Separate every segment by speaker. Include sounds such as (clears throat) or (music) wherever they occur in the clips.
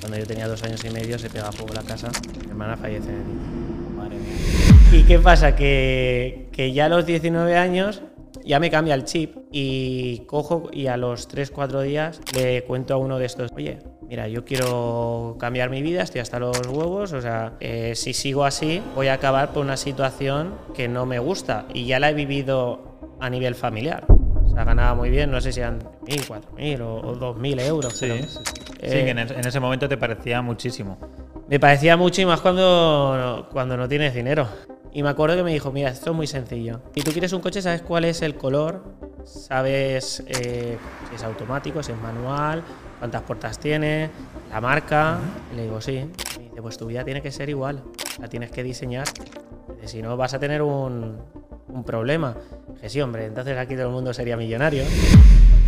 Speaker 1: Cuando yo tenía dos años y medio se pega fuego la casa, mi hermana fallece en el incendio.
Speaker 2: Madre mía.
Speaker 1: ¿Y qué pasa? Que, que ya a los 19 años ya me cambia el chip y cojo y a los 3-4 días le cuento a uno de estos, oye, mira, yo quiero cambiar mi vida, estoy hasta los huevos, o sea, eh, si sigo así voy a acabar por una situación que no me gusta y ya la he vivido a nivel familiar. Sea, ganaba muy bien, no sé si eran 1.000, 4.000 o, o 2.000 euros.
Speaker 2: Sí,
Speaker 1: pero,
Speaker 2: sí, sí. Sí,
Speaker 1: eh,
Speaker 2: que en, es- en ese momento te parecía muchísimo.
Speaker 1: me parecía mucho y más cuando, cuando no tienes dinero. Y me acuerdo que me dijo, mira, esto es muy sencillo. Si tú quieres un coche, sabes cuál es el color, sabes eh, si es automático, si es manual, cuántas puertas tiene, la marca. Le digo, sí. Y me dice, pues tu vida tiene que ser igual. La tienes que diseñar. Dice, si no, vas a tener un, un problema. Dije, sí, hombre, entonces aquí todo el mundo sería millonario.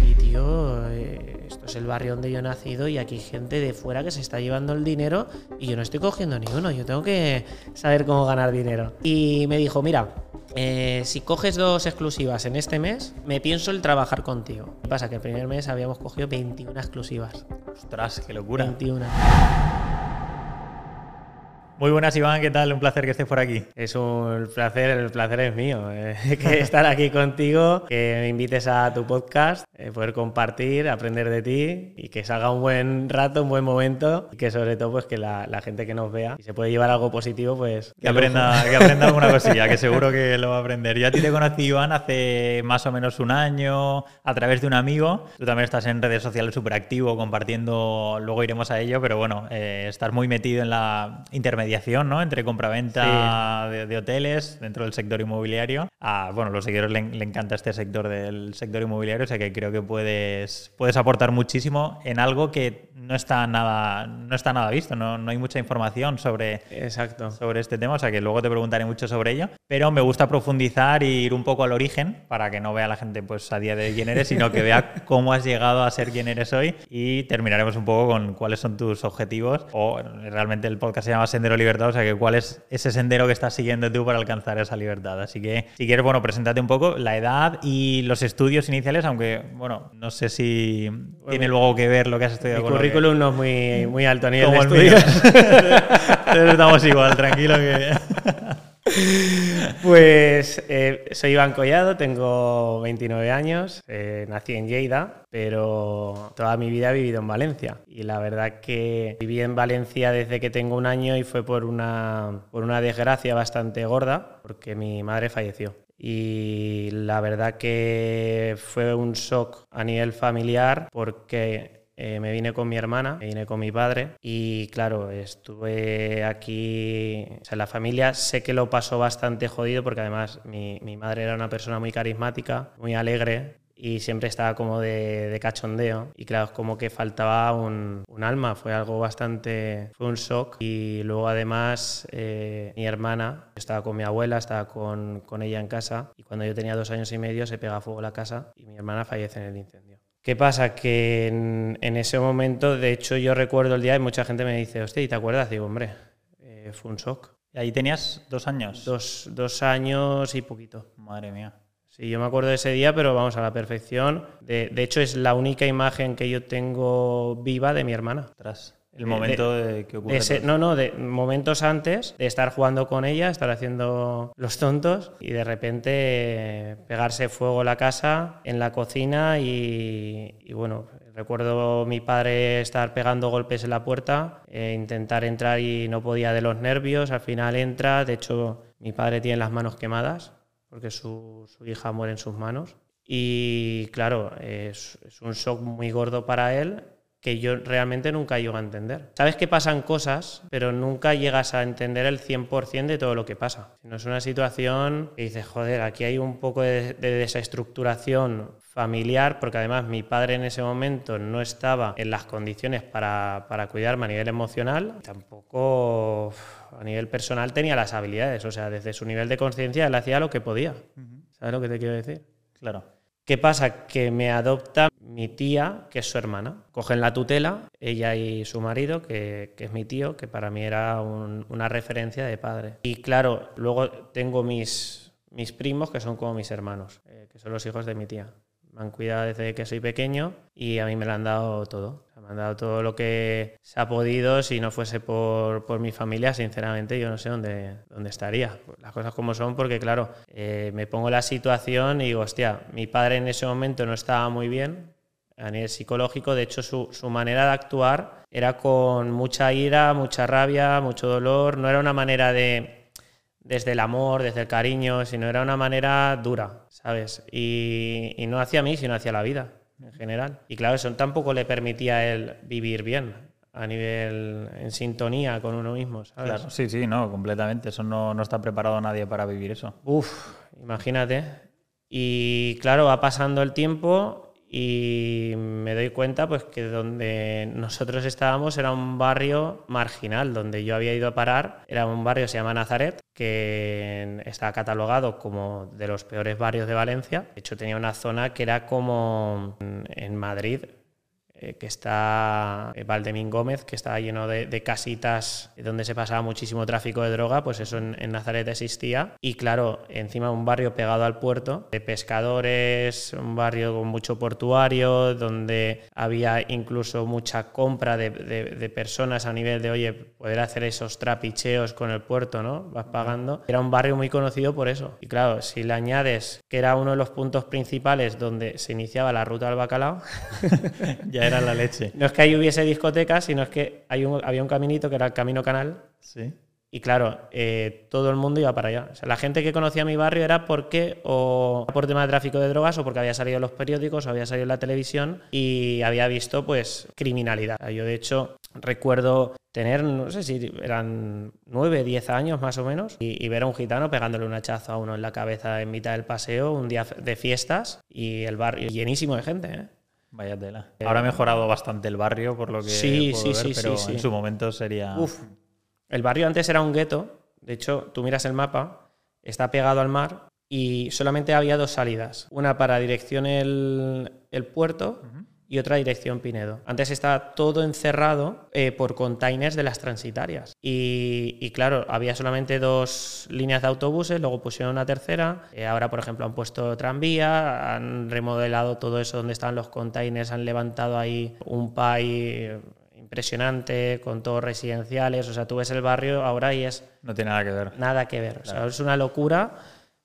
Speaker 1: Y tío, eh, esto es el barrio donde yo he nacido y aquí hay gente de fuera que se está llevando el dinero y yo no estoy cogiendo ni uno, yo tengo que saber cómo ganar dinero. Y me dijo, mira, eh, si coges dos exclusivas en este mes, me pienso el trabajar contigo. ¿Qué pasa? Que el primer mes habíamos cogido 21 exclusivas.
Speaker 2: Ostras, qué locura.
Speaker 1: 21.
Speaker 2: Muy buenas, Iván, ¿qué tal? Un placer que estés por aquí.
Speaker 1: Es un placer, el placer es mío, eh, (laughs) que estar aquí contigo, que me invites a tu podcast, eh, poder compartir, aprender de ti y que salga un buen rato, un buen momento y que sobre todo pues que la, la gente que nos vea y se puede llevar algo positivo pues
Speaker 2: Que aprenda, que aprenda alguna cosilla, que seguro que lo va a aprender. Yo a ti te conocí, Iván, hace más o menos un año a través de un amigo. Tú también estás en redes sociales súper activo, compartiendo, luego iremos a ello, pero bueno, eh, estás muy metido en la intermediación, ¿no? Entre compraventa de, de hoteles dentro del sector inmobiliario. A, bueno, los seguidores le, le encanta este sector del sector inmobiliario, o sea que creo que puedes, puedes aportar muchísimo en algo que no está nada, no está nada visto, no, no hay mucha información sobre,
Speaker 1: Exacto.
Speaker 2: sobre este tema, o sea que luego te preguntaré mucho sobre ello, pero me gusta profundizar e ir un poco al origen para que no vea la gente pues a día de hoy quién eres, sino que vea (laughs) cómo has llegado a ser quien eres hoy y terminaremos un poco con cuáles son tus objetivos o realmente el podcast se llama Sendero Libertad, o sea que cuál es ese sendero que estás siguiendo tú para alcanzar esa libertad. Así que si quieres, bueno, preséntate un poco la edad y los estudios iniciales, aunque bueno, no sé si tiene luego que ver lo que has estudiado
Speaker 1: Mi
Speaker 2: con lo que-
Speaker 1: currículum no es muy, muy alto a nivel de estudios. (laughs)
Speaker 2: Entonces estamos igual, tranquilo que...
Speaker 1: Pues eh, soy Iván Collado, tengo 29 años, eh, nací en Lleida, pero toda mi vida he vivido en Valencia. Y la verdad que viví en Valencia desde que tengo un año y fue por una, por una desgracia bastante gorda, porque mi madre falleció. Y la verdad que fue un shock a nivel familiar porque eh, me vine con mi hermana, me vine con mi padre y claro, estuve aquí, o sea, la familia sé que lo pasó bastante jodido porque además mi, mi madre era una persona muy carismática, muy alegre y siempre estaba como de, de cachondeo y claro, como que faltaba un, un alma, fue algo bastante, fue un shock y luego además eh, mi hermana, yo estaba con mi abuela, estaba con, con ella en casa y cuando yo tenía dos años y medio se pega fuego la casa y mi hermana fallece en el incendio. ¿Qué pasa? Que en, en ese momento, de hecho, yo recuerdo el día y mucha gente me dice, hostia, ¿y te acuerdas? Digo, hombre, eh, fue un shock.
Speaker 2: Ahí tenías dos años.
Speaker 1: Dos, dos años y poquito.
Speaker 2: Madre mía.
Speaker 1: Sí, yo me acuerdo de ese día, pero vamos a la perfección. De, de hecho, es la única imagen que yo tengo viva de mi hermana.
Speaker 2: Tras el
Speaker 1: De-
Speaker 2: momento de, que ocurre.
Speaker 1: De ese- no, no, de momentos antes de estar jugando con ella, estar haciendo los tontos y de repente eh, pegarse fuego la casa en la cocina y, y bueno, recuerdo mi padre estar pegando golpes en la puerta, eh, intentar entrar y no podía de los nervios, al final entra, de hecho mi padre tiene las manos quemadas porque su, su hija muere en sus manos y claro, es, es un shock muy gordo para él que yo realmente nunca llego a entender. Sabes que pasan cosas, pero nunca llegas a entender el 100% de todo lo que pasa. No es una situación que dices, joder, aquí hay un poco de, de desestructuración familiar, porque además mi padre en ese momento no estaba en las condiciones para, para cuidarme a nivel emocional, tampoco a nivel personal tenía las habilidades, o sea, desde su nivel de conciencia él hacía lo que podía. ¿Sabes lo que te quiero decir?
Speaker 2: Claro.
Speaker 1: ¿Qué pasa? Que me adopta mi tía, que es su hermana. Cogen la tutela, ella y su marido, que, que es mi tío, que para mí era un- una referencia de padre. Y claro, luego tengo mis, mis primos, que son como mis hermanos, eh, que son los hijos de mi tía. me han cuidado desde que soy pequeño y a mí me lo han dado todo. Me han dado todo lo que se ha podido. Si no fuese por, por mi familia, sinceramente, yo no sé dónde, dónde estaría. Las cosas como son, porque claro, eh, me pongo la situación y digo, hostia, mi padre en ese momento no estaba muy bien a nivel psicológico. De hecho, su, su manera de actuar era con mucha ira, mucha rabia, mucho dolor. No era una manera de desde el amor, desde el cariño, sino era una manera dura, ¿sabes? Y, y no hacia mí, sino hacia la vida en general. Y claro, eso tampoco le permitía a él vivir bien a nivel en sintonía con uno mismo, ¿sabes?
Speaker 2: Claro, sí, sí, no, completamente. Eso no, no está preparado nadie para vivir eso.
Speaker 1: Uf, imagínate. Y claro, va pasando el tiempo y me doy cuenta pues que donde nosotros estábamos era un barrio marginal, donde yo había ido a parar, era un barrio se llama Nazaret, que está catalogado como de los peores barrios de Valencia. De hecho tenía una zona que era como en Madrid, eh, que está eh, Valdemín Gómez, que está lleno de, de, casitas donde se pasaba muchísimo tráfico de droga, pues eso en, en, Nazaret existía. Y claro, encima un barrio pegado al puerto, de pescadores, un barrio con mucho portuario, donde había incluso mucha compra de, de, de personas a nivel de, oye, poder hacer esos trapicheos con el puerto, ¿no? Vas pagando. Era un barrio muy conocido por eso. Y claro, si le añades que era uno de los puntos principales donde se iniciaba la ruta del bacalao, (laughs)
Speaker 2: ya era la leche.
Speaker 1: No es que ahí hubiese discotecas, sino es que hay un, había un caminito que era el Camino Canal.
Speaker 2: Sí.
Speaker 1: Y claro, eh, todo el mundo iba para allá. O sea, la gente que conocía mi barrio era porque o por tema de tráfico de drogas o porque había salido en los periódicos o había salido en la televisión y había visto pues criminalidad. Yo de hecho recuerdo tener, no sé si eran nueve, diez años más o menos, y, y, ver a un gitano pegándole un hachazo a uno en la cabeza en mitad del paseo, un día de fiestas, y el barrio llenísimo de gente. ¿eh?
Speaker 2: Vaya tela. Ahora ha mejorado bastante el barrio, por lo que
Speaker 1: sí,
Speaker 2: puedo
Speaker 1: sí,
Speaker 2: ver,
Speaker 1: sí,
Speaker 2: pero
Speaker 1: sí,
Speaker 2: en su momento sería...
Speaker 1: Uf. El barrio antes era un gueto. De hecho, tú miras el mapa, está pegado al mar y solamente había dos salidas. Una para dirección el, el puerto uh -huh. Y otra dirección Pinedo. Antes estaba todo encerrado eh, por containers de las transitarias. Y, y, claro, había solamente dos líneas de autobuses, luego pusieron una tercera. Eh, ahora, por ejemplo, han puesto tranvía, han remodelado todo eso donde estaban los containers, han levantado ahí un PAI impresionante, con todos residenciales. O sea, tú ves el barrio ahora y es.
Speaker 2: No tiene nada que ver.
Speaker 1: Nada que ver. Claro. O sea, es una locura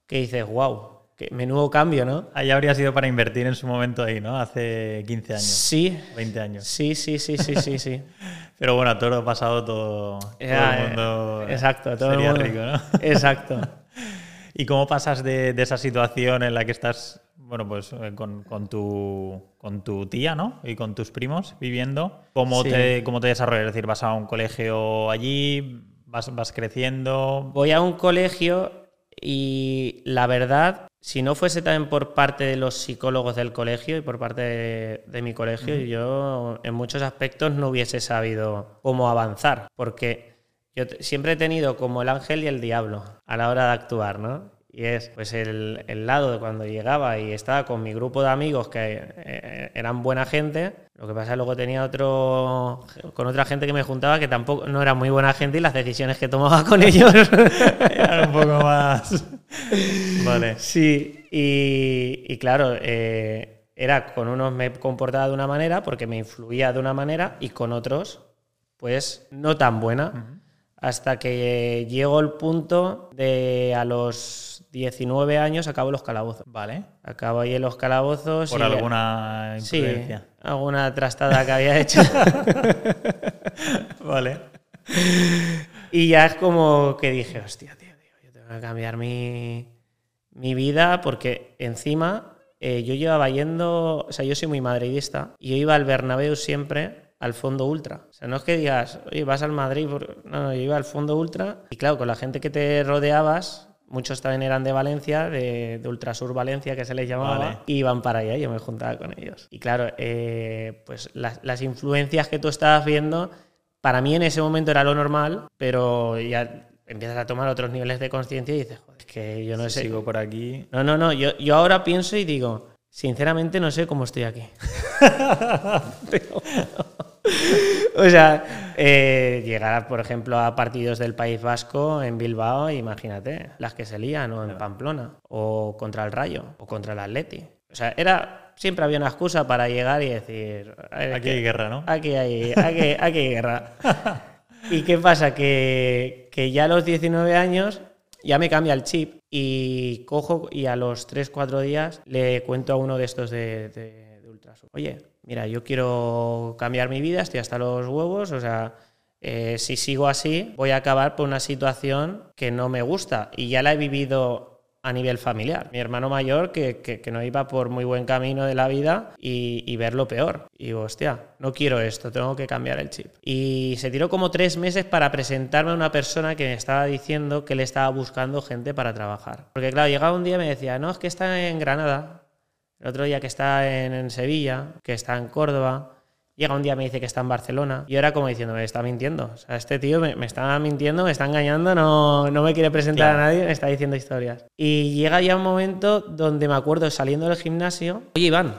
Speaker 1: que dices, wow. Que menudo cambio, ¿no?
Speaker 2: Ahí habría sido para invertir en su momento ahí, ¿no? Hace 15 años.
Speaker 1: Sí.
Speaker 2: 20 años.
Speaker 1: Sí, sí, sí, sí, sí, sí. (laughs)
Speaker 2: Pero bueno, todo lo pasado, todo, todo el mundo.
Speaker 1: Exacto, todo
Speaker 2: sería
Speaker 1: el mundo.
Speaker 2: rico, ¿no? (laughs)
Speaker 1: Exacto. (laughs)
Speaker 2: ¿Y cómo pasas de, de, esa situación en la que estás, bueno, pues eh, con, con, tu, con tu tía, ¿no? Y con tus primos viviendo. ¿Cómo, sí. te, cómo te desarrollas? Es decir, ¿vas a un colegio allí? ¿Vas, vas creciendo?
Speaker 1: Voy a un colegio y la verdad, si no fuese también por parte de los psicólogos del colegio y por parte de, de mi colegio, uh -huh. yo en muchos aspectos no hubiese sabido cómo avanzar, porque yo siempre he tenido como el ángel y el diablo a la hora de actuar, ¿no? Y es pues el, el, lado de cuando llegaba y estaba con mi grupo de amigos que eh, eran buena gente. Lo que pasa es que luego tenía otro con otra gente que me juntaba que tampoco no era muy buena gente y las decisiones que tomaba con (laughs) ellos
Speaker 2: eran un poco más.
Speaker 1: vale. Sí, y, y claro, eh, era con unos me comportaba de una manera porque me influía de una manera y con otros, pues no tan buena. Uh -huh. Hasta que llegó el punto de a los 19 años acabo los calabozos.
Speaker 2: Vale.
Speaker 1: Acabo ahí en los calabozos.
Speaker 2: ¿Por
Speaker 1: y
Speaker 2: alguna influencia?
Speaker 1: Sí, alguna trastada que había hecho. (laughs)
Speaker 2: vale.
Speaker 1: Y ya es como que dije, hostia, tío, tío yo tengo que cambiar mi, mi vida porque encima eh, yo llevaba yendo, o sea, yo soy muy madridista y yo iba al Bernabéu siempre al fondo ultra. O sea, no es que digas, oye, vas al Madrid, no, no, yo iba al fondo ultra y claro, con la gente que te rodeabas, muchos también eran de Valencia, de, de Ultrasur Valencia, que se les llamaba,
Speaker 2: vale.
Speaker 1: y iban para allá, yo me juntaba con ellos. Y claro, eh, pues las, las, influencias que tú estabas viendo, para mí en ese momento era lo normal, pero ya empiezas a tomar otros niveles de conciencia y dices, joder, es que yo no
Speaker 2: si
Speaker 1: sé.
Speaker 2: Sigo por aquí.
Speaker 1: No, no, no, yo, yo ahora pienso y digo, sinceramente no sé cómo estoy aquí. (laughs) (laughs) (laughs) o sea, eh, llegar, por ejemplo, a partidos del País Vasco en Bilbao, imagínate, las que se lían, o en Pamplona, o contra el Rayo, o contra el Atleti. O sea, era, siempre había una excusa para llegar y decir...
Speaker 2: Aquí hay guerra, ¿no?
Speaker 1: Aquí hay, aquí, (laughs) aquí hay guerra. ¿Y qué pasa? Que, que, ya a los 19 años ya me cambia el chip y cojo y a los 3-4 días le cuento a uno de estos de, de, de Ultrasur. Oye, mira, yo quiero cambiar mi vida, estoy hasta los huevos, o sea, eh, si sigo así, voy a acabar por una situación que no me gusta y ya la he vivido a nivel familiar. Mi hermano mayor que, que, que no iba por muy buen camino de la vida y, y, ver lo peor. Y digo, hostia, no quiero esto, tengo que cambiar el chip. Y se tiró como tres meses para presentarme a una persona que me estaba diciendo que le estaba buscando gente para trabajar. Porque claro, llegaba un día y me decía, no, es que está en Granada, el otro día que está en, en Sevilla, que está en Córdoba. Llega un día me dice que está en Barcelona. Y era como diciendo, me está mintiendo. O sea, este tío me, me está mintiendo, me está engañando, no, no me quiere presentar claro. a nadie, me está diciendo historias. Y llega ya un momento donde me acuerdo saliendo del gimnasio. Oye, Iván,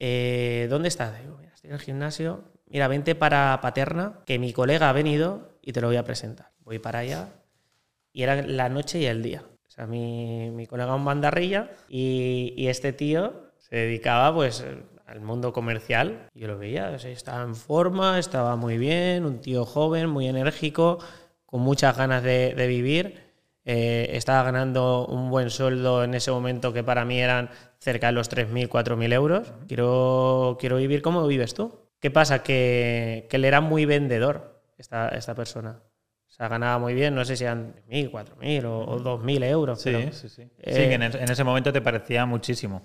Speaker 1: eh, ¿dónde estás? Digo, mira, estoy en el gimnasio. Mira, vente para Paterna, que mi colega ha venido y te lo voy a presentar. Voy para allá. Y era la noche y el día. O sea, mi, mi colega un bandarrilla y, y este tío se dedicaba pues al mundo comercial. Yo lo veía, o sea, estaba en forma, estaba muy bien, un tío joven, muy enérgico, con muchas ganas de, de vivir. Eh, estaba ganando un buen sueldo en ese momento que para mí eran cerca de los 3.000, 4.000 euros. Quiero, quiero vivir como vives tú. ¿Qué pasa? Que, que él era muy vendedor, esta, esta persona. O sea, ganaba muy bien, no sé si eran 1.000, 4.000 o, o 2.000 euros.
Speaker 2: Sí,
Speaker 1: pero,
Speaker 2: sí, sí. Eh, sí, que en, en ese momento te parecía muchísimo.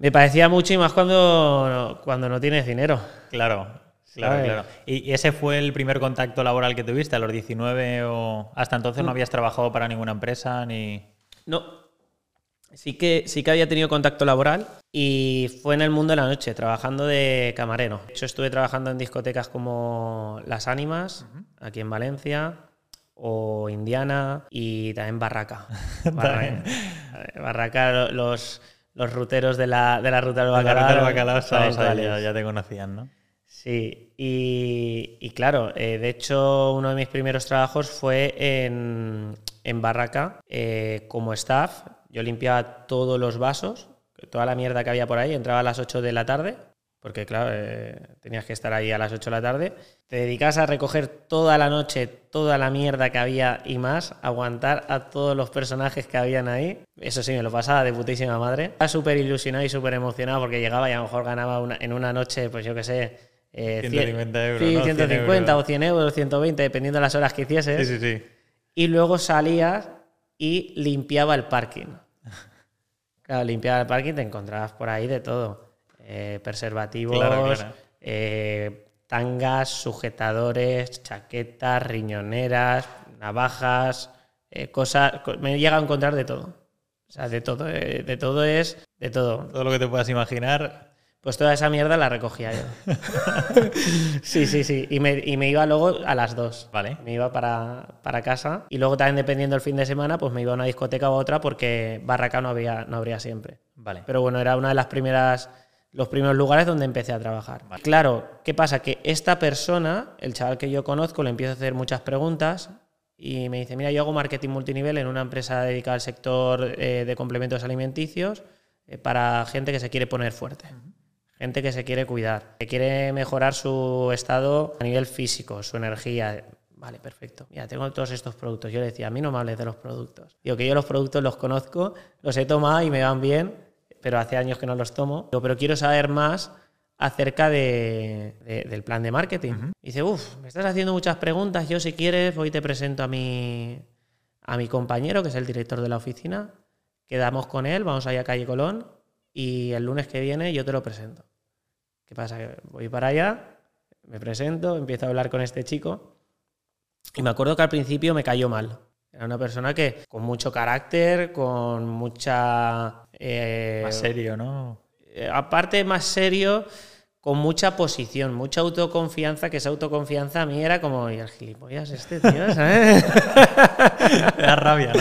Speaker 1: Me parecía mucho y más cuando, cuando no tienes dinero.
Speaker 2: Claro, claro, ¿sabes? claro. ¿Y ese fue el primer contacto laboral que tuviste a los 19 o hasta entonces no habías trabajado para ninguna empresa ni...?
Speaker 1: No. Sí que, sí que había tenido contacto laboral y fue en el mundo de la noche, trabajando de camarero. De hecho, estuve trabajando en discotecas como Las Ánimas, uh -huh. aquí en Valencia, o Indiana y también Barraca. (laughs) Barraca, Barraca los los ruteros de la, de la ruta del bacalao.
Speaker 2: La ruta del bacalao sabes, ya, ya, te conocían, ¿no?
Speaker 1: Sí, y, y claro, eh, de hecho uno de mis primeros trabajos fue en, en Barraca eh, como staff. Yo limpiaba todos los vasos, toda la mierda que había por ahí, entraba a las 8 de la tarde, porque claro, eh, tenías que estar ahí a las 8 de la tarde. Te dedicas a recoger toda la noche toda la mierda que había y más, aguantar a todos los personajes que habían ahí. Eso sí, me lo pasaba de putísima madre. Estaba súper ilusionado y súper emocionado porque llegaba y a lo mejor ganaba una, en una noche, pues yo qué sé,
Speaker 2: eh, 150 euros.
Speaker 1: Sí,
Speaker 2: ¿no?
Speaker 1: 150 euros. o 100 euros, 120, dependiendo de las horas que hicieses.
Speaker 2: Sí, sí, sí.
Speaker 1: Y luego salías y limpiaba el parking. (laughs) Claro, limpiaba el parking, te encontrabas por ahí de todo. Eh, preservativos, claro, claro. Eh, tangas, sujetadores, chaquetas, riñoneras, navajas, eh, cosas. Me llega a encontrar de todo. O sea, de todo, eh, de todo es. De todo.
Speaker 2: Todo lo que te puedas imaginar.
Speaker 1: Pues toda esa mierda la recogía yo. (laughs) sí, sí, sí. Y me, y me, iba luego a las dos.
Speaker 2: Vale.
Speaker 1: Me iba para, para, casa. Y luego también, dependiendo del fin de semana, pues me iba a una discoteca u otra porque Barraca no, había, no habría siempre.
Speaker 2: Vale.
Speaker 1: Pero bueno, era una de las primeras los primeros lugares donde empecé a trabajar. Vale. Claro, ¿qué pasa? Que esta persona, el chaval que yo conozco, le empiezo a hacer muchas preguntas y me dice, mira, yo hago marketing multinivel en una empresa dedicada al sector eh, de complementos alimenticios eh, para gente que se quiere poner fuerte. Uh -huh. Gente que se quiere cuidar, que quiere mejorar su estado a nivel físico, su energía. Vale, perfecto. Mira, tengo todos estos productos. Yo le decía, a mí no me hables de los productos. Digo que yo los productos los conozco, los he tomado y me van bien, pero hace años que no los tomo. Pero quiero saber más acerca de, de, del plan de marketing. Uh -huh. Dice, uff, me estás haciendo muchas preguntas. Yo, si quieres, hoy te presento a mi, a mi compañero, que es el director de la oficina. Quedamos con él, vamos allá a Calle Colón y el lunes que viene yo te lo presento. ¿Qué pasa? Voy para allá, me presento, empiezo a hablar con este chico y me acuerdo que al principio me cayó mal. Era una persona que con mucho carácter, con mucha...
Speaker 2: Eh, más serio, ¿no?
Speaker 1: Eh, aparte, más serio, con mucha posición, mucha autoconfianza, que esa autoconfianza a mí era como, y el gilipollas este tío, (laughs) ¿sabes?
Speaker 2: da rabia, ¿no?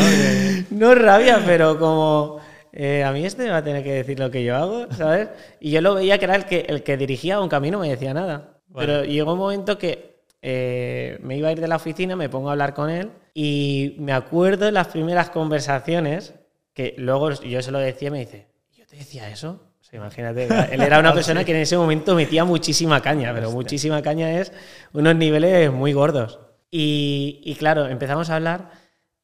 Speaker 2: (laughs)
Speaker 1: no rabia, pero como... Eh, a mí este me va a tener que decir lo que yo hago, ¿sabes? Y yo lo veía que era el que, el que dirigía, aunque a mí no me decía nada. Vale. Pero llegó un momento que eh, me iba a ir de la oficina, me pongo a hablar con él y me acuerdo de las primeras conversaciones que luego yo se lo decía y me dice, ¿yo te decía eso? sea, imagínate, él era una persona que en ese momento metía muchísima caña, pero muchísima caña es unos niveles muy gordos. Y, y claro, empezamos a hablar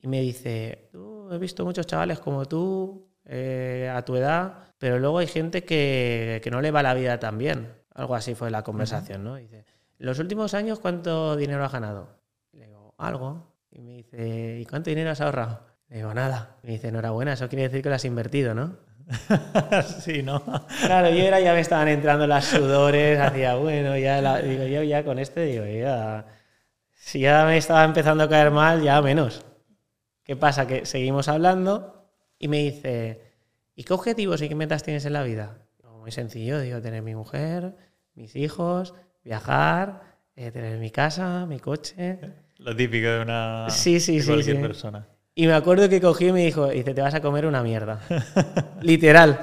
Speaker 1: y me dice, tú, he visto muchos chavales como tú, eh, a tu edad, pero luego hay gente que, que, no le va la vida tan bien. Algo así fue la conversación, ¿no? dice, ¿en los últimos años cuánto dinero has ganado? Le digo, algo. Y me dice, ¿y cuánto dinero has ahorrado? Le digo, nada. Me dice, enhorabuena, eso quiere decir que lo has invertido, ¿no? (laughs)
Speaker 2: sí, ¿no?
Speaker 1: Claro, yo era, ya me estaban entrando las sudores, hacía, bueno, ya, digo, yo ya con este, digo, ya, si ya me estaba empezando a caer mal, ya menos. ¿Qué pasa? Que seguimos hablando y me dice, ¿y qué objetivos y qué metas tienes en la vida? Muy sencillo, digo, tener mi mujer, mis hijos, viajar, eh, tener mi casa, mi coche.
Speaker 2: Lo típico de una
Speaker 1: sí, sí,
Speaker 2: de cualquier
Speaker 1: sí,
Speaker 2: persona.
Speaker 1: Y me acuerdo que cogí y me dijo, dice, te vas a comer una mierda. (laughs) literal,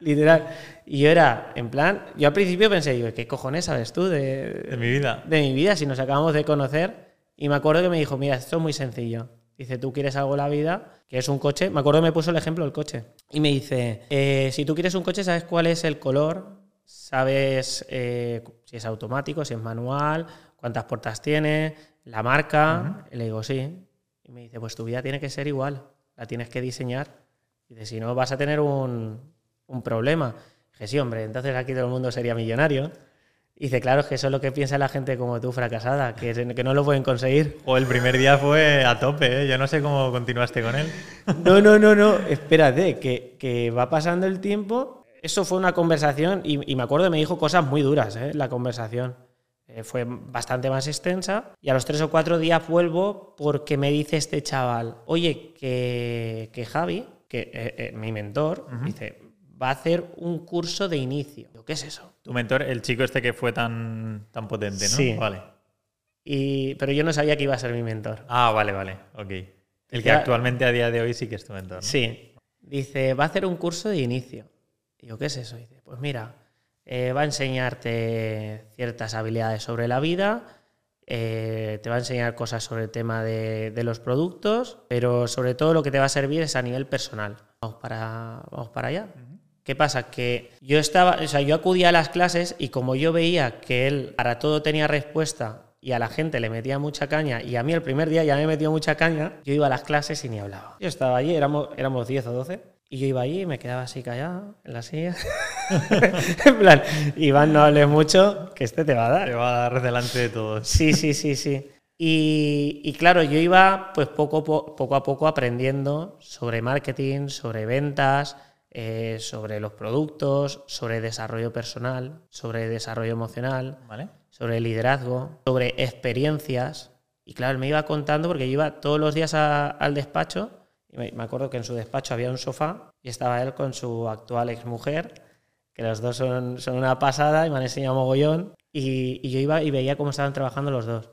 Speaker 1: literal. Y yo era, en plan, yo al principio pensé, digo, ¿qué cojones sabes tú de,
Speaker 2: de mi vida?
Speaker 1: De mi vida, si nos acabamos de conocer. Y me acuerdo que me dijo, mira, esto es muy sencillo. Dice, tú quieres algo en la vida, que es un coche. Me acuerdo que me puso el ejemplo del coche. Y me dice, eh, si tú quieres un coche, ¿sabes cuál es el color? ¿Sabes eh, si es automático, si es manual, cuántas puertas tiene, la marca? Y le digo, sí. Y me dice, pues tu vida tiene que ser igual, la tienes que diseñar. Y dice, si no vas a tener un, un problema. dije, sí, hombre, entonces aquí todo el mundo sería millonario. Y dice, claro, es que eso es lo que piensa la gente como tú, fracasada, que, que no lo pueden conseguir.
Speaker 2: O el primer día fue a tope, ¿eh? yo no sé cómo continuaste con él.
Speaker 1: No, no, no, no, espérate, que, que va pasando el tiempo. Eso fue una conversación y, y me acuerdo que me dijo cosas muy duras, ¿eh? La conversación. Eh, fue bastante más extensa y a los tres o cuatro días vuelvo porque me dice este chaval, oye, que, que Javi, que eh, eh, mi mentor, uh -huh. dice, va a hacer un curso de inicio. ¿Qué es eso?
Speaker 2: Tu mentor, el chico este que fue tan, tan potente, ¿no?
Speaker 1: Sí.
Speaker 2: Vale.
Speaker 1: Y, pero yo no sabía que iba a ser mi mentor.
Speaker 2: Ah, vale, vale, ok. El que actualmente a día de hoy sí que es tu mentor. ¿no?
Speaker 1: Sí. Dice, va a hacer un curso de inicio. Digo, ¿qué es eso? Dice, pues mira, eh, va a enseñarte ciertas habilidades sobre la vida, eh, te va a enseñar cosas sobre el tema de, de, los productos, pero sobre todo lo que te va a servir es a nivel personal. Vamos para, vamos para allá. Uh -huh. ¿Qué pasa? Que yo estaba, o sea, yo acudía a las clases y como yo veía que él para todo tenía respuesta y a la gente le metía mucha caña y a mí el primer día ya me metió mucha caña, yo iba a las clases y ni hablaba. Yo estaba allí, éramos, éramos 10 o 12 y yo iba allí y me quedaba así callado en la silla. (laughs) en plan, Iván, no hables mucho, que este te va a dar.
Speaker 2: Te va a dar delante de todos.
Speaker 1: Sí, sí, sí, sí. Y, y claro, yo iba pues poco, poco a poco aprendiendo sobre marketing, sobre ventas, eh, sobre los productos, sobre desarrollo personal, sobre desarrollo emocional,
Speaker 2: ¿Vale?
Speaker 1: sobre liderazgo, sobre experiencias. Y claro, él me iba contando porque yo iba todos los días a, al despacho me, acuerdo que en su despacho había un sofá y estaba él con su actual exmujer, que los dos son, son una pasada y me han enseñado mogollón. Y, y yo iba y veía cómo estaban trabajando los dos.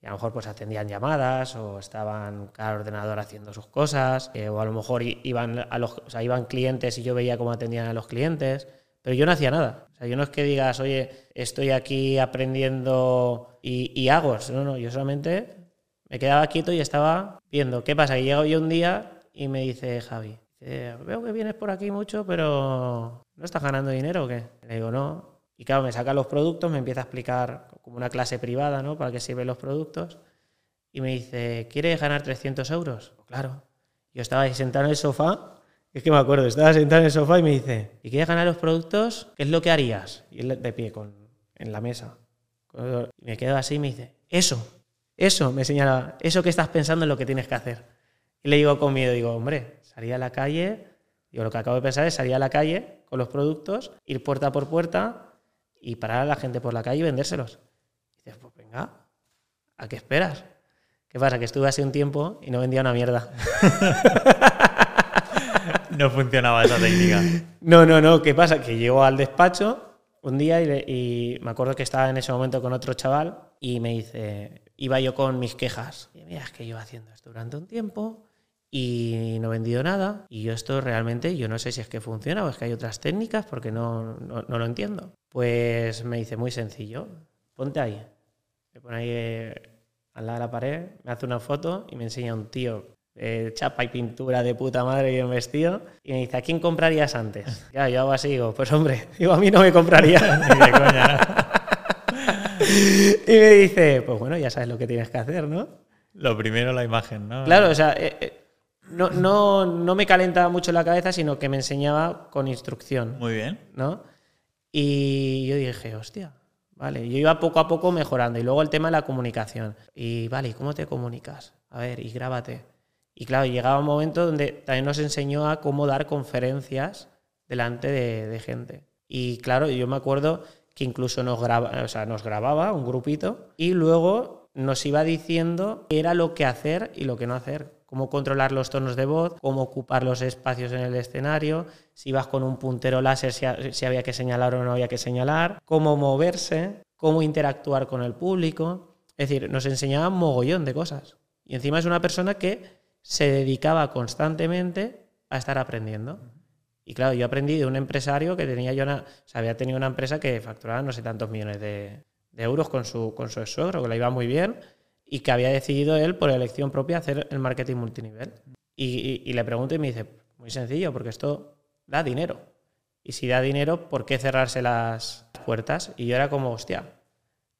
Speaker 1: Y a lo mejor pues atendían llamadas o estaban cada ordenador haciendo sus cosas eh, o a lo mejor iban a los o sea, iban clientes y yo veía cómo atendían a los clientes. Pero yo no hacía nada. O sea, yo no es que digas oye estoy aquí aprendiendo y, y hago no no yo solamente me quedaba quieto y estaba viendo qué pasa. Que llego yo un día y me dice Javi veo que vienes por aquí mucho pero no estás ganando dinero o qué le digo no y claro, me saca los productos, me empieza a explicar como una clase privada, ¿no? Para qué sirven los productos. Y me dice, ¿quieres ganar 300 euros? Claro. Yo estaba ahí sentado en el sofá, es que me acuerdo, estaba sentado en el sofá y me dice, ¿y quieres ganar los productos? ¿Qué es lo que harías? Y él de pie con, en la mesa. Y me quedo así y me dice, eso, eso, me señala, eso que estás pensando es lo que tienes que hacer. Y le digo con miedo, digo, hombre, salía a la calle, digo, lo que acabo de pensar es salir a la calle con los productos, ir puerta por puerta, y parar a la gente por la calle y vendérselos. Y dices, pues venga, ¿a qué esperas? ¿Qué pasa? Que estuve así un tiempo y no vendía una mierda. (laughs)
Speaker 2: no funcionaba esa técnica.
Speaker 1: No, no, no. ¿Qué pasa? Que llego al despacho un día y, y, me acuerdo que estaba en ese momento con otro chaval y me dice, iba yo con mis quejas. Y mira, es que llevo haciendo esto durante un tiempo y no he vendido nada. Y yo esto realmente, yo no sé si es que funciona o es que hay otras técnicas porque no, no, no lo entiendo. Pues me dice, muy sencillo, ponte ahí. Me pone ahí eh, al lado de la pared, me hace una foto y me enseña un tío eh, chapa y pintura de puta madre bien vestido. Y me dice, ¿a quién comprarías antes? (laughs) Ya, yo hago así, digo, pues hombre, (laughs) digo, a mí no me compraría. (laughs) Ni de coña, y me dice, pues bueno, ya sabes lo que tienes que hacer, ¿no?
Speaker 2: Lo primero, la imagen, ¿no?
Speaker 1: Claro, o sea, eh, eh, no, no, no me calentaba mucho la cabeza, sino que me enseñaba con instrucción.
Speaker 2: Muy bien.
Speaker 1: ¿No? Y yo dije, hostia, vale. Yo iba poco a poco mejorando. Y luego el tema de la comunicación. Y vale, ¿y cómo te comunicas? A ver, y grábate. Y claro, llegaba un momento donde también nos enseñó a cómo dar conferencias delante de, de gente. Y claro, yo me acuerdo que incluso nos, graba, o sea, nos grababa un grupito y luego nos iba diciendo qué era lo que hacer y lo que no hacer. Cómo controlar los tonos de voz, cómo ocupar los espacios en el escenario, si ibas con un puntero láser, si, si había que señalar o no había que señalar, cómo moverse, cómo interactuar con el público. Es decir, nos enseñaba un mogollón de cosas. Y encima es una persona que se dedicaba constantemente a estar aprendiendo. Y claro, yo aprendí de un empresario que tenía yo una, o sea, había tenido una empresa que facturaba no sé tantos millones de, de euros con su, con su suegro, que le iba muy bien y que había decidido él por elección propia hacer el marketing multinivel. Y, le pregunto y me dice, muy sencillo, porque esto da dinero. Y si da dinero, ¿por qué cerrarse las puertas? Y yo era como, hostia,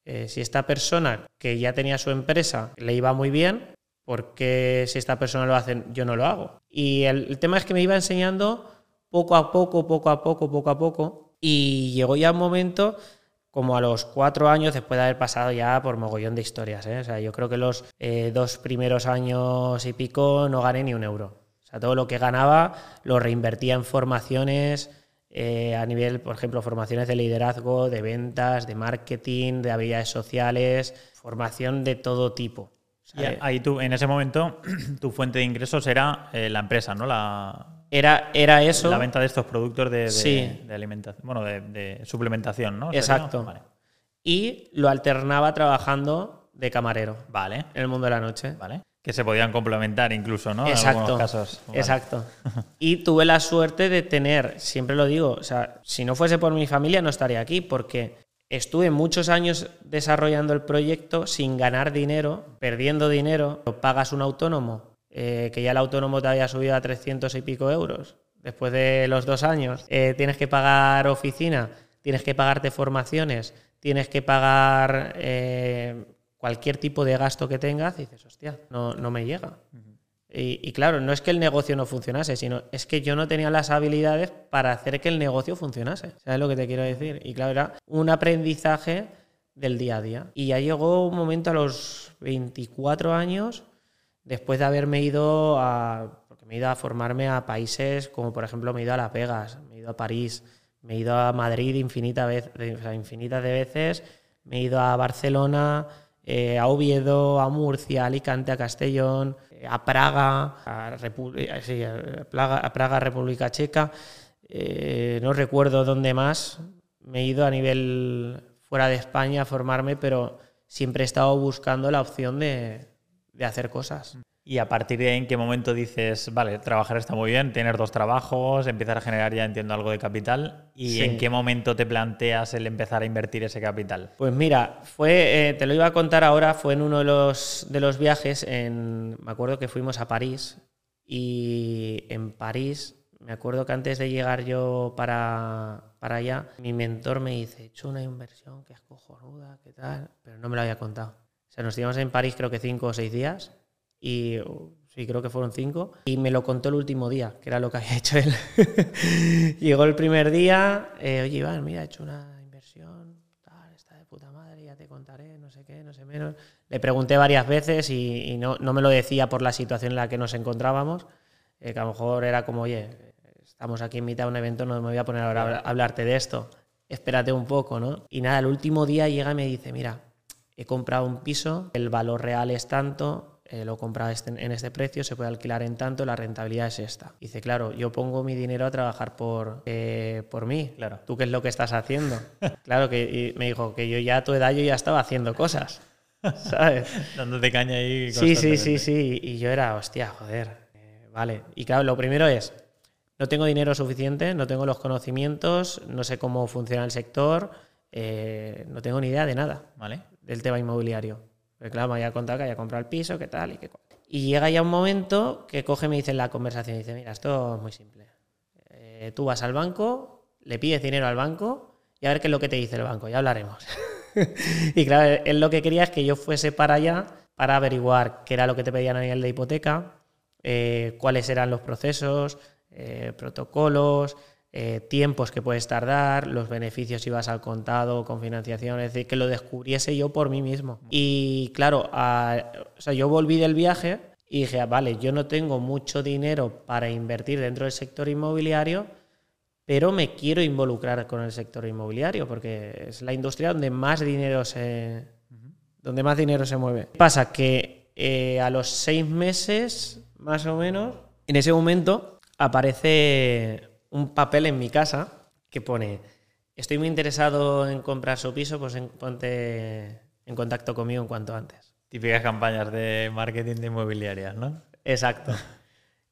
Speaker 1: eh, si esta persona que ya tenía su empresa le iba muy bien, ¿por qué si esta persona lo hace, yo no lo hago? Y el, el tema es que me iba enseñando poco a poco, poco a poco, poco a poco. Y llegó ya un momento, como a los cuatro años, después de haber pasado ya por mogollón de historias. ¿eh? O sea, yo creo que los eh, dos primeros años y pico no gané ni un euro. O sea, todo lo que ganaba lo reinvertía en formaciones. Eh, a nivel, por ejemplo, formaciones de liderazgo, de ventas, de marketing, de habilidades sociales, formación de todo tipo.
Speaker 2: Y ahí tú, en ese momento, (clears throat) tu fuente de ingresos era eh, la empresa, ¿no? La,
Speaker 1: era, era eso.
Speaker 2: La venta de estos productos de, de, sí. de alimentación, bueno, de, de, suplementación, ¿no?
Speaker 1: Exacto. Vale. Y lo alternaba trabajando de camarero.
Speaker 2: Vale.
Speaker 1: En el mundo de la noche.
Speaker 2: Vale. Que se podían complementar incluso, ¿no?
Speaker 1: Exacto.
Speaker 2: En algunos casos.
Speaker 1: Vale. Exacto. (laughs) Y tuve la suerte de tener, siempre lo digo, o sea, si no fuese por mi familia no estaría aquí, porque Estuve muchos años desarrollando el proyecto sin ganar dinero, perdiendo dinero. Pagas un autónomo, eh, que ya el autónomo te había subido a 300 y pico euros después de los dos años. Eh, tienes que pagar oficina, tienes que pagarte formaciones, tienes que pagar eh, cualquier tipo de gasto que tengas. Y dices, hostia, no, no me llega. Uh -huh. Y, y, claro, no es que el negocio no funcionase, sino es que yo no tenía las habilidades para hacer que el negocio funcionase. ¿Sabes lo que te quiero decir? Y claro, era un aprendizaje del día a día. Y ya llegó un momento a los 24 años, después de haberme ido a. Porque me he ido a formarme a países como, por ejemplo, me he ido a Las Vegas, me he ido a París, me he ido a Madrid sea, infinitas de veces, me he ido a Barcelona. Eh, a Oviedo, a Murcia, a Alicante, a Castellón, a Praga, a, Repu sí, a, Praga, Praga, República Checa. Eh, no recuerdo dónde más. Me he ido a nivel fuera de España a formarme, pero siempre he estado buscando la opción de, de hacer cosas.
Speaker 2: Y a partir de ahí, ¿en qué momento dices, vale, trabajar está muy bien, tener dos trabajos, empezar a generar ya, entiendo, algo de capital? ¿Y sí. en qué momento te planteas el empezar a invertir ese capital?
Speaker 1: Pues mira, fue, eh, te lo iba a contar ahora, fue en uno de los, de los viajes, en, me acuerdo que fuimos a París y en París, me acuerdo que antes de llegar yo para, para allá, mi mentor me dice, he hecho una inversión que es cojonuda, ¿qué tal? Pero no me lo había contado. Sea, nos íbamos en París creo que cinco o seis días y sí, creo que fueron cinco, y me lo contó el último día, que era lo que (laughs) había hecho él. Llegó el primer día, eh, oye Iván, mira, he hecho una inversión, tal, está de puta madre, ya te contaré, no sé qué, no sé menos. Le pregunté varias veces y, y no, no, me lo decía por la situación en la que nos encontrábamos, eh, que a lo mejor era como, oye, estamos aquí en mitad de un evento, no me voy a poner ahora a hablarte de esto, espérate un poco, ¿no? Y nada, el último día llega y me dice, mira, he comprado un piso, el valor real es tanto, eh, lo compra este, en este precio, se puede alquilar en tanto, la rentabilidad es esta. Dice, claro, yo pongo mi dinero a trabajar por, eh, por mí.
Speaker 2: Claro.
Speaker 1: ¿Tú qué es lo que estás haciendo? (laughs) claro, que me dijo que yo ya a tu edad yo ya estaba haciendo cosas. ¿Sabes? (laughs)
Speaker 2: Dándote caña ahí.
Speaker 1: Sí, sí, sí, sí. Y yo era, hostia, joder. Eh, vale. Y claro, lo primero es, no tengo dinero suficiente, no tengo los conocimientos, no sé cómo funciona el sector, eh, no tengo ni idea de nada
Speaker 2: vale.
Speaker 1: Del tema inmobiliario. Porque claro, me había que había comprado el piso, qué tal y qué Y llega ya un momento que coge y me dice en la conversación, dice, mira, esto es muy simple. Eh, tú vas al banco, le pides dinero al banco y a ver qué es lo que te dice el banco, ya hablaremos. (laughs) y claro, él lo que quería es que yo fuese para allá para averiguar qué era lo que te pedían a nivel de hipoteca, eh, cuáles eran los procesos, eh, protocolos, eh, tiempos que puedes tardar, los beneficios si vas al contado con financiación, es decir, que lo descubriese yo por mí mismo. Y claro, o sea, yo volví del viaje y dije, ah, vale, yo no tengo mucho dinero para invertir dentro del sector inmobiliario, pero me quiero involucrar con el sector inmobiliario porque es la industria donde más dinero se, donde más dinero se mueve. Pasa que eh, a los seis meses, más o menos, en ese momento aparece un papel en mi casa que pone, estoy muy interesado en comprar su piso, pues ponte en contacto conmigo en cuanto antes.
Speaker 2: Típicas campañas de marketing de inmobiliarias, ¿no?
Speaker 1: Exacto.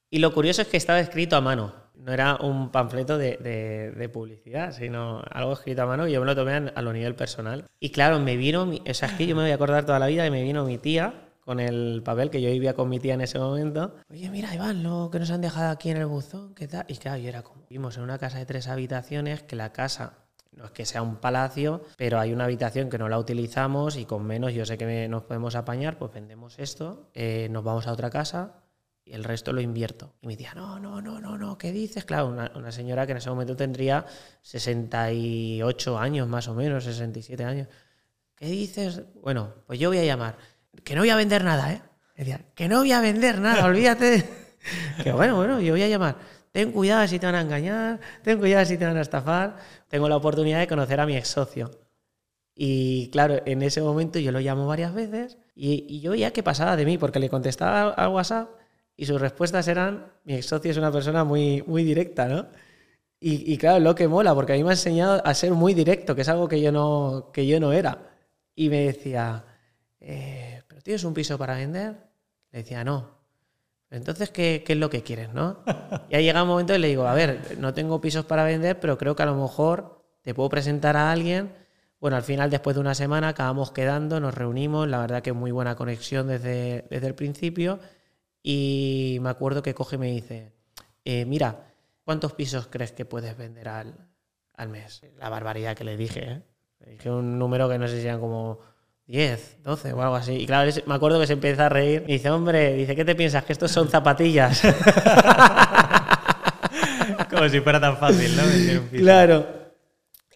Speaker 1: Y lo curioso es que estaba escrito a mano. No era un panfleto de, publicidad, sino algo escrito a mano y yo me lo tomé a, lo nivel personal. Y claro, me vino, o sea, es que yo me voy a acordar toda la vida y me vino mi tía con el papel que yo vivía con mi tía en ese momento. Oye, mira, Iván, lo que nos han dejado aquí en el buzón, ¿qué tal? Y claro, yo era como, vivimos en una casa de tres habitaciones, que la casa no es que sea un palacio, pero hay una habitación que no la utilizamos y con menos yo sé que nos podemos apañar, pues vendemos esto, eh, nos vamos a otra casa y el resto lo invierto. Y me decía, no, no, no, no, no, ¿qué dices? Claro, una, una, señora que en ese momento tendría 68 años más o menos, 67 años. ¿Qué dices? Bueno, pues yo voy a llamar. Que no voy a vender nada, ¿eh? Decía, que no voy a vender nada, olvídate. (laughs) que bueno, bueno, yo voy a llamar. Ten cuidado si te van a engañar, ten cuidado si te van a estafar. Tengo la oportunidad de conocer a mi ex socio. Y claro, en ese momento yo lo llamo varias veces y, y yo veía que pasaba de mí, porque le contestaba al WhatsApp y sus respuestas eran, mi ex socio es una persona muy, muy directa, ¿no? Y, y, claro, lo que mola, porque a mí me ha enseñado a ser muy directo, que es algo que yo no, que yo no era. Y me decía, eh, ¿pero tienes un piso para vender? Le decía, no. Entonces, ¿qué, ¿qué, es lo que quieres, no? (laughs) Y ahí llega un momento y le digo, a ver, no tengo pisos para vender, pero creo que a lo mejor te puedo presentar a alguien. Bueno, al final, después de una semana, acabamos quedando, nos reunimos, la verdad que muy buena conexión desde, desde el principio. Y me acuerdo que coge y me dice, eh, mira, ¿cuántos pisos crees que puedes vender al, al mes? La barbaridad que le dije, ¿eh? Le dije un número que no sé si eran como 10, 12 o algo así. Y claro, me acuerdo que se empieza a reír. Y dice, hombre, dice, ¿qué te piensas? Que estos son zapatillas. (laughs)
Speaker 2: como si fuera tan fácil, ¿no?
Speaker 1: Claro.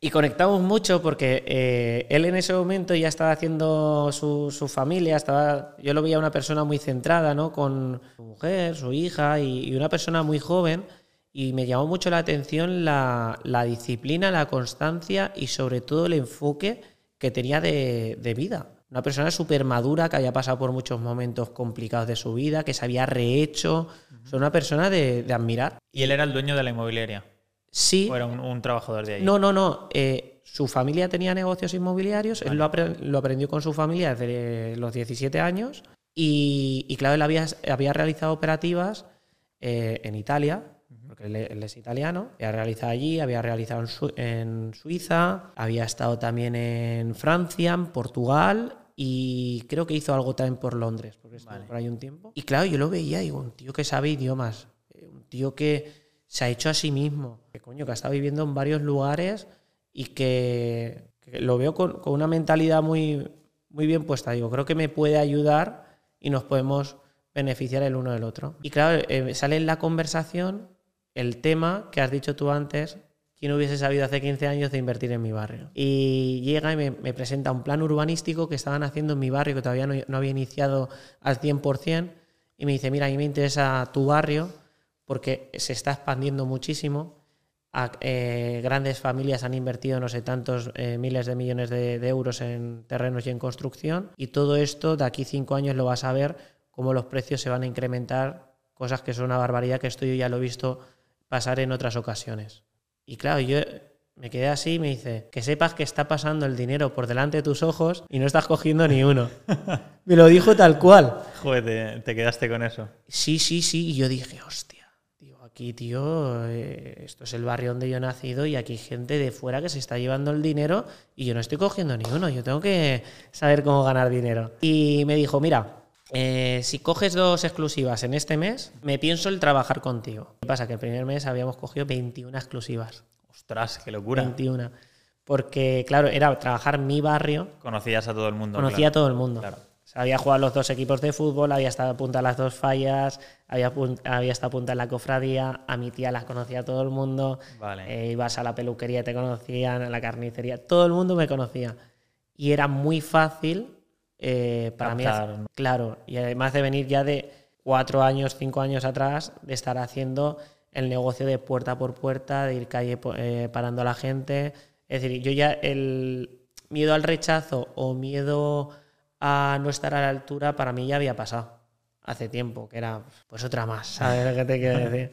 Speaker 1: Y conectamos mucho porque eh, él en ese momento ya estaba haciendo su, su, familia, estaba, yo lo veía una persona muy centrada, ¿no? Con su mujer, su hija y, y una persona muy joven. Y me llamó mucho la atención la, la, disciplina, la constancia y sobre todo el enfoque que tenía de, de vida. Una persona súper madura que había pasado por muchos momentos complicados de su vida, que se había rehecho. Uh -huh. una persona de, de admirar.
Speaker 2: ¿Y él era el dueño de la inmobiliaria?
Speaker 1: Sí.
Speaker 2: ¿O era un, un trabajador de ahí?
Speaker 1: No, no, no. Eh, su familia tenía negocios inmobiliarios. Vale. Él lo, apre lo, aprendió con su familia desde los 17 años. Y, y claro, él había, había realizado operativas eh, en Italia, porque él, él, es italiano. Había realizado allí, había realizado en, Su en Suiza, había estado también en Francia, en Portugal y creo que hizo algo también por Londres, porque estuvo vale. por ahí un tiempo. Y claro, yo lo veía y digo, un tío que sabe idiomas, eh, un tío que se ha hecho a sí mismo, que coño, que ha estado viviendo en varios lugares y que, que lo veo con, con, una mentalidad muy, muy bien puesta. Digo, creo que me puede ayudar y nos podemos beneficiar el uno del otro. Y claro, eh, sale en la conversación el tema que has dicho tú antes, ¿quién hubiese sabido hace 15 años de invertir en mi barrio? Y llega y me, me presenta un plan urbanístico que estaban haciendo en mi barrio, que todavía no, había iniciado al 100%, y me dice, mira, a mí me interesa tu barrio, porque se está expandiendo muchísimo. Eh, grandes familias han invertido no sé tantos eh, miles de millones de, de, euros en terrenos y en construcción y todo esto de aquí cinco años lo vas a ver cómo los precios se van a incrementar cosas que son una barbaridad que esto yo ya lo he visto pasar en otras ocasiones. Y claro yo me quedé así y me dice que sepas que está pasando el dinero por delante de tus ojos y no estás cogiendo ni uno (laughs) me lo dijo tal cual.
Speaker 2: Joder te, te quedaste con eso.
Speaker 1: Sí sí sí y yo dije hostia aquí, tío, eh, esto es el barrio donde yo he nacido y aquí hay gente de fuera que se está llevando el dinero y yo no estoy cogiendo ni uno, yo tengo que saber cómo ganar dinero. Y me dijo, mira, eh, si coges dos exclusivas en este mes, me pienso el trabajar contigo. ¿Qué pasa? Que el primer mes habíamos cogido 21 exclusivas.
Speaker 2: Ostras, qué locura.
Speaker 1: 21. Porque, claro, era trabajar mi barrio.
Speaker 2: Conocías a todo el mundo.
Speaker 1: Conocía
Speaker 2: claro.
Speaker 1: a todo el mundo.
Speaker 2: Claro.
Speaker 1: O sea, había jugado los dos equipos de fútbol, había estado a punta las dos fallas, había, había estado a punta en la cofradía, a mi tía las conocía todo el mundo,
Speaker 2: Vale.
Speaker 1: eh, ibas a la peluquería, te conocían, a la carnicería, todo el mundo me conocía. Y era muy fácil eh, para mí. Claro, y además de venir ya de cuatro años, cinco años atrás, de estar haciendo el negocio de puerta por puerta, de ir calle eh, parando a la gente. Es decir, yo ya el miedo al rechazo o miedo a no estar a la altura, para mí ya había pasado hace tiempo, que era pues otra más, ¿sabes lo que te quiero decir?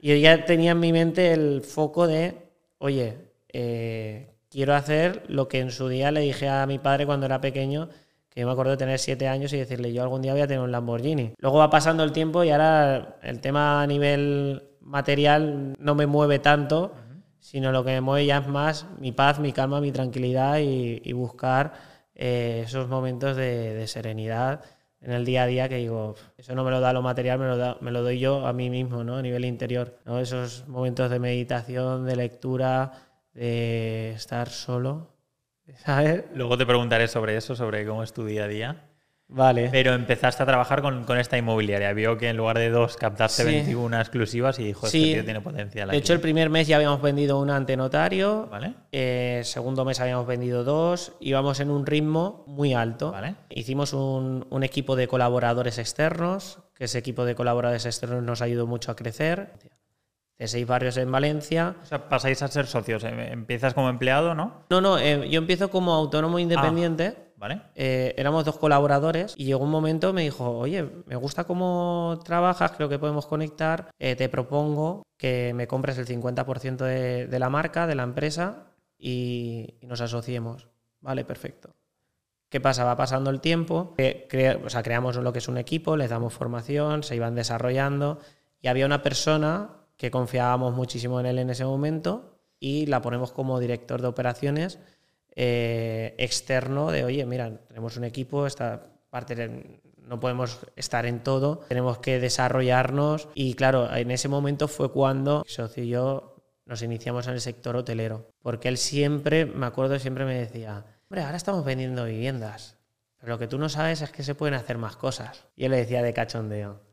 Speaker 1: Y (laughs) yo ya tenía en mi mente el foco de, oye, eh, quiero hacer lo que en su día le dije a mi padre cuando era pequeño, que yo me acuerdo de tener siete años y decirle, yo algún día voy a tener un Lamborghini. Luego va pasando el tiempo y ahora el tema a nivel material no me mueve tanto, sino lo que me mueve ya es más mi paz, mi calma, mi tranquilidad y, y buscar eh, esos momentos de, de serenidad en el día a día que digo, eso no me lo da lo material, me lo, da- me lo doy yo a mí mismo, ¿no? A nivel interior, ¿no? Esos momentos de meditación, de lectura, de estar solo, ¿sabes?
Speaker 2: Luego te preguntaré sobre eso, sobre cómo es tu día a día.
Speaker 1: Vale.
Speaker 2: Pero empezaste a trabajar con, con esta inmobiliaria. Vio que en lugar de dos captaste
Speaker 1: Sí.
Speaker 2: 21 exclusivas y dijo,
Speaker 1: Sí.
Speaker 2: este tío tiene potencial
Speaker 1: De
Speaker 2: aquí".
Speaker 1: hecho, el primer mes ya habíamos vendido una ante notario,
Speaker 2: ¿Vale?
Speaker 1: eh, segundo mes habíamos vendido dos, íbamos en un ritmo muy alto.
Speaker 2: Vale.
Speaker 1: Hicimos un, un equipo de colaboradores externos, que ese equipo de colaboradores externos nos ayudó mucho a crecer. De seis barrios en Valencia.
Speaker 2: O sea, pasáis a ser socios. Em- Empiezas como empleado, ¿no?
Speaker 1: No, no, eh, yo empiezo como autónomo independiente.
Speaker 2: ¿Vale?
Speaker 1: Eh, éramos dos colaboradores y llegó un momento me dijo, oye, me gusta cómo trabajas, creo que podemos conectar, eh, te propongo que me compres el 50% de, de la marca, de la empresa y, y nos asociemos. Vale, perfecto. ¿Qué pasa? Va pasando el tiempo, eh, crea- o sea, creamos lo que es un equipo, les damos formación, se iban desarrollando y había una persona que confiábamos muchísimo en él en ese momento y la ponemos como director de operaciones eh, externo de, oye, mira, tenemos un equipo, no podemos estar en todo, tenemos que desarrollarnos y claro, en ese momento fue cuando mi socio y yo nos iniciamos en el sector hotelero, porque él siempre, me acuerdo, siempre me decía, hombre, ahora estamos vendiendo viviendas, pero lo que tú no sabes es que se pueden hacer más cosas. Y él le decía de cachondeo, "Pues,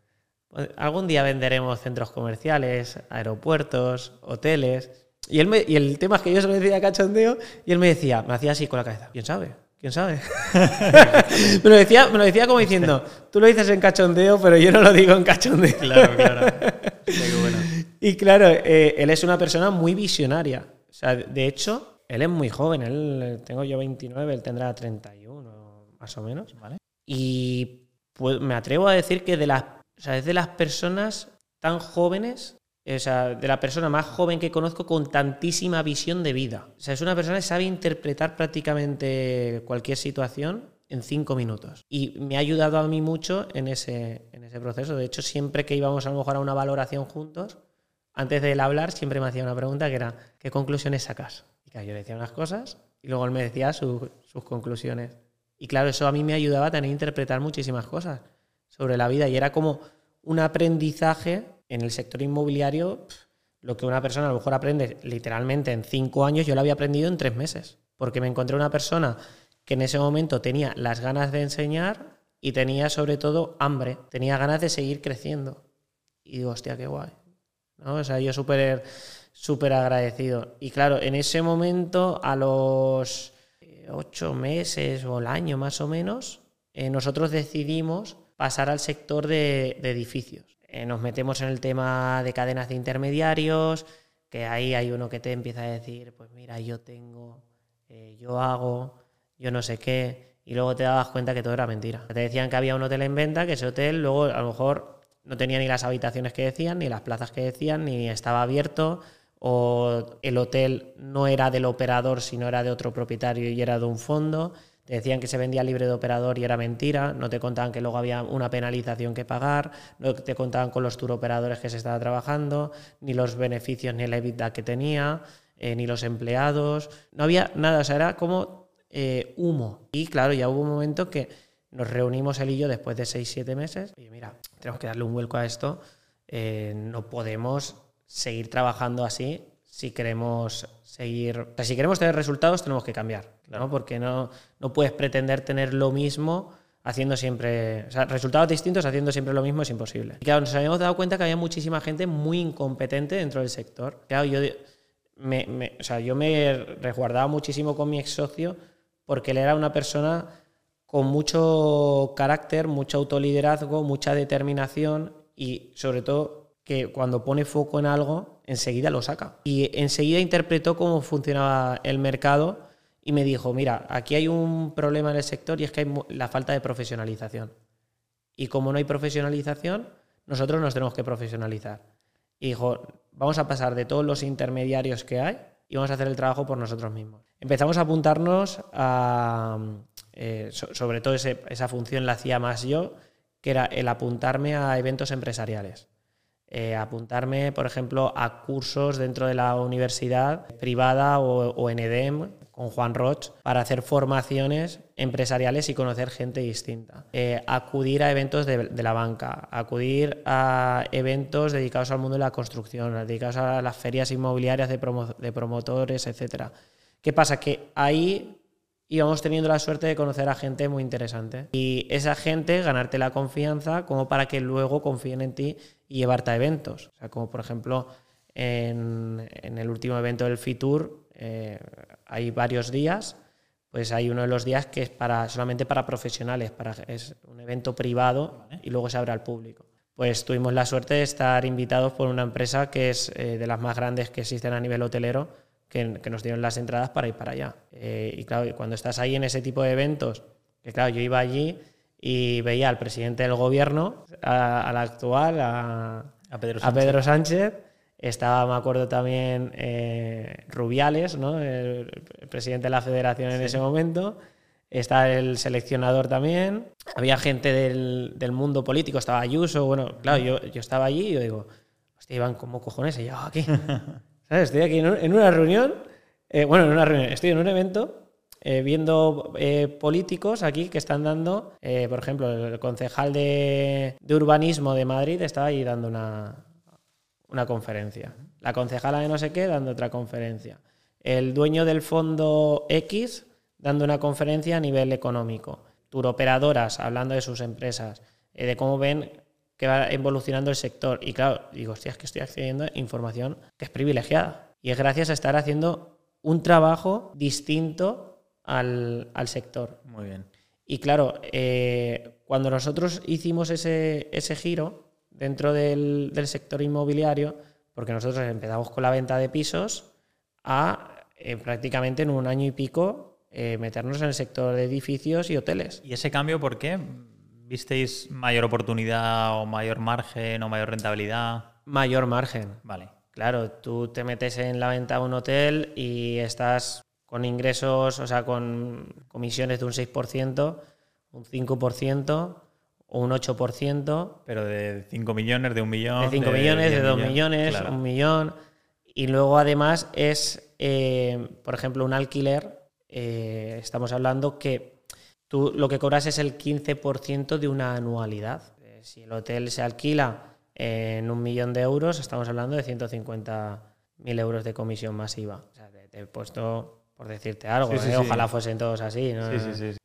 Speaker 1: algún día venderemos centros comerciales, aeropuertos, hoteles. Y, él me- y el tema es que yo se lo decía de cachondeo y él me decía, me hacía así con la cabeza, ¿quién sabe? ¿Quién sabe? (laughs) me, lo decía, me lo decía como diciendo, tú lo dices en cachondeo, pero yo no lo digo en cachondeo.
Speaker 2: Claro, claro. Bueno. (laughs)
Speaker 1: Y claro, eh, él es una persona muy visionaria. O sea, de hecho, él es muy joven. Él tengo yo 29, él tendrá 31, más o menos.
Speaker 2: ¿Vale?
Speaker 1: Y pues, me atrevo a decir que de las, o sea, es de las personas tan jóvenes, o sea, de la persona más joven que conozco con tantísima visión de vida. O sea, es una persona que sabe interpretar prácticamente cualquier situación en cinco minutos. Y me ha ayudado a mí mucho en ese, en ese proceso. De hecho, siempre que íbamos a lo mejor a una valoración juntos, antes de él hablar, siempre me hacía una pregunta que era, ¿qué conclusiones sacas? Y claro, yo le decía unas cosas y luego él me decía su- sus conclusiones. Y claro, eso a mí me ayudaba a interpretar muchísimas cosas sobre la vida y era como un aprendizaje en el sector inmobiliario, lo que una persona a lo mejor aprende literalmente en cinco años, yo lo había aprendido en tres meses, porque me encontré una persona que en ese momento tenía las ganas de enseñar y tenía sobre todo hambre, tenía ganas de seguir creciendo. Y digo, hostia, qué guay. ¿no? O sea, yo súper súper agradecido. Y claro, en ese momento, a los eh, ocho meses o el año más o menos, eh, nosotros decidimos pasar al sector de, edificios. Eh, nos metemos en el tema de cadenas de intermediarios, que ahí hay uno que te empieza a decir, pues mira, yo tengo, eh, yo hago, yo no sé qué, y luego te dabas cuenta que todo era mentira. Te decían que había un hotel en venta, que ese hotel luego a lo mejor no tenía ni las habitaciones que decían, ni las plazas que decían, ni estaba abierto, o el hotel no era del operador, sino era de otro propietario y era de un fondo. Te decían que se vendía libre de operador y era mentira. No te contaban que luego había una penalización que pagar. No te contaban con los tour operadores que se estaba trabajando, ni los beneficios ni la EBITDA que tenía, eh, ni los empleados. No había nada. O sea, era como eh, humo. Y claro, ya hubo un momento que nos reunimos él y yo después de 6-7 meses. Y mira, tenemos que darle un vuelco a esto. Eh, no podemos seguir trabajando así si queremos seguir. O sea, si queremos tener resultados, tenemos que cambiar. ¿no? Porque no, no puedes pretender tener lo mismo haciendo siempre, o sea, resultados distintos haciendo siempre lo mismo es imposible. Y claro, nos habíamos dado cuenta que había muchísima gente muy incompetente dentro del sector. Claro, yo me, o sea, yo me resguardaba muchísimo con mi ex socio porque él era una persona con mucho carácter, mucho autoliderazgo, mucha determinación y sobre todo que cuando pone foco en algo, enseguida lo saca. Y enseguida interpretó cómo funcionaba el mercado y me dijo, mira, aquí hay un problema en el sector y es que hay la falta de profesionalización. Y como no hay profesionalización, nosotros nos tenemos que profesionalizar. Y dijo, vamos a pasar de todos los intermediarios que hay y vamos a hacer el trabajo por nosotros mismos. Empezamos a apuntarnos a, eh, sobre todo esa función la hacía más yo, que era el apuntarme a eventos empresariales. Eh, apuntarme, por ejemplo, a cursos dentro de la universidad privada o, en EDEM con Juan Roch para hacer formaciones empresariales y conocer gente distinta. Eh, acudir a eventos de, la banca, acudir a eventos dedicados al mundo de la construcción, dedicados a las ferias inmobiliarias de, de promotores, etc. ¿Qué pasa? Que ahí íbamos teniendo la suerte de conocer a gente muy interesante. Y esa gente, ganarte la confianza como para que luego confíen en ti y llevarte a eventos. O sea, como por ejemplo en, el último evento del FITUR eh, hay varios días, pues hay uno de los días que es para, solamente para profesionales, para, es un evento privado y luego se abre al público. Pues tuvimos la suerte de estar invitados por una empresa que es eh, de las más grandes que existen a nivel hotelero, que, nos dieron las entradas para ir para allá. Eh, y claro, cuando estás ahí en ese tipo de eventos, que claro, yo iba allí y veía al presidente del gobierno, al actual, a, Pedro Sánchez. Estaba, me acuerdo también, eh, Rubiales, ¿no? el, presidente de la federación en ese momento. Está el seleccionador también. Había gente del, del, mundo político, estaba Ayuso. Bueno, claro, yo, yo estaba allí y yo digo, hostia, Iván, ¿cómo cojones he llegado aquí? (laughs) Estoy aquí en, una reunión, eh, bueno, en una reunión, estoy en un evento eh, viendo eh, políticos aquí que están dando, por ejemplo, el concejal de, urbanismo de Madrid estaba ahí dando una, una conferencia. La concejala de no sé qué dando otra conferencia. El dueño del fondo X dando una conferencia a nivel económico. Turoperadoras hablando de sus empresas, de cómo ven que va evolucionando el sector. Y claro, digo, hostia, es que estoy accediendo a información que es privilegiada. Y es gracias a estar haciendo un trabajo distinto al, sector.
Speaker 2: Muy bien.
Speaker 1: Y claro, eh, cuando nosotros hicimos ese, ese giro dentro del, sector inmobiliario, porque nosotros empezamos con la venta de pisos, a eh, prácticamente en un año y pico eh, meternos en el sector de edificios y hoteles.
Speaker 2: ¿Y ese cambio por qué? ¿Visteis mayor oportunidad o mayor margen o mayor rentabilidad?
Speaker 1: Mayor margen.
Speaker 2: Vale.
Speaker 1: Claro, tú te metes en la venta de un hotel y estás con ingresos, o sea, con comisiones de un 6%, un 5% o un 8%.
Speaker 2: Pero de 5 millones, de un millón.
Speaker 1: De 5 millones, de 2 millones, un millón. Y luego además es, eh, por ejemplo, un alquiler. Eh, estamos hablando que tú lo que cobras es el 15% de una anualidad. Eh, si el hotel se alquila en un millón de euros, estamos hablando de 150.000 euros de comisión masiva. O sea, te, he puesto por decirte algo, ¿eh? ojalá fuesen todos así. ¿no?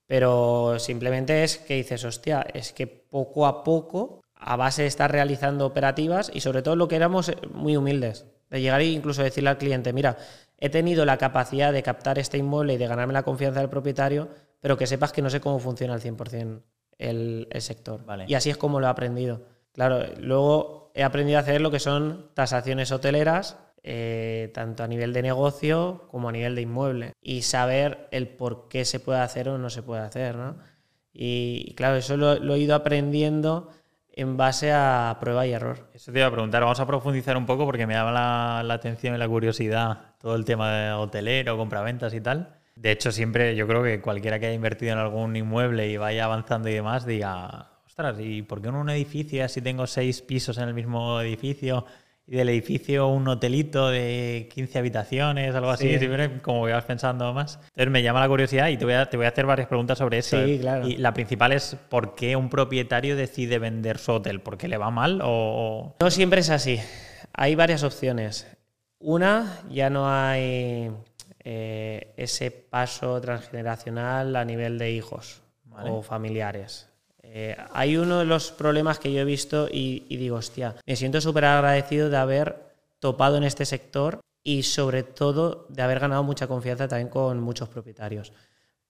Speaker 1: Pero simplemente es que dices, hostia, es que poco a poco, a base de estar realizando operativas y sobre todo lo que éramos eh, muy humildes, de llegar e incluso decirle al cliente, mira, he tenido la capacidad de captar este inmueble y de ganarme la confianza del propietario, pero que sepas que no sé cómo funciona al 100% el, el sector. Y así es como lo he aprendido. Claro, luego he aprendido a hacer lo que son tasaciones hoteleras, eh, tanto a nivel de negocio como a nivel de inmueble, y saber el por qué se puede hacer o no se puede hacer. ¿no? Y, claro, eso lo, he ido aprendiendo en base a prueba y error.
Speaker 2: Eso te iba a preguntar, vamos a profundizar un poco porque me llama la, la atención y la curiosidad todo el tema de hotelero, compraventas y tal. De hecho, siempre yo creo que cualquiera que haya invertido en algún inmueble y vaya avanzando y demás diga, ostras, ¿y por qué en un edificio, si tengo seis pisos en el mismo edificio y del edificio un hotelito de 15 habitaciones, algo así,
Speaker 1: Sí.
Speaker 2: como que vas pensando más. Entonces me llama la curiosidad y te voy a, te voy a hacer varias preguntas sobre eso.
Speaker 1: Sí,
Speaker 2: ¿eh?
Speaker 1: claro.
Speaker 2: Y la principal es ¿por qué un propietario decide vender su hotel? ¿Porque le va mal o...?
Speaker 1: No siempre es así. Hay varias opciones. Una, ya no hay eh, ese paso transgeneracional a nivel de hijos
Speaker 2: Vale.
Speaker 1: o familiares. Eh, hay uno de los problemas que yo he visto y, y digo, hostia, me siento súper agradecido de haber topado en este sector y sobre todo de haber ganado mucha confianza también con muchos propietarios.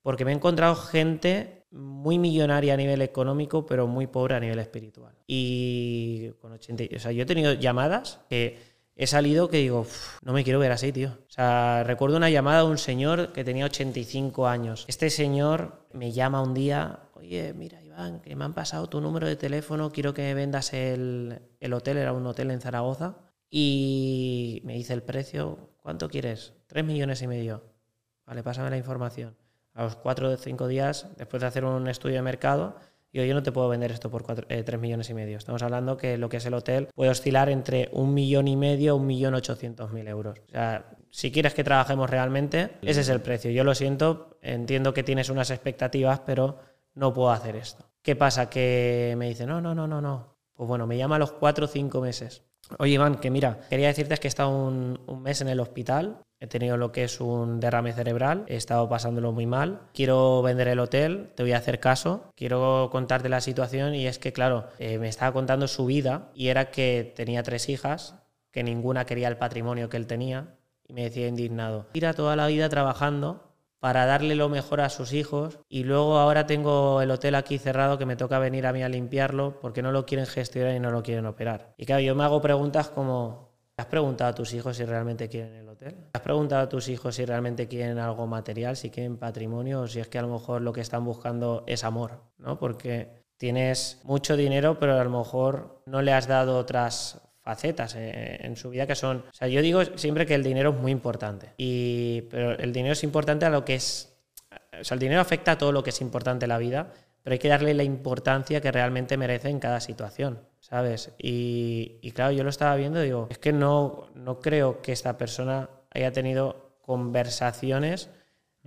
Speaker 1: Porque me he encontrado gente muy millonaria a nivel económico, pero muy pobre a nivel espiritual. Y con 80, y- o sea, yo he tenido llamadas que he salido que digo, "Uf, no me quiero ver así, tío. O sea, recuerdo una llamada de un señor que tenía 85 años. Este señor me llama un día, oye, mira, Iván, que me han pasado tu número de teléfono, quiero que me vendas el, el hotel, era un hotel en Zaragoza, y me dice el precio, ¿cuánto quieres? Tres millones y medio. Vale, pásame la información. A los cuatro o cinco días, después de hacer un estudio de mercado, digo, yo no te puedo vender esto por cuatro- eh, tres millones y medio. Estamos hablando que lo que es el hotel puede oscilar entre un millón y medio a un millón ochocientos mil euros. O sea, si quieres que trabajemos realmente, ese es el precio. Yo lo siento, entiendo que tienes unas expectativas, pero no puedo hacer esto. ¿Qué pasa? Que me dice, no, no, no, no, no. Pues bueno, me llama a los cuatro o cinco meses. Oye, Iván, que mira, quería decirte que he estado un, un mes en el hospital, he tenido lo que es un derrame cerebral, he estado pasándolo muy mal, quiero vender el hotel, te voy a hacer caso, quiero contarte la situación y es que, claro, eh, me estaba contando su vida y era que tenía tres hijas, que ninguna quería el patrimonio que él tenía y me decía indignado, tira toda la vida trabajando para darle lo mejor a sus hijos y luego ahora tengo el hotel aquí cerrado que me toca venir a mí a limpiarlo porque no lo quieren gestionar y no lo quieren operar. Y claro, yo me hago preguntas como, ¿has preguntado a tus hijos si realmente quieren el hotel? ¿Has preguntado a tus hijos si realmente quieren algo material, si quieren patrimonio o si es que a lo mejor lo que están buscando es amor? ¿no? Porque tienes mucho dinero pero a lo mejor no le has dado otras facetas eh, en su vida que son... O sea, yo digo siempre que el dinero es muy importante, y, pero el dinero es importante a lo que es... O sea, el dinero afecta a todo lo que es importante en la vida, pero hay que darle la importancia que realmente merece en cada situación, ¿sabes? Y, y claro, yo lo estaba viendo y digo, es que no, no creo que esta persona haya tenido conversaciones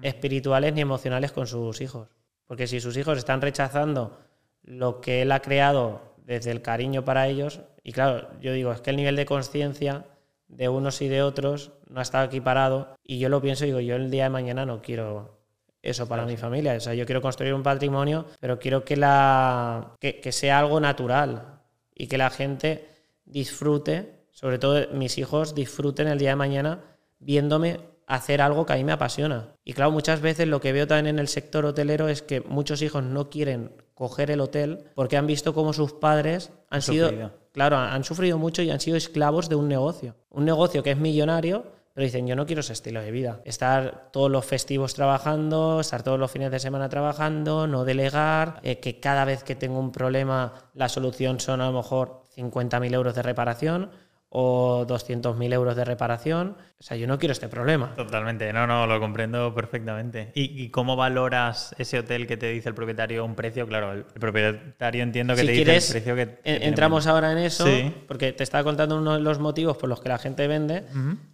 Speaker 1: espirituales ni emocionales con sus hijos. Porque si sus hijos están rechazando lo que él ha creado desde el cariño para ellos, y claro, yo digo, es que el nivel de conciencia de unos y de otros no ha estado equiparado, y yo lo pienso y digo, yo el día de mañana no quiero eso para mi familia, o sea, yo quiero construir un patrimonio, pero quiero que, la, que, que sea algo natural y que la gente disfrute, sobre todo mis hijos disfruten el día de mañana viéndome hacer algo que a mí me apasiona. Y claro, muchas veces lo que veo también en el sector hotelero es que muchos hijos no quieren coger el hotel porque han visto cómo sus padres han,
Speaker 2: Han
Speaker 1: sido,
Speaker 2: sufrido.
Speaker 1: claro, han sufrido mucho y han sido esclavos de un negocio. Un negocio que es millonario, pero dicen, yo no quiero ese estilo de vida. Estar todos los festivos trabajando, estar todos los fines de semana trabajando, no delegar, eh, que cada vez que tengo un problema la solución son a lo mejor 50.000 euros de reparación o 200.000 euros de reparación. O sea, yo no quiero este problema.
Speaker 2: Totalmente, no, no, lo comprendo perfectamente. ¿Y, y cómo valoras ese hotel que te dice el propietario un precio? Claro, el, propietario entiendo que
Speaker 1: si
Speaker 2: te
Speaker 1: quieres,
Speaker 2: dice el precio que... que tiene
Speaker 1: entramos ahora en eso,
Speaker 2: Sí.
Speaker 1: porque te estaba contando uno de los motivos por los que la gente vende.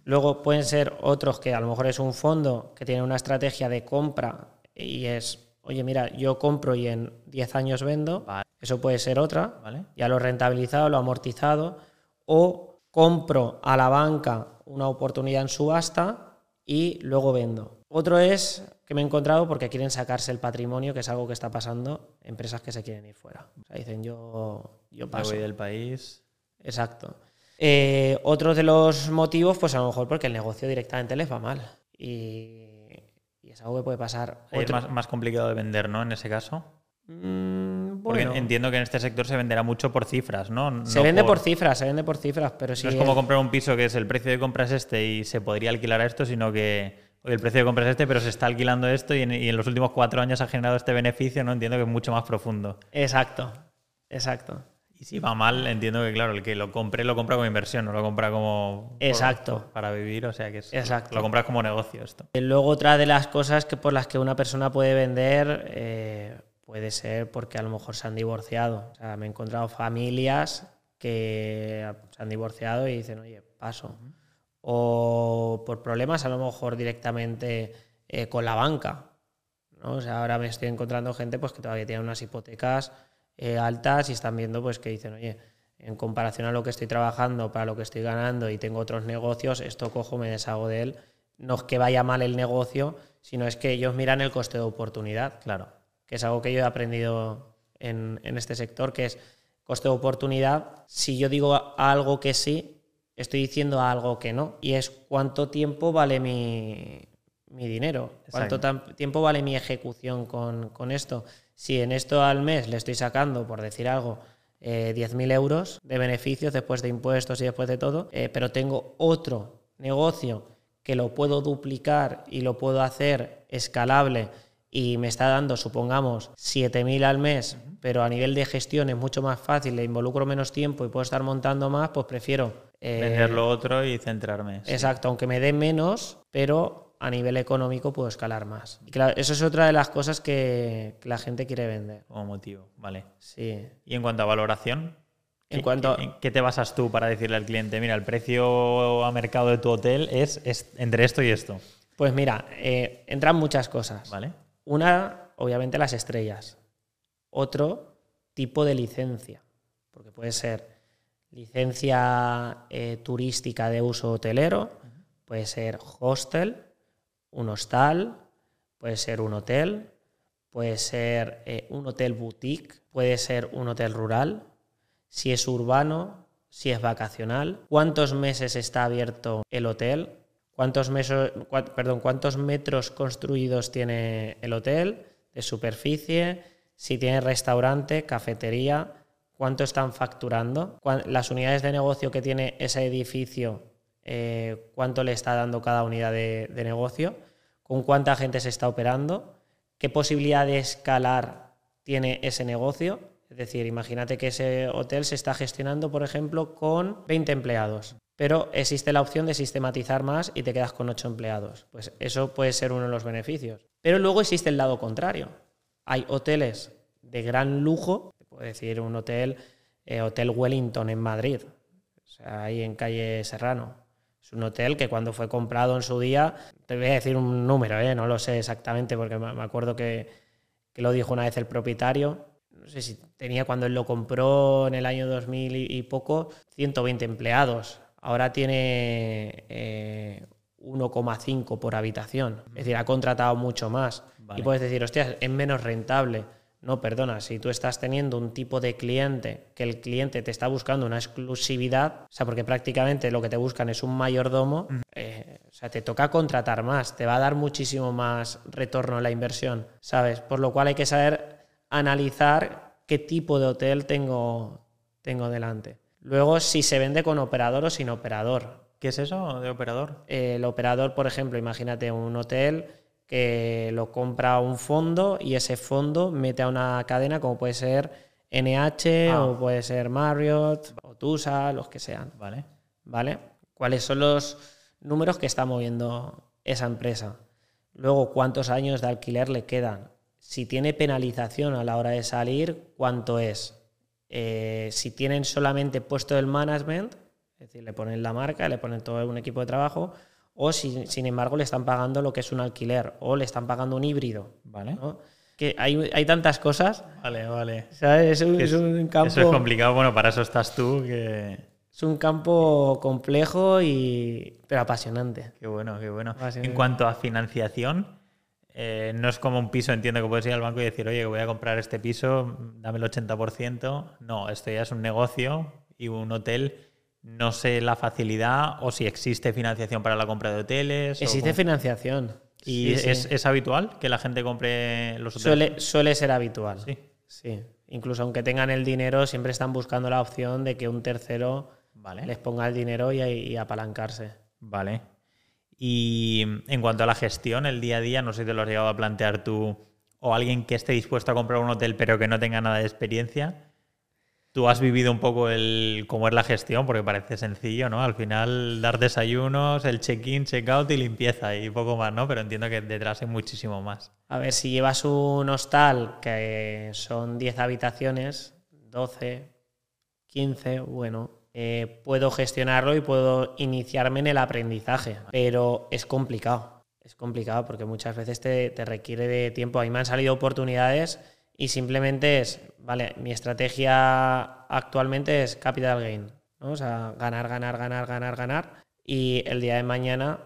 Speaker 1: Luego pueden ser otros que a lo mejor es un fondo que tiene una estrategia de compra y es, oye, mira, yo compro y en 10 años vendo.
Speaker 2: Vale.
Speaker 1: Eso puede ser otra.
Speaker 2: Vale.
Speaker 1: Ya lo he rentabilizado, lo he amortizado. O compro a la banca una oportunidad en subasta y luego vendo. Otro es que me he encontrado porque quieren sacarse el patrimonio, que es algo que está pasando, empresas que se quieren ir fuera. O sea, dicen yo, yo
Speaker 2: Me
Speaker 1: paso.
Speaker 2: voy del país.
Speaker 1: Exacto. Eh, otro de los motivos, pues a lo mejor porque el negocio directamente les va mal. Y, y es algo que puede pasar.
Speaker 2: Es más complicado de vender, ¿no? En ese caso.
Speaker 1: Mm,
Speaker 2: Porque entiendo que en este sector se venderá mucho por cifras, ¿no?
Speaker 1: se
Speaker 2: No
Speaker 1: vende por cifras, se vende por cifras, pero si
Speaker 2: No es como comprar un piso que es el precio de compra es este y se podría alquilar a esto, sino que el precio de compra es este, pero se está alquilando esto y en, y en los últimos cuatro años ha generado este beneficio, ¿no? Entiendo que es mucho más profundo.
Speaker 1: Exacto, exacto.
Speaker 2: Y si va mal, entiendo que, claro, el que lo compre lo compra como inversión, no lo compra como... por-
Speaker 1: Exacto.
Speaker 2: para vivir, o sea que es,
Speaker 1: Exacto.
Speaker 2: lo compras como negocio esto.
Speaker 1: Luego otra de las cosas que por las que una persona puede vender eh, puede ser porque a lo mejor se han divorciado. O sea, me he encontrado familias que se han divorciado y dicen, oye, paso. O por problemas a lo mejor directamente eh, con la banca. O sea, ahora me estoy encontrando gente pues, que todavía tiene unas hipotecas eh, altas y están viendo pues, que dicen, oye, en comparación a lo que estoy trabajando, para lo que estoy ganando y tengo otros negocios, esto cojo, me deshago de él. No es que vaya mal el negocio, sino es que ellos miran el coste de oportunidad, claro, que es algo que yo he aprendido en, en este sector, que es coste de oportunidad. Si yo digo algo que sí, estoy diciendo algo que no. Y es cuánto tiempo vale mi, mi dinero, cuánto tiempo vale mi ejecución con, con esto. Si en esto al mes le estoy sacando, por decir algo, eh, 10.000 euros de beneficios después de impuestos y después de todo, eh, pero tengo otro negocio que lo puedo duplicar y lo puedo hacer escalable y me está dando, supongamos, 7.000 al mes, pero a nivel de gestión es mucho más fácil, le involucro menos tiempo y puedo estar montando más, pues prefiero...
Speaker 2: Eh, Vender lo otro y centrarme.
Speaker 1: Exacto, aunque me dé menos, pero a nivel económico puedo escalar más. Y claro, eso es otra de las cosas que, la gente quiere vender.
Speaker 2: Como motivo, vale.
Speaker 1: Sí.
Speaker 2: ¿Y en cuanto a valoración?
Speaker 1: En cuanto...
Speaker 2: ¿En qué te basas tú para decirle al cliente, mira, el precio a mercado de tu hotel es, entre esto y esto?
Speaker 1: Pues mira, eh, entran muchas cosas.
Speaker 2: Vale.
Speaker 1: Una, obviamente, las estrellas. Otro, tipo de licencia. Porque puede ser licencia eh, turística de uso hotelero, puede ser hostel, un hostal, puede ser un hotel, puede ser eh, un hotel boutique, puede ser un hotel rural, si es urbano, si es vacacional, cuántos meses está abierto el hotel, cuántos, mesos, perdón, cuántos metros construidos tiene el hotel de superficie, si tiene restaurante, cafetería, cuánto están facturando, las unidades de negocio que tiene ese edificio, eh, cuánto le está dando cada unidad de negocio con cuánta gente se está operando, qué posibilidad de escalar tiene ese negocio. Es decir, imagínate que ese hotel se está gestionando, por ejemplo, con 20 empleados, pero existe la opción de sistematizar más y te quedas con 8 empleados. Pues eso puede ser uno de los beneficios. Pero luego existe el lado contrario. Hay hoteles de gran lujo, te puedo decir un hotel, eh, Hotel Wellington en Madrid, o sea, ahí en calle Serrano, es un hotel que cuando fue comprado en su día, te voy a decir un número, ¿eh? no lo sé exactamente porque me acuerdo que, lo dijo una vez el propietario. No sé si tenía cuando él lo compró en el año 2000 y, poco, 120 empleados. Ahora tiene 1,5 eh, por habitación. Es decir, ha contratado mucho más. Y puedes decir, hostia, es menos rentable. No, perdona, si tú estás teniendo un tipo de cliente que el cliente te está buscando una exclusividad, o sea, porque prácticamente lo que te buscan es un mayordomo, eh, o sea, te toca contratar más, te va a dar muchísimo más retorno a la inversión, ¿sabes? Por lo cual hay que saber analizar qué tipo de hotel tengo, tengo delante. Luego, si se vende con operador o sin operador.
Speaker 2: ¿Qué es eso de operador?
Speaker 1: el operador, por ejemplo, imagínate un hotel que lo compra un fondo y ese fondo mete a una cadena como puede ser NH ah. o puede ser Marriott o TUSA, los que sean.
Speaker 2: Vale.
Speaker 1: ¿Vale? ¿Cuáles son los números que está moviendo esa empresa? Luego, ¿cuántos años de alquiler le quedan? Si tiene penalización a la hora de salir, ¿cuánto es? Eh, si tienen solamente puesto el management, es decir, le ponen la marca, le ponen todo un equipo de trabajo, o si, sin embargo le están pagando lo que es un alquiler o le están pagando un híbrido.
Speaker 2: Vale.
Speaker 1: Que hay, hay, tantas cosas.
Speaker 2: Vale, vale.
Speaker 1: Es, un, campo.
Speaker 2: Eso es complicado, bueno, para eso estás tú. Que...
Speaker 1: Es un campo complejo y pero apasionante.
Speaker 2: Qué bueno, qué bueno. En cuanto a financiación, eh, no es como un piso, entiendo que puedes ir al banco y decir, oye, voy a comprar este piso, dame el 80%. No, esto ya es un negocio y un hotel no sé la facilidad o si existe financiación para la compra de hoteles.
Speaker 1: Existe financiación.
Speaker 2: ¿Y es, habitual que la gente compre los
Speaker 1: hoteles? Suele, ser habitual. Sí. Sí. Incluso aunque tengan el dinero, siempre están buscando la opción de que un tercero les ponga el dinero y, apalancarse.
Speaker 2: Vale. Y en cuanto a la gestión, el día a día, no sé si te lo has llegado a plantear tú o alguien que esté dispuesto a comprar un hotel pero que no tenga nada de experiencia. Tú has vivido un poco el cómo es la gestión, porque parece sencillo, ¿no? Al final dar desayunos, el check-in, check-out y limpieza y poco más, ¿no? Pero entiendo que detrás hay muchísimo más.
Speaker 1: A ver, si llevas un hostal que son 10 habitaciones, 12, 15, bueno, eh, puedo gestionarlo y puedo iniciarme en el aprendizaje, pero es complicado. Es complicado porque muchas veces te, te requiere de tiempo. A mí me han salido oportunidades y simplemente es, vale, mi estrategia actualmente es capital gain. O sea, ganar, ganar, ganar, ganar, ganar y el día de mañana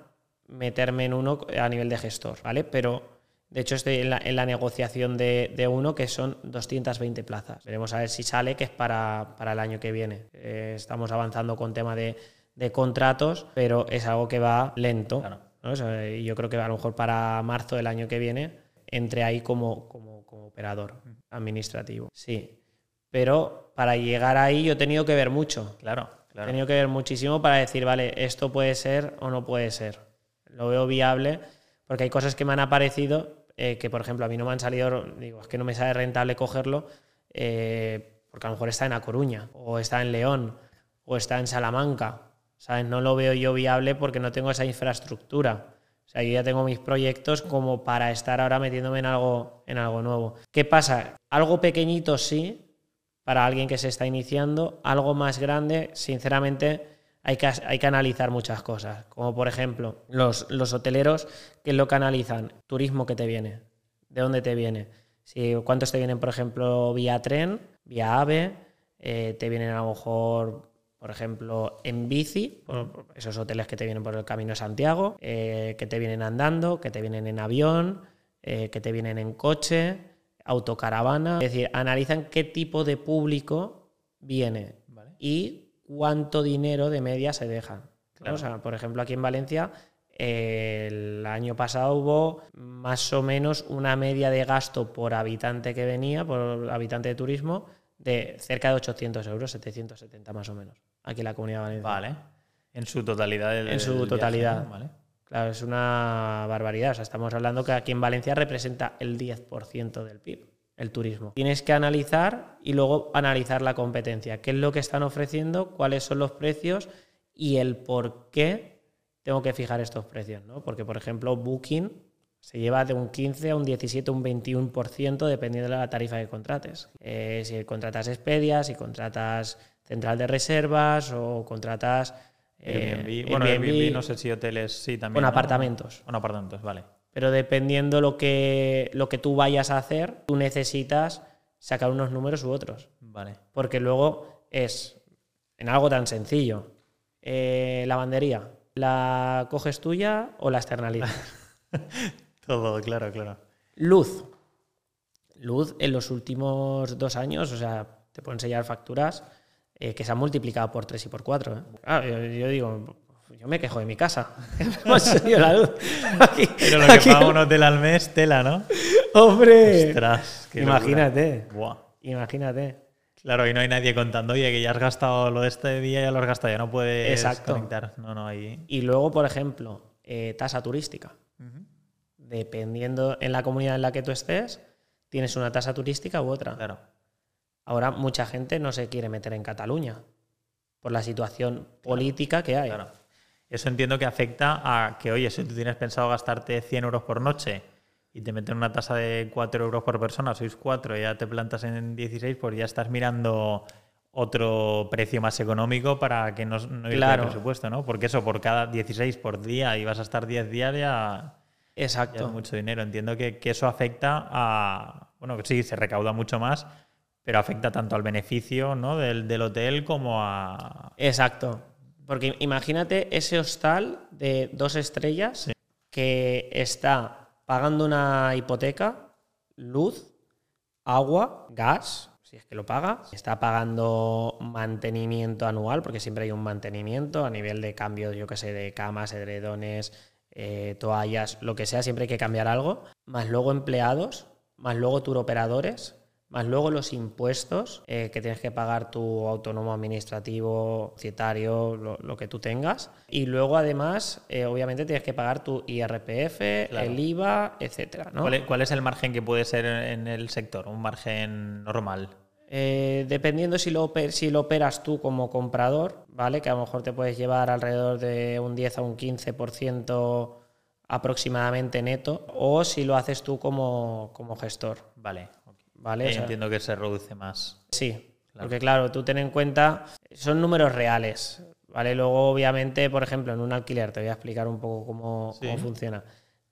Speaker 1: meterme en uno a nivel de gestor, ¿vale? Pero de hecho estoy en la, negociación de, uno que son 220 plazas. Veremos a ver si sale, que es para, el año que viene. Eh, estamos avanzando con tema de, contratos, pero es algo que va lento. yo creo que a lo mejor para marzo del año que viene entre ahí como, como, operador administrativo. Sí. Pero para llegar ahí yo he tenido que ver mucho.
Speaker 2: Claro,
Speaker 1: claro. He tenido que ver muchísimo para decir, vale, esto puede ser o no puede ser. Lo veo viable porque hay cosas que me han aparecido eh, que, por ejemplo, a mí no me han salido, digo, es que no me sale rentable cogerlo eh, porque a lo mejor está en A Coruña o está en León o está en Salamanca. ¿Sabes? No lo veo yo viable porque no tengo esa infraestructura. O sea, yo ya tengo mis proyectos como para estar ahora metiéndome en algo, en algo nuevo. ¿Qué pasa? Algo pequeñito sí, para alguien que se está iniciando, algo más grande, sinceramente, hay que, hay que analizar muchas cosas. Como por ejemplo, los, los hoteleros, ¿qué es lo que analizan? Turismo que te viene, de dónde te viene. Si, ¿Cuántos te vienen, por ejemplo, vía tren, vía AVE? Eh, te vienen a lo mejor por ejemplo, en bici, esos hoteles que te vienen por el Camino de Santiago, eh, que te vienen andando, que te vienen en avión, eh, que te vienen en coche, autocaravana. Es decir, analizan qué tipo de público viene y cuánto dinero de media se deja. por ejemplo, aquí en Valencia, el año pasado hubo más o menos una media de gasto por habitante que venía, por habitante de turismo, de cerca de 800 euros, 770 más o menos, aquí en la comunidad valenciana.
Speaker 2: Vale. En su totalidad.
Speaker 1: en su totalidad. Claro, es una barbaridad. O sea, estamos hablando que aquí en Valencia representa el 10% del PIB, el turismo. Tienes que analizar y luego analizar la competencia. ¿Qué es lo que están ofreciendo? ¿Cuáles son los precios? Y el por qué tengo que fijar estos precios. ¿no? Porque, por ejemplo, Booking se lleva de un 15 a un 17, un 21% dependiendo de la tarifa que contrates. Eh, si contratas Expedia, si contratas central de reservas o contratas...
Speaker 2: Eh, bueno, Airbnb, no sé si hoteles sí también.
Speaker 1: Con apartamentos.
Speaker 2: Con apartamentos, vale.
Speaker 1: Pero dependiendo lo que, lo que tú vayas a hacer, tú necesitas sacar unos números u otros.
Speaker 2: Vale.
Speaker 1: Porque luego es en algo tan sencillo. Eh, lavandería, ¿la coges tuya o la externalizas? (laughs)
Speaker 2: Todo, claro, claro.
Speaker 1: Luz. Luz en los últimos dos años, o sea, te puedo enseñar facturas eh, que se han multiplicado por tres y por cuatro. ¿eh? yo, digo, yo me quejo de mi casa. (laughs)
Speaker 2: la luz. Pero lo que paga un hotel al mes, tela, ¿no?
Speaker 1: ¡Hombre! imagínate. Imagínate.
Speaker 2: Claro, y no hay nadie contando, oye, que ya has gastado lo de este día, ya lo has gastado, ya no puedes
Speaker 1: Exacto.
Speaker 2: conectar. No, no, ahí...
Speaker 1: Y luego, por ejemplo, eh, tasa turística dependiendo en la comunidad en la que tú estés, tienes una tasa turística u otra.
Speaker 2: Claro.
Speaker 1: Ahora mucha gente no se quiere meter en Cataluña por la situación política que hay. Claro.
Speaker 2: Eso entiendo que afecta a que, oye, si tú tienes pensado gastarte 100 euros por noche y te meten una tasa de 4 euros por persona, sois 4 y ya te plantas en 16, pues ya estás mirando otro precio más económico para que no, no claro. el presupuesto, ¿no? Porque eso, por cada 16 por día y vas a estar 10 días ya
Speaker 1: Exacto.
Speaker 2: mucho dinero. Entiendo que, eso afecta a. Bueno, que sí, se recauda mucho más, pero afecta tanto al beneficio ¿no? del, hotel como a.
Speaker 1: Exacto. Porque imagínate ese hostal de dos estrellas que está pagando una hipoteca, luz, agua, gas, si es que lo paga, está pagando mantenimiento anual, porque siempre hay un mantenimiento a nivel de cambio, yo que sé, de camas, edredones, eh, toallas, lo que sea, siempre hay que cambiar algo, más luego empleados, más luego turoperadores, más luego los impuestos eh, que tienes que pagar tu autónomo administrativo, societario, lo, que tú tengas. Y luego además, eh, obviamente, tienes que pagar tu IRPF, el IVA, etcétera.
Speaker 2: ¿Cuál es el margen que puede ser en el sector? ¿Un margen normal?
Speaker 1: Eh, dependiendo si lo, si lo operas tú como comprador, ¿vale? Que a lo mejor te puedes llevar alrededor de un 10 a un 15% aproximadamente neto, o si lo haces tú como, gestor.
Speaker 2: Vale.
Speaker 1: ¿Vale?
Speaker 2: entiendo que se reduce más.
Speaker 1: Sí. Porque claro, tú ten en cuenta, son números reales. ¿Vale? Luego, obviamente, por ejemplo, en un alquiler, te voy a explicar un poco cómo,
Speaker 2: Sí.
Speaker 1: cómo funciona.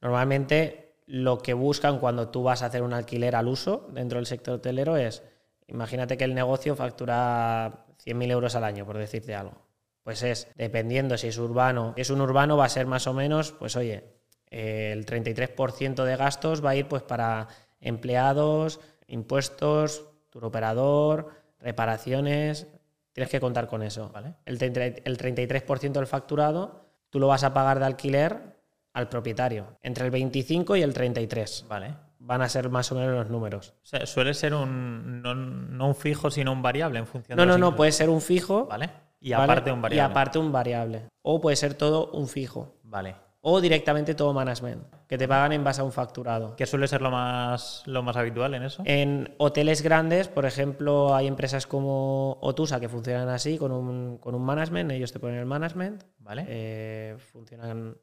Speaker 1: Normalmente, lo que buscan cuando tú vas a hacer un alquiler al uso dentro del sector hotelero es, imagínate que el negocio factura 100.000 euros al año, por decirte algo. Pues es, dependiendo si es urbano, si es un urbano va a ser más o menos, pues oye, eh, el 33% de gastos va a ir pues para empleados, impuestos, turoperador, reparaciones, tienes que contar con eso.
Speaker 2: Vale.
Speaker 1: El, 30 el 33% del facturado tú lo vas a pagar de alquiler al propietario, entre el 25 y el 33.
Speaker 2: Vale.
Speaker 1: Van a ser más o menos los números.
Speaker 2: O sea, suele ser un no, no un fijo, sino un variable en función
Speaker 1: No,
Speaker 2: de
Speaker 1: no, no,
Speaker 2: ingresos.
Speaker 1: puede ser un fijo.
Speaker 2: Vale. Y
Speaker 1: ¿vale?
Speaker 2: aparte un variable.
Speaker 1: Y aparte un variable. O puede ser todo un fijo.
Speaker 2: Vale.
Speaker 1: O directamente todo management, que te pagan en base a un facturado.
Speaker 2: ¿Qué suele ser lo más, lo más habitual en eso?
Speaker 1: En hoteles grandes, por ejemplo, hay empresas como Otusa que funcionan así, con un, con un management, ellos te ponen el management.
Speaker 2: Vale.
Speaker 1: Eh, funcionan.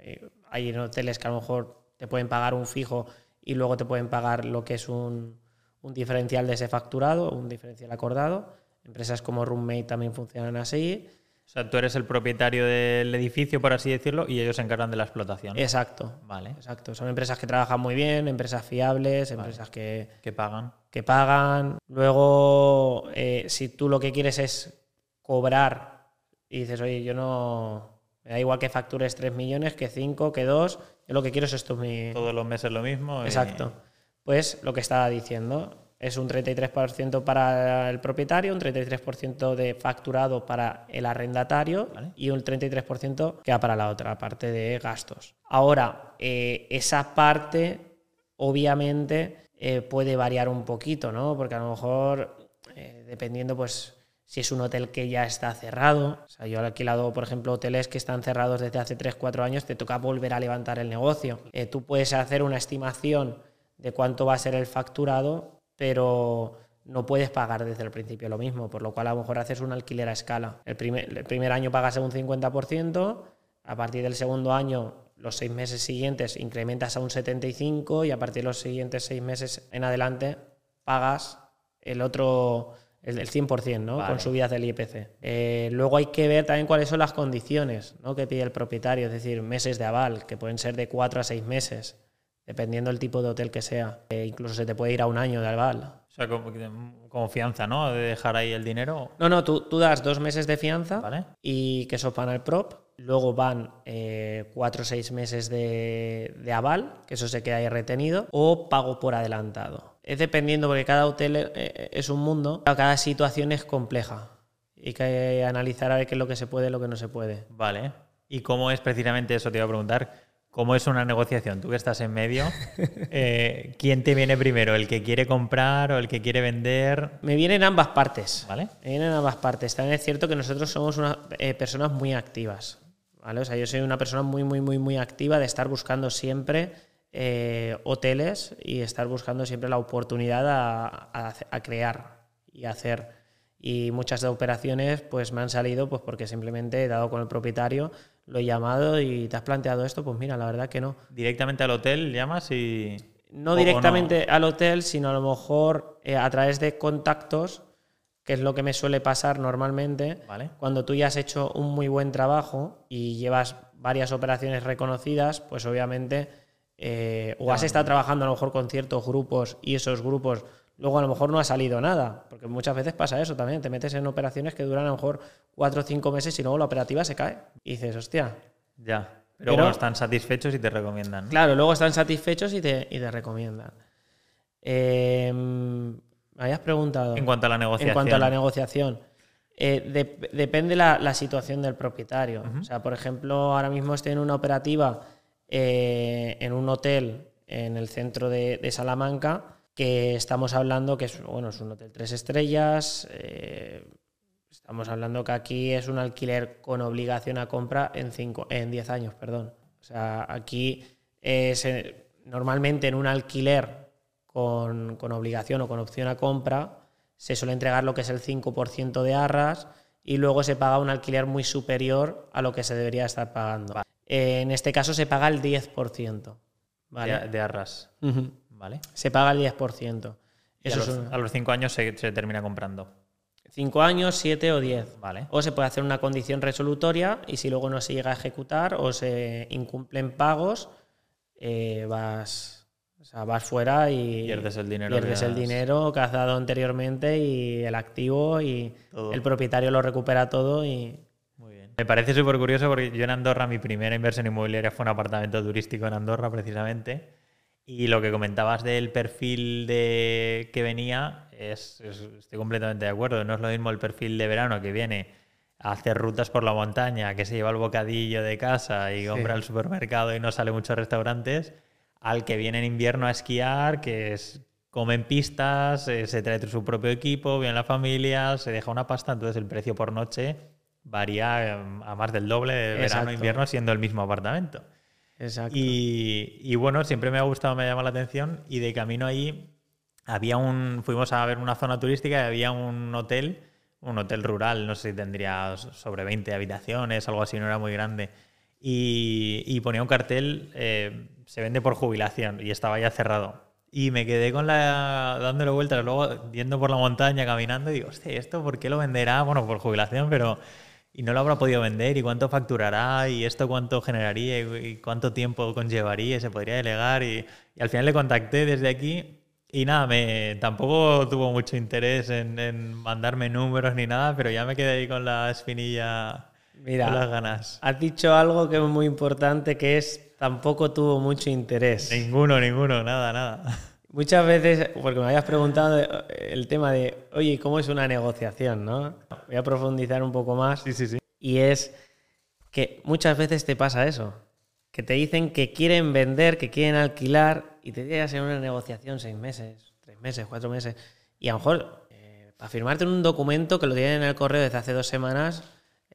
Speaker 1: eh, hay en hoteles que a lo mejor te pueden pagar un fijo y luego te pueden pagar lo que es un, un diferencial de ese facturado, un diferencial acordado. Empresas como Roommate también funcionan así.
Speaker 2: O sea, tú eres el propietario del edificio, por así decirlo, y ellos se encargan de la explotación.
Speaker 1: Exacto.
Speaker 2: Vale.
Speaker 1: Exacto. Son empresas que trabajan muy bien, empresas fiables, empresas que,
Speaker 2: Que pagan.
Speaker 1: que pagan. Luego, eh, si tú lo que quieres es cobrar y dices, oye, yo no. Me da igual que factures 3 millones, que 5, que 2. Yo lo que quiero es esto. Mi...
Speaker 2: Todos los meses lo mismo. y-
Speaker 1: Exacto. Pues lo que estaba diciendo. Es un 33% para el propietario, un 33% de facturado para el arrendatario
Speaker 2: Vale.
Speaker 1: y un 33% queda para la otra parte de gastos. Ahora, eh, esa parte obviamente eh, puede variar un poquito, ¿no? Porque a lo mejor, eh, dependiendo, pues, si es un hotel que ya está cerrado, o sea, yo he alquilado, por ejemplo, hoteles que están cerrados desde hace 3-4 años, te toca volver a levantar el negocio. Eh, tú puedes hacer una estimación de cuánto va a ser el facturado, pero no puedes pagar desde el principio lo mismo, por lo cual a lo mejor haces un alquiler a escala. El primer, el primer año pagas un 50%, a partir del segundo año, los seis meses siguientes, incrementas a un 75% y a partir de los siguientes seis meses en adelante pagas el otro, el, el 100%, ¿no?
Speaker 2: Vale.
Speaker 1: Con subidas del IPC. Eh, luego hay que ver también cuáles son las condiciones ¿no? que pide el propietario, es decir, meses de aval, que pueden ser de cuatro a seis meses, dependiendo del tipo de hotel que sea. Eh, incluso se te puede ir a un año de aval.
Speaker 2: O sea, como, como fianza, ¿no? De dejar ahí el dinero.
Speaker 1: No, no, tú, tú das dos meses de fianza
Speaker 2: Vale.
Speaker 1: y que eso van al prop. Luego van eh, cuatro o seis meses de, de aval, que eso se queda ahí retenido, o pago por adelantado. Es dependiendo, porque cada hotel eh, es un mundo, cada situación es compleja. Y hay que analizar a ver qué es lo que se puede y lo que no se puede.
Speaker 2: Vale. ¿Y cómo es precisamente eso? Te iba a preguntar. ¿Cómo es una negociación? Tú que estás en medio, eh, ¿quién te viene primero? ¿El que quiere comprar o el que quiere vender?
Speaker 1: Me vienen ambas partes.
Speaker 2: ¿Vale?
Speaker 1: Me vienen ambas partes. También es cierto que nosotros somos unas eh, personas muy activas. ¿vale? O sea, yo soy una persona muy, muy, muy, muy activa de estar buscando siempre eh, hoteles y estar buscando siempre la oportunidad a, a a crear y hacer. Y muchas de operaciones pues me han salido pues porque simplemente he dado con el propietario, lo he llamado y te has planteado esto, pues mira, la verdad que no.
Speaker 2: Directamente al hotel llamas y.
Speaker 1: No
Speaker 2: o- o
Speaker 1: directamente al hotel, sino a lo mejor eh, a través de contactos, que es lo que me suele pasar normalmente.
Speaker 2: Vale.
Speaker 1: Cuando tú ya has hecho un muy buen trabajo y llevas varias operaciones reconocidas, pues obviamente, eh, o has estado trabajando a lo mejor con ciertos grupos y esos grupos luego a lo mejor no ha salido nada, porque muchas veces pasa eso también, te metes en operaciones que duran a lo mejor cuatro o cinco meses y luego la operativa se cae. Y dices, hostia,
Speaker 2: Ya. Pero,
Speaker 1: Pero-
Speaker 2: bueno, están satisfechos y te recomiendan.
Speaker 1: Claro, luego están satisfechos y te, y te recomiendan. Eh, me habías preguntado.
Speaker 2: En cuanto a la negociación.
Speaker 1: En cuanto a la negociación. Eh, de- depende la, la situación del propietario. O sea, por ejemplo, ahora mismo estoy en una operativa eh, en un hotel en el centro de, de Salamanca que estamos hablando que es, bueno, es un hotel tres estrellas. eh, estamos hablando que aquí es un alquiler con obligación a compra en, cinco, en 10 años, perdón. O sea, aquí es, eh, normalmente en un alquiler con, con obligación o con opción a compra se suele entregar lo que es el 5% de arras y luego se paga un alquiler muy superior a lo que se debería estar pagando. Eh, en este caso se paga el 10%. ¿vale?
Speaker 2: De, de arras. Vale.
Speaker 1: Se paga el 10%.
Speaker 2: Y a los,
Speaker 1: un-
Speaker 2: a los cinco años se, se termina comprando.
Speaker 1: 5 años, 7 o 10.
Speaker 2: Vale.
Speaker 1: O se puede hacer una condición resolutoria y si luego no se llega a ejecutar o se incumplen pagos, eh, vas, o sea, vas fuera y
Speaker 2: Pierdes el dinero
Speaker 1: pierdes el dinero que has dado anteriormente y el activo y
Speaker 2: Todo.
Speaker 1: el propietario lo recupera todo y
Speaker 2: Muy bien. Me parece súper curioso porque yo en Andorra, mi primera inversión inmobiliaria fue un apartamento turístico en Andorra, precisamente. Y lo que comentabas del perfil de que venía, es, es- estoy completamente de acuerdo. No es lo mismo el perfil de verano que viene a hacer rutas por la montaña, que se lleva el bocadillo de casa y compra el supermercado y no sale a muchos restaurantes, al que viene en invierno a esquiar, que es comen pistas, eh, se trae su propio equipo, viene la familia, se deja una pasta, entonces el precio por noche varía eh, a más del doble de verano a invierno siendo el mismo apartamento.
Speaker 1: Exacto.
Speaker 2: Y, y bueno, siempre me ha gustado, me ha llamado la atención y de camino ahí había un, fuimos a ver una zona turística y había un hotel, un hotel rural, no sé si tendría sobre 20 habitaciones, algo así, no era muy grande. Y, y ponía un cartel, eh, se vende por jubilación y estaba ya cerrado. Y me quedé con la dándole vueltas, luego yendo por la montaña, caminando, y digo, hostia, ¿esto por qué lo venderá? Bueno, por jubilación, pero y no lo habrá podido vender y cuánto facturará y esto cuánto generaría y, cuánto tiempo conllevaría y se podría delegar y, y al final le contacté desde aquí y nada, me tampoco tuvo mucho interés en, en mandarme números ni nada, pero ya me quedé ahí con la espinilla,
Speaker 1: Mira,
Speaker 2: con las ganas.
Speaker 1: has dicho algo que es muy importante que es tampoco tuvo mucho interés.
Speaker 2: Ninguno, ninguno, nada, nada.
Speaker 1: Muchas veces, porque me habías preguntado eh, el tema de, oye, ¿cómo es una negociación? ¿no? Voy a profundizar un poco más.
Speaker 2: Sí, sí, sí.
Speaker 1: Y es que muchas veces te pasa eso, que te dicen que quieren vender, que quieren alquilar y te llegas en una negociación seis meses, tres meses, cuatro meses. Y a lo mejor, eh, para firmarte en un documento que lo tienen en el correo desde hace dos semanas,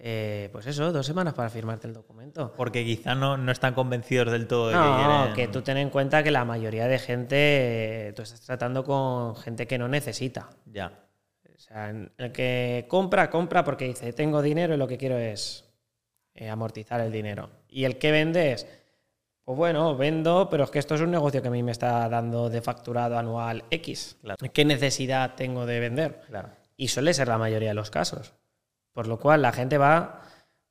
Speaker 1: eh, pues eso, dos semanas para firmarte el documento.
Speaker 2: Porque quizá no, no están convencidos del todo de que
Speaker 1: No,
Speaker 2: quieren...
Speaker 1: que tú ten en cuenta que la mayoría de gente, eh, tú estás tratando con gente que no necesita.
Speaker 2: Ya.
Speaker 1: O sea, el que compra, compra porque dice, tengo dinero y lo que quiero es eh, amortizar el dinero. Y el que vende es, pues bueno, vendo, pero es que esto es un negocio que a mí me está dando de facturado anual X.
Speaker 2: Claro.
Speaker 1: ¿Qué necesidad tengo de vender?
Speaker 2: Claro.
Speaker 1: Y suele ser la mayoría de los casos. Por lo cual la gente va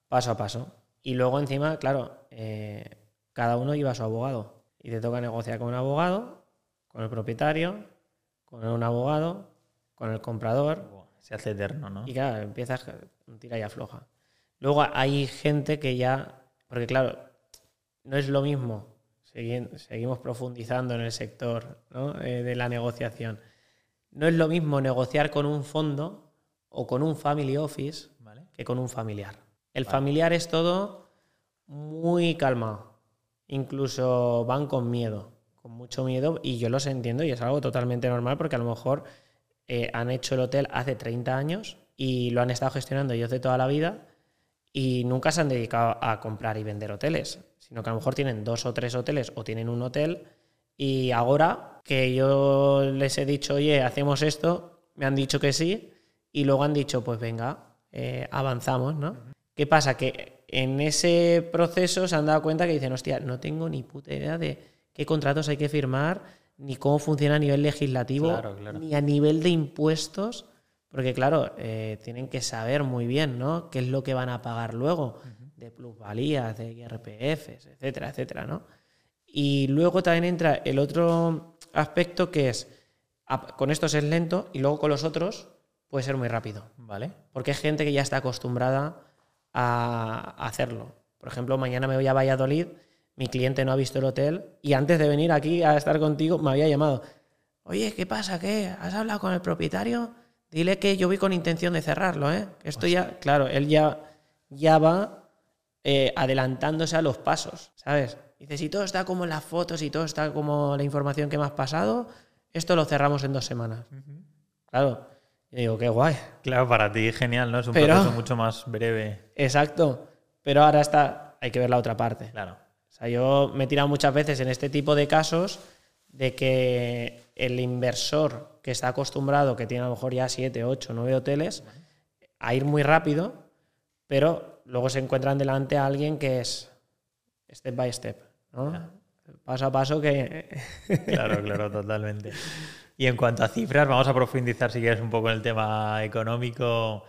Speaker 1: paso a paso. Y luego encima, claro, eh, cada uno lleva a su abogado. Y te toca negociar con un abogado, con el propietario, con un abogado, con el comprador.
Speaker 2: Se hace eterno, ¿no?
Speaker 1: Y claro, empiezas un tira y afloja. Luego hay gente que ya, porque claro, no es lo mismo, segui- seguimos profundizando en el sector ¿no? Eh, de la negociación, no es lo mismo negociar con un fondo o con un family office
Speaker 2: Vale.
Speaker 1: que con un familiar. El familiar es todo muy calmado, incluso van con miedo, con mucho miedo, y yo los entiendo y es algo totalmente normal porque a lo mejor eh, han hecho el hotel hace 30 años y lo han estado gestionando ellos de toda la vida y nunca se han dedicado a comprar y vender hoteles, sino que a lo mejor tienen dos o tres hoteles o tienen un hotel y ahora que yo les he dicho, oye, hacemos esto, me han dicho que sí y luego han dicho, pues venga, eh, avanzamos, ¿no? ¿Qué pasa? Que en ese proceso se han dado cuenta que dicen, hostia, no tengo ni puta idea de qué contratos hay que firmar, ni cómo funciona a nivel legislativo,
Speaker 2: Claro, claro.
Speaker 1: ni a nivel de impuestos, porque claro, eh, tienen que saber muy bien, ¿no? ¿Qué es lo que van a pagar luego? De plusvalías, de IRPFs, etcétera, etcétera, ¿no? Y luego también entra el otro aspecto que es, con estos es lento y luego con los otros puede ser muy rápido.
Speaker 2: Vale.
Speaker 1: Porque hay gente que ya está acostumbrada a hacerlo. Por ejemplo, mañana me voy a Valladolid, mi cliente no ha visto el hotel y antes de venir aquí a estar contigo me había llamado. Oye, ¿qué pasa? ¿Qué? ¿Has hablado con el propietario? Dile que yo voy con intención de cerrarlo, ¿eh? Esto ya, claro, él ya, ya va eh, adelantándose a los pasos, ¿sabes? Dice, si todo está como en las fotos y todo está como la información que me has pasado, esto lo cerramos en dos semanas. Claro. Yo digo, qué guay.
Speaker 2: Claro, para ti genial, ¿no? Es un
Speaker 1: Pero-
Speaker 2: proceso mucho más breve.
Speaker 1: Exacto. Pero ahora está, hay que ver la otra parte.
Speaker 2: Claro.
Speaker 1: O sea, yo me he tirado muchas veces en este tipo de casos de que el inversor que está acostumbrado, que tiene a lo mejor ya 7, 8, 9 hoteles, a ir muy rápido, pero luego se encuentran delante a alguien que es step by step, ¿no? Paso a paso que...
Speaker 2: Claro, claro, (laughs) totalmente. Y en cuanto a cifras, vamos a profundizar si quieres un poco en el tema económico.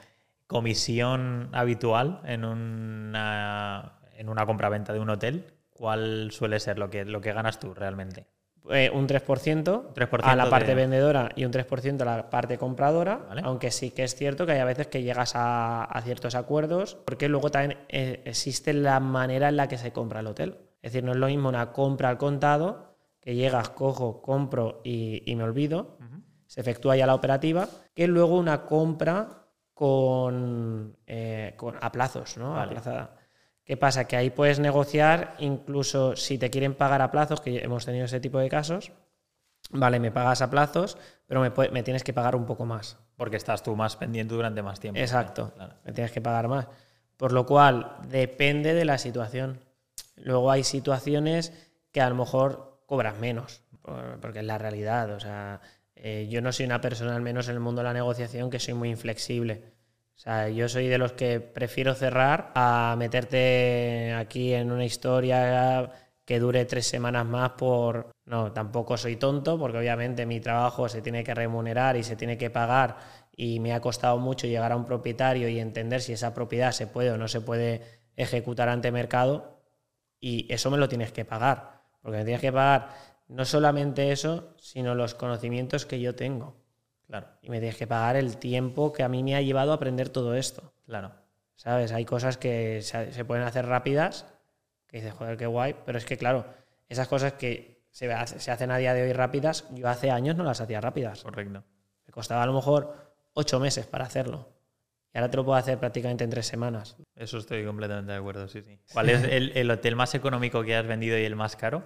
Speaker 2: Comisión habitual en una, en una compraventa de un hotel, ¿cuál suele ser lo que, lo que ganas tú realmente?
Speaker 1: Eh, un 3%,
Speaker 2: 3%
Speaker 1: a la parte
Speaker 2: de-
Speaker 1: vendedora y un 3% a la parte compradora,
Speaker 2: Vale.
Speaker 1: aunque sí que es cierto que hay a veces que llegas a, a ciertos acuerdos, porque luego también eh, existe la manera en la que se compra el hotel. Es decir, no es lo mismo una compra al contado, que llegas, cojo, compro y, y me olvido, se efectúa ya la operativa, que luego una compra con, eh, con- a plazos, ¿no?
Speaker 2: Vale.
Speaker 1: Aplazada. ¿Qué pasa? Que ahí puedes negociar, incluso si te quieren pagar a plazos, que hemos tenido ese tipo de casos, vale, me pagas a plazos, pero me, me tienes que pagar un poco más.
Speaker 2: Porque estás tú más pendiente durante más tiempo.
Speaker 1: Exacto,
Speaker 2: Claro.
Speaker 1: me tienes que pagar más. Por lo cual, depende de la situación. Luego hay situaciones que a lo mejor cobras menos, por- porque es la realidad. O sea, eh, yo no soy una persona, al menos en el mundo de la negociación, que soy muy inflexible. O sea, yo soy de los que prefiero cerrar a meterte aquí en una historia que dure tres semanas más por... No, tampoco soy tonto, porque obviamente mi trabajo se tiene que remunerar y se tiene que pagar y me ha costado mucho llegar a un propietario y entender si esa propiedad se puede o no se puede ejecutar ante mercado y eso me lo tienes que pagar, porque me tienes que pagar no solamente eso, sino los conocimientos que yo tengo
Speaker 2: Claro,
Speaker 1: y me tienes que pagar el tiempo que a mí me ha llevado a aprender todo esto.
Speaker 2: claro.
Speaker 1: ¿Sabes? Hay cosas que se, pueden hacer rápidas, que dices, joder, qué guay, pero es que, claro, esas cosas que se, hace- se hacen a día de hoy rápidas, yo hace años no las hacía rápidas.
Speaker 2: Correcto.
Speaker 1: Me costaba a lo mejor ocho meses para hacerlo. Y ahora te lo puedo hacer prácticamente en tres semanas.
Speaker 2: Eso estoy completamente de acuerdo, sí, sí. ¿Cuál es (laughs) el, el hotel más económico que has vendido y el más caro?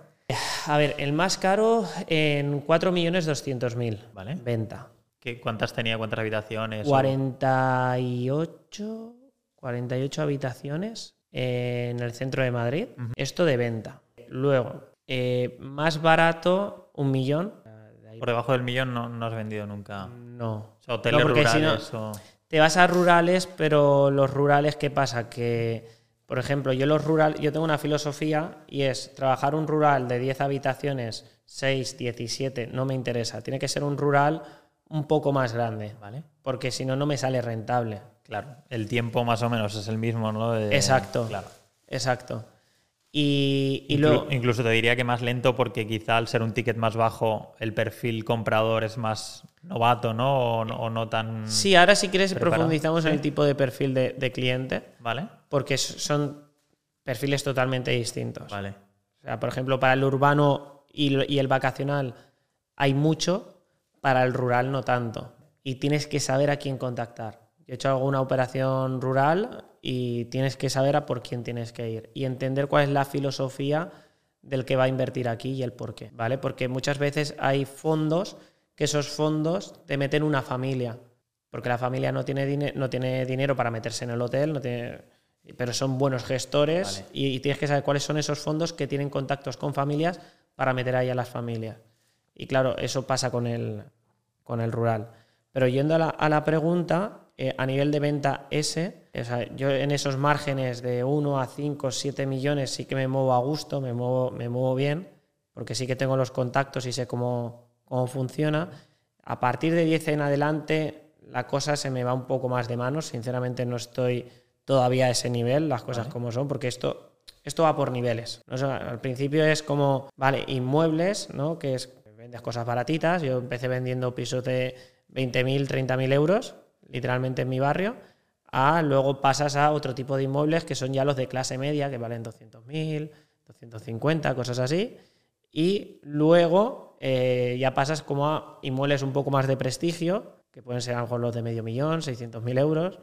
Speaker 1: A ver, el más caro en 4.200.000.
Speaker 2: Vale.
Speaker 1: Venta.
Speaker 2: ¿Qué, ¿Cuántas tenía? ¿Cuántas habitaciones? O-
Speaker 1: 48, 48 habitaciones en el centro de Madrid. Esto de venta. Luego, eh, más barato, un millón.
Speaker 2: Por debajo del millón no, no has vendido nunca.
Speaker 1: No.
Speaker 2: O sea, hoteles
Speaker 1: No, porque si no-
Speaker 2: rurales o...
Speaker 1: Te vas a rurales, pero los rurales, ¿qué pasa? Que, por ejemplo, yo los rural, yo tengo una filosofía y es trabajar un rural de 10 habitaciones, 6, 17, no me interesa. Tiene que ser un rural un poco más grande,
Speaker 2: Vale.
Speaker 1: porque si no, no me sale rentable.
Speaker 2: Claro. El tiempo más o menos es el mismo, ¿no? De-
Speaker 1: Exacto.
Speaker 2: Claro.
Speaker 1: Exacto. Y, y
Speaker 2: Inclu-
Speaker 1: luego,
Speaker 2: Incluso te diría que más lento porque quizá al ser un ticket más bajo el perfil comprador es más novato, ¿no? O, no- o no tan...
Speaker 1: sí, ahora si quieres
Speaker 2: Preparado.
Speaker 1: profundizamos en el tipo de perfil de, de cliente,
Speaker 2: ¿Vale?
Speaker 1: porque son perfiles totalmente distintos.
Speaker 2: Vale.
Speaker 1: O sea, por ejemplo, para el urbano y, y el vacacional hay mucho, para el rural no tanto. Y tienes que saber a quién contactar. Yo he hecho alguna operación rural y tienes que saber a por quién tienes que ir y entender cuál es la filosofía del que va a invertir aquí y el por qué, ¿vale? Porque muchas veces hay fondos que esos fondos te meten una familia, porque la familia no tiene, dine- no tiene dinero para meterse en el hotel, no tiene, pero son buenos gestores
Speaker 2: Vale.
Speaker 1: y, y tienes que saber cuáles son esos fondos que tienen contactos con familias para meter ahí a las familias. Y claro, eso pasa con el, con el rural. Pero yendo a la, a la pregunta, eh, a nivel de venta S, o sea, yo en esos márgenes de 1 a 5, 7 millones sí que me muevo a gusto, me muevo, me muevo bien, porque sí que tengo los contactos y sé cómo, cómo funciona. A partir de 10 en adelante, la cosa se me va un poco más de manos. Sinceramente, no estoy todavía a ese nivel, las cosas como son, porque esto, esto va por niveles. ¿no? O sea, al principio es como, vale, inmuebles, ¿no? que es vendes cosas baratitas. Yo empecé vendiendo pisos de 20.000, 30.000 euros, literalmente en mi barrio, a luego pasas a otro tipo de inmuebles que son ya los de clase media, que valen 200.000, 250, cosas así. Y luego eh, ya pasas como a inmuebles un poco más de prestigio, que pueden ser a lo mejor los de medio millón, 600.000 euros,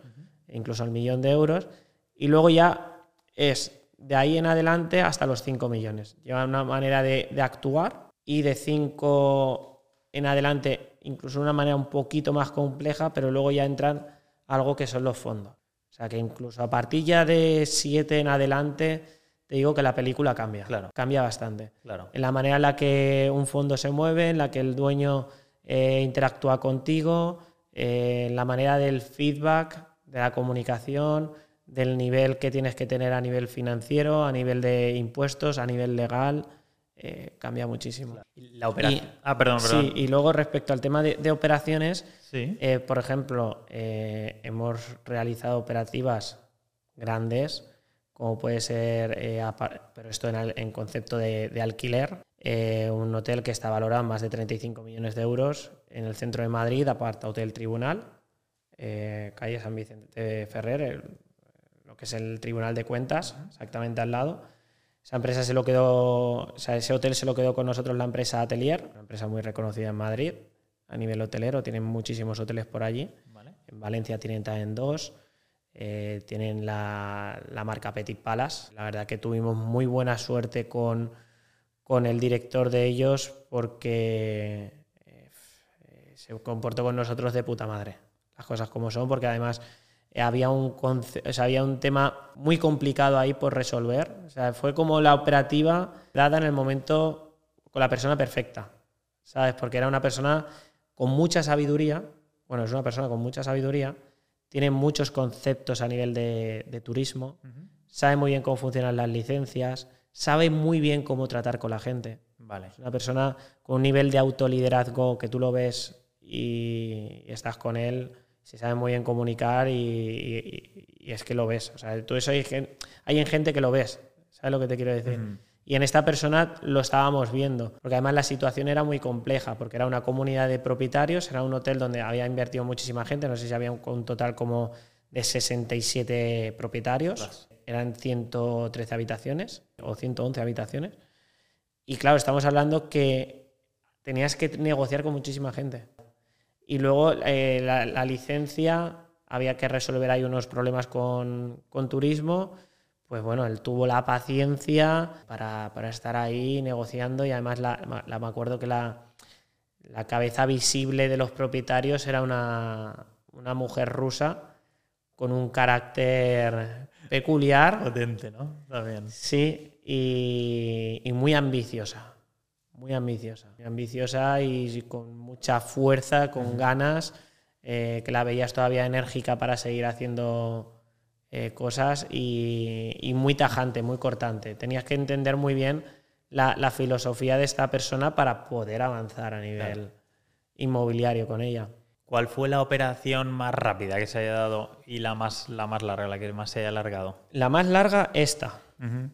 Speaker 1: incluso el millón de euros. Y luego ya es de ahí en adelante hasta los 5 millones. Lleva una manera de, de actuar y de 5 en adelante, incluso una manera un poquito más compleja, pero luego ya entran algo que son los fondos. O sea que incluso a partir ya de 7 en adelante, te digo que la película cambia.
Speaker 2: Claro.
Speaker 1: Cambia bastante.
Speaker 2: Claro.
Speaker 1: En la manera en la que un fondo se mueve, en la que el dueño eh, interactúa contigo, eh, en la manera del feedback, de la comunicación, del nivel que tienes que tener a nivel financiero, a nivel de impuestos, a nivel legal. eh, cambia muchísimo.
Speaker 2: La operación.
Speaker 1: Y-
Speaker 2: Ah, perdón, perdón.
Speaker 1: Sí, y luego respecto al tema de, de operaciones,
Speaker 2: Sí.
Speaker 1: eh, por ejemplo, eh, hemos realizado operativas grandes, como puede ser, eh, pero esto en, en concepto de, de alquiler, eh, un hotel que está valorado en más de 35 millones de euros en el centro de Madrid, aparta Hotel Tribunal, eh, calle San Vicente Ferrer, el- lo que es el Tribunal de Cuentas, exactamente al lado. Esa empresa se lo quedó, o sea, ese hotel se lo quedó con nosotros la empresa Atelier, una empresa muy reconocida en Madrid a nivel hotelero, tienen muchísimos hoteles por allí.
Speaker 2: Vale.
Speaker 1: En Valencia tienen también dos. Eh, tienen la, la marca Petit Palace. La verdad que tuvimos muy buena suerte con, con el director de ellos porque eh, se comportó con nosotros de puta madre. Las cosas como son, porque además eh, había un, o sea, había un tema muy complicado ahí por resolver. O sea, fue como la operativa dada en el momento con la persona perfecta. ¿Sabes? Porque era una persona con mucha sabiduría. Bueno, es una persona con mucha sabiduría. Tiene muchos conceptos a nivel de, de turismo. Sabe muy bien cómo funcionan las licencias. Sabe muy bien cómo tratar con la gente.
Speaker 2: Vale.
Speaker 1: Es una persona con un nivel de autoliderazgo que tú lo ves y, y estás con él, se sabe muy bien comunicar y, y- y es que lo ves. O sea, tú eso hay, hay en gente que lo ves, ¿sabes lo que te quiero decir? Y en esta persona lo estábamos viendo, porque además la situación era muy compleja, porque era una comunidad de propietarios, era un hotel donde había invertido muchísima gente, no sé si había un, un total como de 67 propietarios,
Speaker 2: Ostras.
Speaker 1: eran 113 habitaciones o 111 habitaciones. Y claro, estamos hablando que tenías que negociar con muchísima gente. Y luego eh, la, la licencia, había que resolver ahí unos problemas con, con turismo. Pues bueno, él tuvo la paciencia para, para estar ahí negociando y además la, la- me acuerdo que la, la cabeza visible de los propietarios era una, una mujer rusa con un carácter peculiar.
Speaker 2: Potente, ¿no? También.
Speaker 1: Sí, y, y muy ambiciosa. Muy ambiciosa. Muy ambiciosa y con mucha fuerza, con ganas, eh, que la veías todavía enérgica para seguir haciendo eh, cosas y, y muy tajante, muy cortante. Tenías que entender muy bien la, la filosofía de esta persona para poder avanzar a nivel
Speaker 2: Claro.
Speaker 1: inmobiliario con ella.
Speaker 2: ¿Cuál fue la operación más rápida que se haya dado y la más, la más larga, la que más se haya alargado?
Speaker 1: La más larga, esta.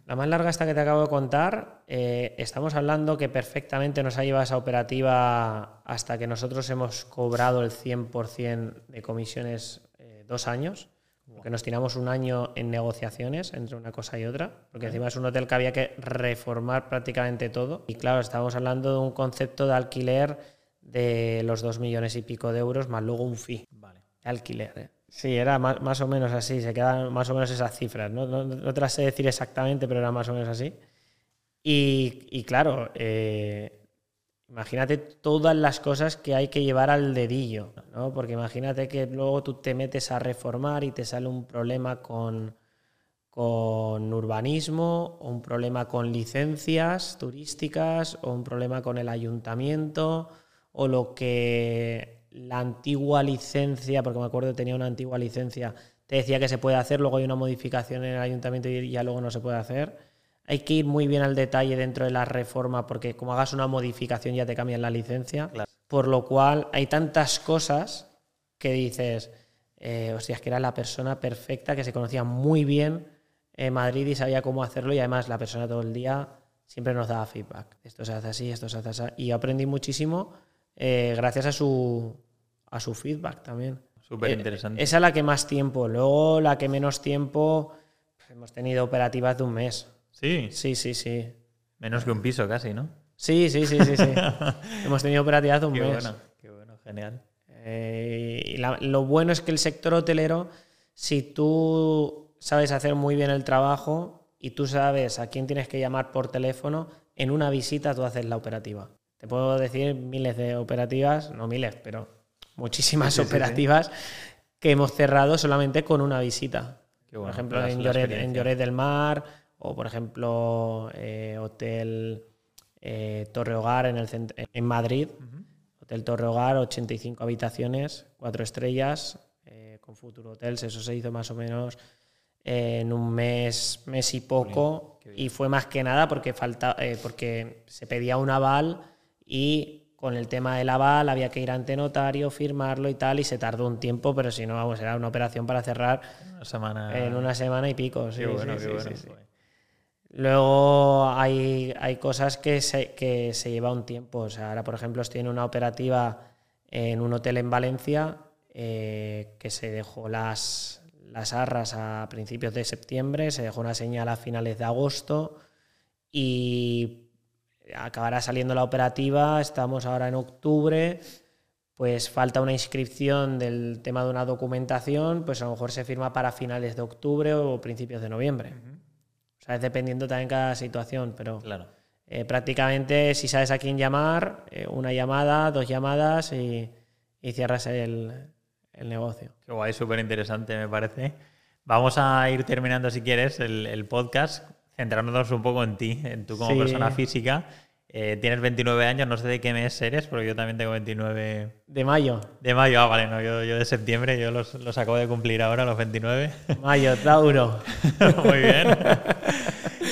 Speaker 1: La más larga esta que te acabo de contar, eh, estamos hablando que perfectamente nos ha llevado esa operativa hasta que nosotros hemos cobrado el 100% de comisiones eh, dos años, porque nos tiramos un año en negociaciones entre una cosa y otra, porque encima es un hotel que había que reformar prácticamente todo. Y claro, estamos hablando de un concepto de alquiler de los dos millones y pico de euros, más luego un fee
Speaker 2: Vale.
Speaker 1: alquiler. ¿eh? Sí, era más, más o menos así, se quedan más o menos esas cifras. No, no, no te las sé decir exactamente, pero era más o menos así. Y, y claro, eh, imagínate todas las cosas que hay que llevar al dedillo, ¿no? Porque imagínate que luego tú te metes a reformar y te sale un problema con, con urbanismo, o un problema con licencias turísticas, o un problema con el ayuntamiento, o lo que la antigua licencia, porque me acuerdo que tenía una antigua licencia, te decía que se puede hacer, luego hay una modificación en el ayuntamiento y ya luego no se puede hacer. Hay que ir muy bien al detalle dentro de la reforma, porque como hagas una modificación ya te cambian la licencia.
Speaker 2: Claro.
Speaker 1: Por lo cual hay tantas cosas que dices, eh, hostia, es que era la persona perfecta, que se conocía muy bien en Madrid y sabía cómo hacerlo y además la persona todo el día siempre nos daba feedback. Esto se hace así, esto se hace así. Y aprendí muchísimo eh, gracias a su, a su feedback también.
Speaker 2: Súper
Speaker 1: Eh,
Speaker 2: interesante.
Speaker 1: esa es la que más tiempo. Luego la que menos tiempo, pues, hemos tenido operativas de un mes.
Speaker 2: Sí,
Speaker 1: Sí, sí, sí.
Speaker 2: menos que un piso casi, ¿no?
Speaker 1: Sí, sí, sí, sí, sí. (laughs) hemos tenido operativas de un
Speaker 2: Qué
Speaker 1: mes.
Speaker 2: bueno, qué bueno, genial.
Speaker 1: Eh, y la- lo bueno es que el sector hotelero, si tú sabes hacer muy bien el trabajo y tú sabes a quién tienes que llamar por teléfono, en una visita tú haces la operativa. Te puedo decir miles de operativas, no miles, pero muchísimas
Speaker 2: Sí, sí,
Speaker 1: operativas que hemos cerrado solamente con una visita.
Speaker 2: Qué bueno,
Speaker 1: por ejemplo, en Lloret, en. Lloret del Mar o, por ejemplo, eh, Hotel eh, Torre Hogar en, el en Madrid. Hotel Torre Hogar, 85 habitaciones, 4 estrellas, eh, con Futuro Hotels. Eso se hizo más o menos en un mes, mes y poco. Y fue más que nada porque, falta, eh, porque se pedía un aval y con el tema del aval había que ir ante notario, firmarlo y tal, y se tardó un tiempo, pero si no, vamos, era una operación para cerrar
Speaker 2: Una semana.
Speaker 1: en una semana y pico. sí,
Speaker 2: Qué bueno,
Speaker 1: sí,
Speaker 2: qué
Speaker 1: sí,
Speaker 2: bueno.
Speaker 1: Luego hay, hay cosas que se, que se lleva un tiempo. O sea, ahora, por ejemplo, estoy en una operativa en un hotel en Valencia eh, que se dejó las, las arras a principios de septiembre, se dejó una señal a finales de agosto y acabará saliendo la operativa. Estamos ahora en octubre. Pues falta una inscripción del tema de una documentación, pues a lo mejor se firma para finales de octubre o principios de noviembre. Dependiendo también cada situación, pero
Speaker 2: Claro.
Speaker 1: eh, prácticamente si sabes a quién llamar, eh, una llamada, dos llamadas y, y cierras el, el negocio.
Speaker 2: Qué guay, súper interesante, me parece. Vamos a ir terminando, si quieres, el, el podcast, centrándonos un poco en ti, en tú como
Speaker 1: Sí.
Speaker 2: persona física. Eh, tienes 29 años, no sé de qué mes eres, porque yo también tengo 29
Speaker 1: De mayo,
Speaker 2: de mayo. Ah, vale, no, yo, yo de septiembre, yo los, los acabo de cumplir ahora, los 29.
Speaker 1: mayo, Tauro. (laughs)
Speaker 2: Muy bien.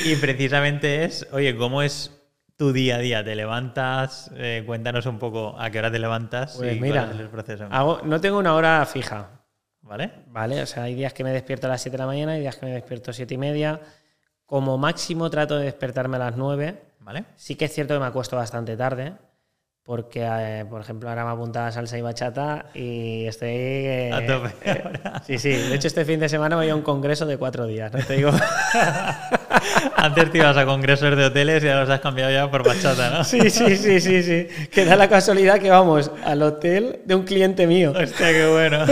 Speaker 2: Y precisamente es, oye, ¿cómo es tu día a día? ¿Te levantas? Eh, cuéntanos un poco a qué hora te levantas
Speaker 1: Pues
Speaker 2: y
Speaker 1: mira,
Speaker 2: cuál es el proceso.
Speaker 1: Hago- no tengo una hora fija,
Speaker 2: ¿Vale?
Speaker 1: ¿vale? O sea, hay días que me despierto a las 7 de la mañana, hay días que me despierto a 7 y media. Como máximo trato de despertarme a las 9.
Speaker 2: ¿Vale?
Speaker 1: Sí que es cierto que me acuesto bastante tarde, porque, eh, por ejemplo, ahora me apunta a salsa y bachata y estoy... eh,
Speaker 2: A tope (laughs)
Speaker 1: sí, sí. De hecho, este fin de semana voy a un congreso de cuatro días, ¿no? Te digo... (laughs)
Speaker 2: Antes te ibas a congresos de hoteles y ahora los has cambiado ya por bachata, ¿no?
Speaker 1: Sí, sí, sí, sí, sí. Que da la casualidad que vamos al hotel de un cliente mío.
Speaker 2: Hostia, qué bueno. (laughs)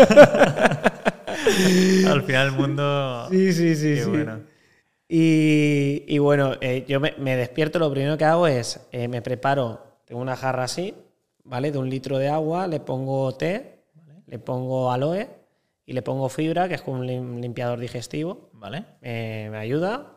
Speaker 2: Al final el mundo...
Speaker 1: Sí, sí, sí,
Speaker 2: Qué
Speaker 1: sí.
Speaker 2: bueno.
Speaker 1: Y, y bueno, eh, yo me, me despierto, lo primero que hago es, eh, me preparo, tengo una jarra así, ¿vale? De un litro de agua, le pongo té, le pongo aloe y le pongo fibra, que es como un lim- limpiador digestivo.
Speaker 2: ¿Vale?
Speaker 1: Eh, me ayuda,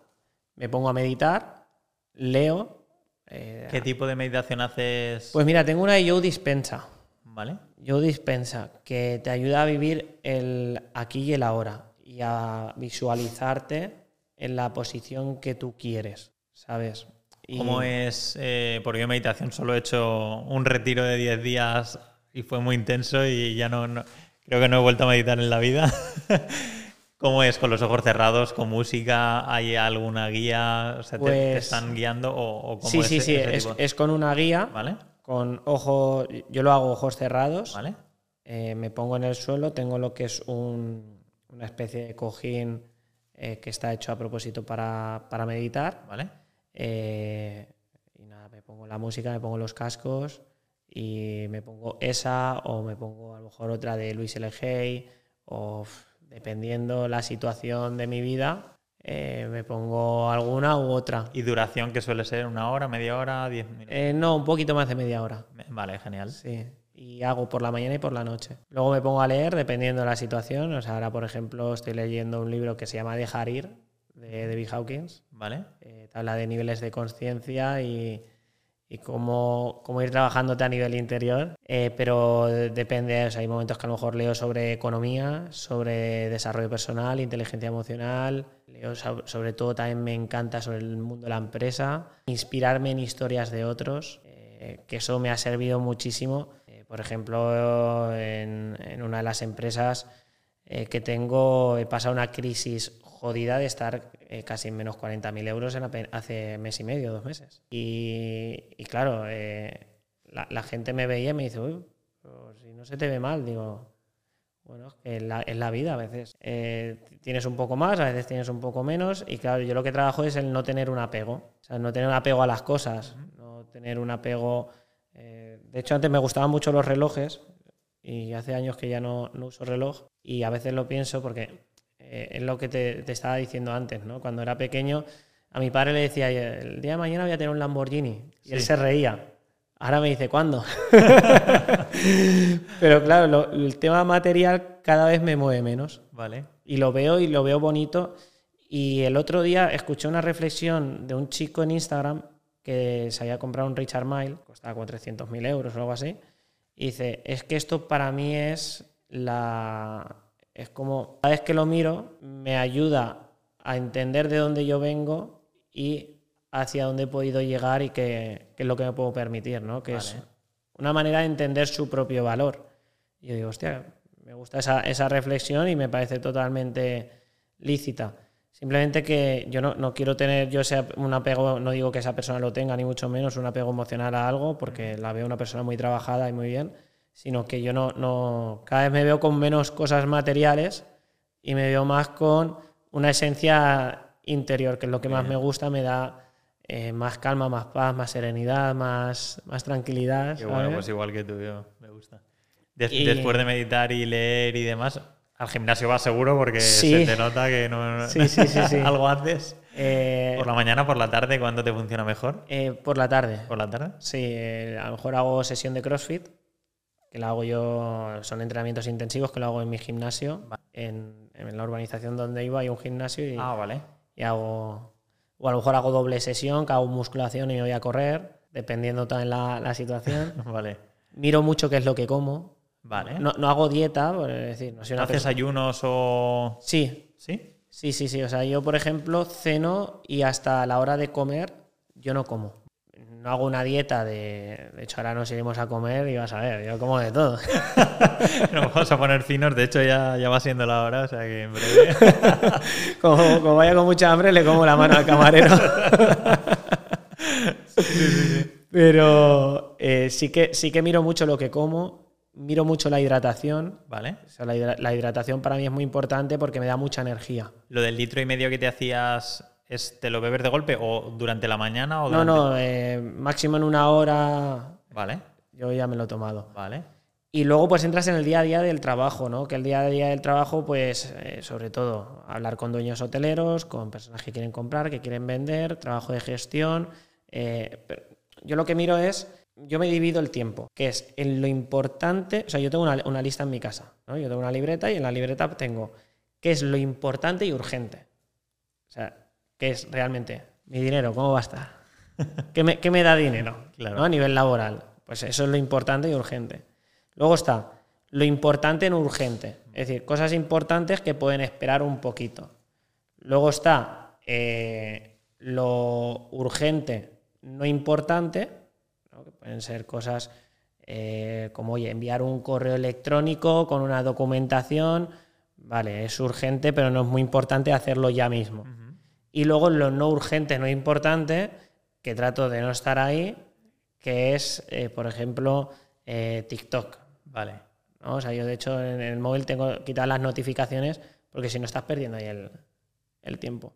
Speaker 1: me pongo a meditar, leo. eh,
Speaker 2: ¿Qué tipo de meditación haces?
Speaker 1: pues mira, tengo una Yo Dispensa.
Speaker 2: ¿Vale?
Speaker 1: Yo Dispensa, que te ayuda a vivir el aquí y el ahora y a visualizarte en la posición que tú quieres, ¿sabes? Y-
Speaker 2: ¿Cómo es? eh, porque yo meditación solo he hecho un retiro de 10 días y fue muy intenso y ya no, no- creo que no he vuelto a meditar en la vida. (laughs) ¿Cómo es? ¿Con los ojos cerrados, con música? ¿Hay alguna guía? O sea, ¿te- ¿te,
Speaker 1: Pues-
Speaker 2: están guiando o, o cómo
Speaker 1: Sí,
Speaker 2: es
Speaker 1: sí, sí, es,
Speaker 2: tipo?
Speaker 1: es con una guía,
Speaker 2: ¿Vale?
Speaker 1: con ojos, yo lo hago ojos cerrados,
Speaker 2: ¿Vale?
Speaker 1: eh, me pongo en el suelo, tengo lo que es un- una especie de cojín eh, que está hecho a propósito para, para meditar.
Speaker 2: ¿Vale?
Speaker 1: Eh, y nada, me pongo la música, me pongo los cascos y me pongo esa o me pongo a lo mejor otra de Luis L. Hay o dependiendo la situación de mi vida, eh, me pongo alguna u otra.
Speaker 2: ¿Y duración que suele ser? ¿Una hora, media hora, diez minutos?
Speaker 1: No, un poquito más de media hora.
Speaker 2: Vale, genial.
Speaker 1: Sí. Y hago por la mañana y por la noche. Luego me pongo a leer dependiendo de la situación. O sea, ahora, por ejemplo, estoy leyendo un libro que se llama Dejar ir, de David Hawkins.
Speaker 2: ¿Vale?
Speaker 1: Eh, te habla de niveles de conciencia y, y cómo, cómo ir trabajándote a nivel interior. Eh, pero depende, o sea, hay momentos que a lo mejor leo sobre economía, sobre desarrollo personal, inteligencia emocional. Leo so- sobre todo también me encanta sobre el mundo de la empresa, inspirarme en historias de otros, eh, que eso me ha servido muchísimo. Por ejemplo, en, en una de las empresas eh, que tengo, he pasado una crisis jodida de estar eh, casi en menos 40.000 euros en hace mes y medio, dos meses. Y, y claro, eh, la, la gente me veía y me dice, uy, pero si no se te ve mal, digo, bueno, es la, es la vida a veces. Eh, tienes un poco más, a veces tienes un poco menos. Y claro, yo lo que trabajo es el no tener un apego. O sea, no tener un apego a las cosas, no tener un apego... eh, de hecho, antes me gustaban mucho los relojes y hace años que ya no, no uso reloj y a veces lo pienso porque eh, es lo que te, te estaba diciendo antes, ¿no? Cuando era pequeño, a mi padre le decía, el día de mañana voy a tener un Lamborghini. Y él se reía. Ahora me dice, ¿cuándo? (laughs) Pero claro, lo- el tema material cada vez me mueve menos.
Speaker 2: ¿Vale?
Speaker 1: Y lo veo y lo veo bonito. Y el otro día escuché una reflexión de un chico en Instagram que se había comprado un Richard Mille, costaba como 300.000 euros o algo así. Y dice, es que esto para mí es la... Es como, cada vez que lo miro, me ayuda a entender de dónde yo vengo y hacia dónde he podido llegar y qué, qué es lo que me puedo permitir, ¿no? Que es una manera de entender su propio valor. Y yo digo, hostia, me gusta esa, esa reflexión y me parece totalmente lícita. Simplemente que yo no, no quiero tener yo ese, ap- un apego, no digo que esa persona lo tenga, ni mucho menos un apego emocional a algo, porque la veo una persona muy trabajada y muy bien, sino que yo no, no cada vez me veo con menos cosas materiales y me veo más con una esencia interior, que es lo que más me gusta, me da eh, más calma, más paz, más serenidad, más, más tranquilidad.
Speaker 2: Pues igual que tú, yo. Me gusta. Des-
Speaker 1: Y-
Speaker 2: Después de meditar y leer y demás, al gimnasio vas seguro porque
Speaker 1: Sí.
Speaker 2: se te nota que no
Speaker 1: Sí, sí, sí, sí. (laughs)
Speaker 2: algo haces.
Speaker 1: Eh,
Speaker 2: ¿Por la mañana, por la tarde? ¿Cuándo te funciona mejor?
Speaker 1: eh, por la tarde.
Speaker 2: ¿Por la tarde?
Speaker 1: Sí, eh, a lo mejor hago sesión de CrossFit, que la hago yo, son entrenamientos intensivos que lo hago en mi gimnasio. En, en la urbanización donde iba hay un gimnasio y,
Speaker 2: Ah, vale.
Speaker 1: y hago, o a lo mejor hago doble sesión, que hago musculación y me voy a correr, dependiendo también la, la situación. (laughs)
Speaker 2: Vale.
Speaker 1: Miro mucho qué es lo que como.
Speaker 2: Vale.
Speaker 1: No, no hago dieta, por decir, no soy una
Speaker 2: ¿Haces
Speaker 1: persona-
Speaker 2: ayunos o...?
Speaker 1: Sí,
Speaker 2: ¿Sí?
Speaker 1: sí, sí, sí. O sea, yo, por ejemplo, ceno y hasta la hora de comer yo no como. No hago una dieta de... De hecho, ahora nos iremos a comer y vas a ver, yo como de todo. (laughs)
Speaker 2: Nos vamos a poner finos. De hecho, ya, ya va siendo la hora, o sea que en breve... (laughs)
Speaker 1: Como, como vaya con mucha hambre, le como la mano al camarero. (laughs) Pero eh, sí, que, sí que miro mucho lo que como, miro mucho la hidratación.
Speaker 2: Vale.
Speaker 1: O sea, la, hidra- la hidratación para mí es muy importante porque me da mucha energía.
Speaker 2: ¿Lo del litro y medio que te hacías, es, te lo bebes de golpe o durante la mañana o
Speaker 1: No,
Speaker 2: durante...
Speaker 1: no, eh, máximo en una hora
Speaker 2: Vale,
Speaker 1: yo ya me lo he tomado.
Speaker 2: vale.
Speaker 1: Y luego pues entras en el día a día del trabajo, ¿no? Que el día a día del trabajo pues eh, sobre todo hablar con dueños hoteleros, con personas que quieren comprar, que quieren vender, trabajo de gestión. eh, pero yo lo que miro es, yo me divido el tiempo, que es en lo importante, o sea, yo tengo una, una lista en mi casa, ¿no? Yo tengo una libreta y en la libreta tengo qué es lo importante y urgente. O sea, qué es realmente mi dinero, cómo va a estar. (laughs) ¿Qué me, qué me da dinero
Speaker 2: Claro.
Speaker 1: ¿no? a nivel laboral? Pues eso es lo importante y urgente. Luego está lo importante no urgente, es decir, cosas importantes que pueden esperar un poquito. Luego está eh, lo urgente no importante, ¿no? que pueden ser cosas eh, como oye, enviar un correo electrónico con una documentación, vale, es urgente, pero no es muy importante hacerlo ya mismo. Y luego lo no urgente, no importante, que trato de no estar ahí, que es, eh, por ejemplo, eh, TikTok.
Speaker 2: Vale.
Speaker 1: ¿no? O sea, yo de hecho en el móvil tengo quitadas las notificaciones porque si no estás perdiendo ahí el, el tiempo.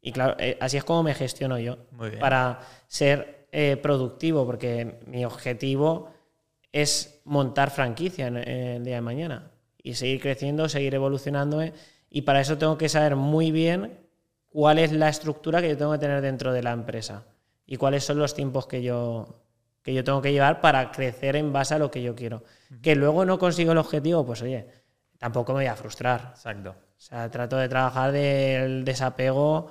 Speaker 1: Y claro, así es como me gestiono yo
Speaker 2: Muy bien.
Speaker 1: para ser eh, productivo, porque mi objetivo es montar franquicia en, en el día de mañana y seguir creciendo, seguir evolucionándome. Y para eso tengo que saber muy bien cuál es la estructura que yo tengo que tener dentro de la empresa y cuáles son los tiempos que yo, que yo tengo que llevar para crecer en base a lo que yo quiero. Que luego no consigo el objetivo, pues oye, tampoco me voy a frustrar.
Speaker 2: Exacto.
Speaker 1: O sea, trato de trabajar del desapego.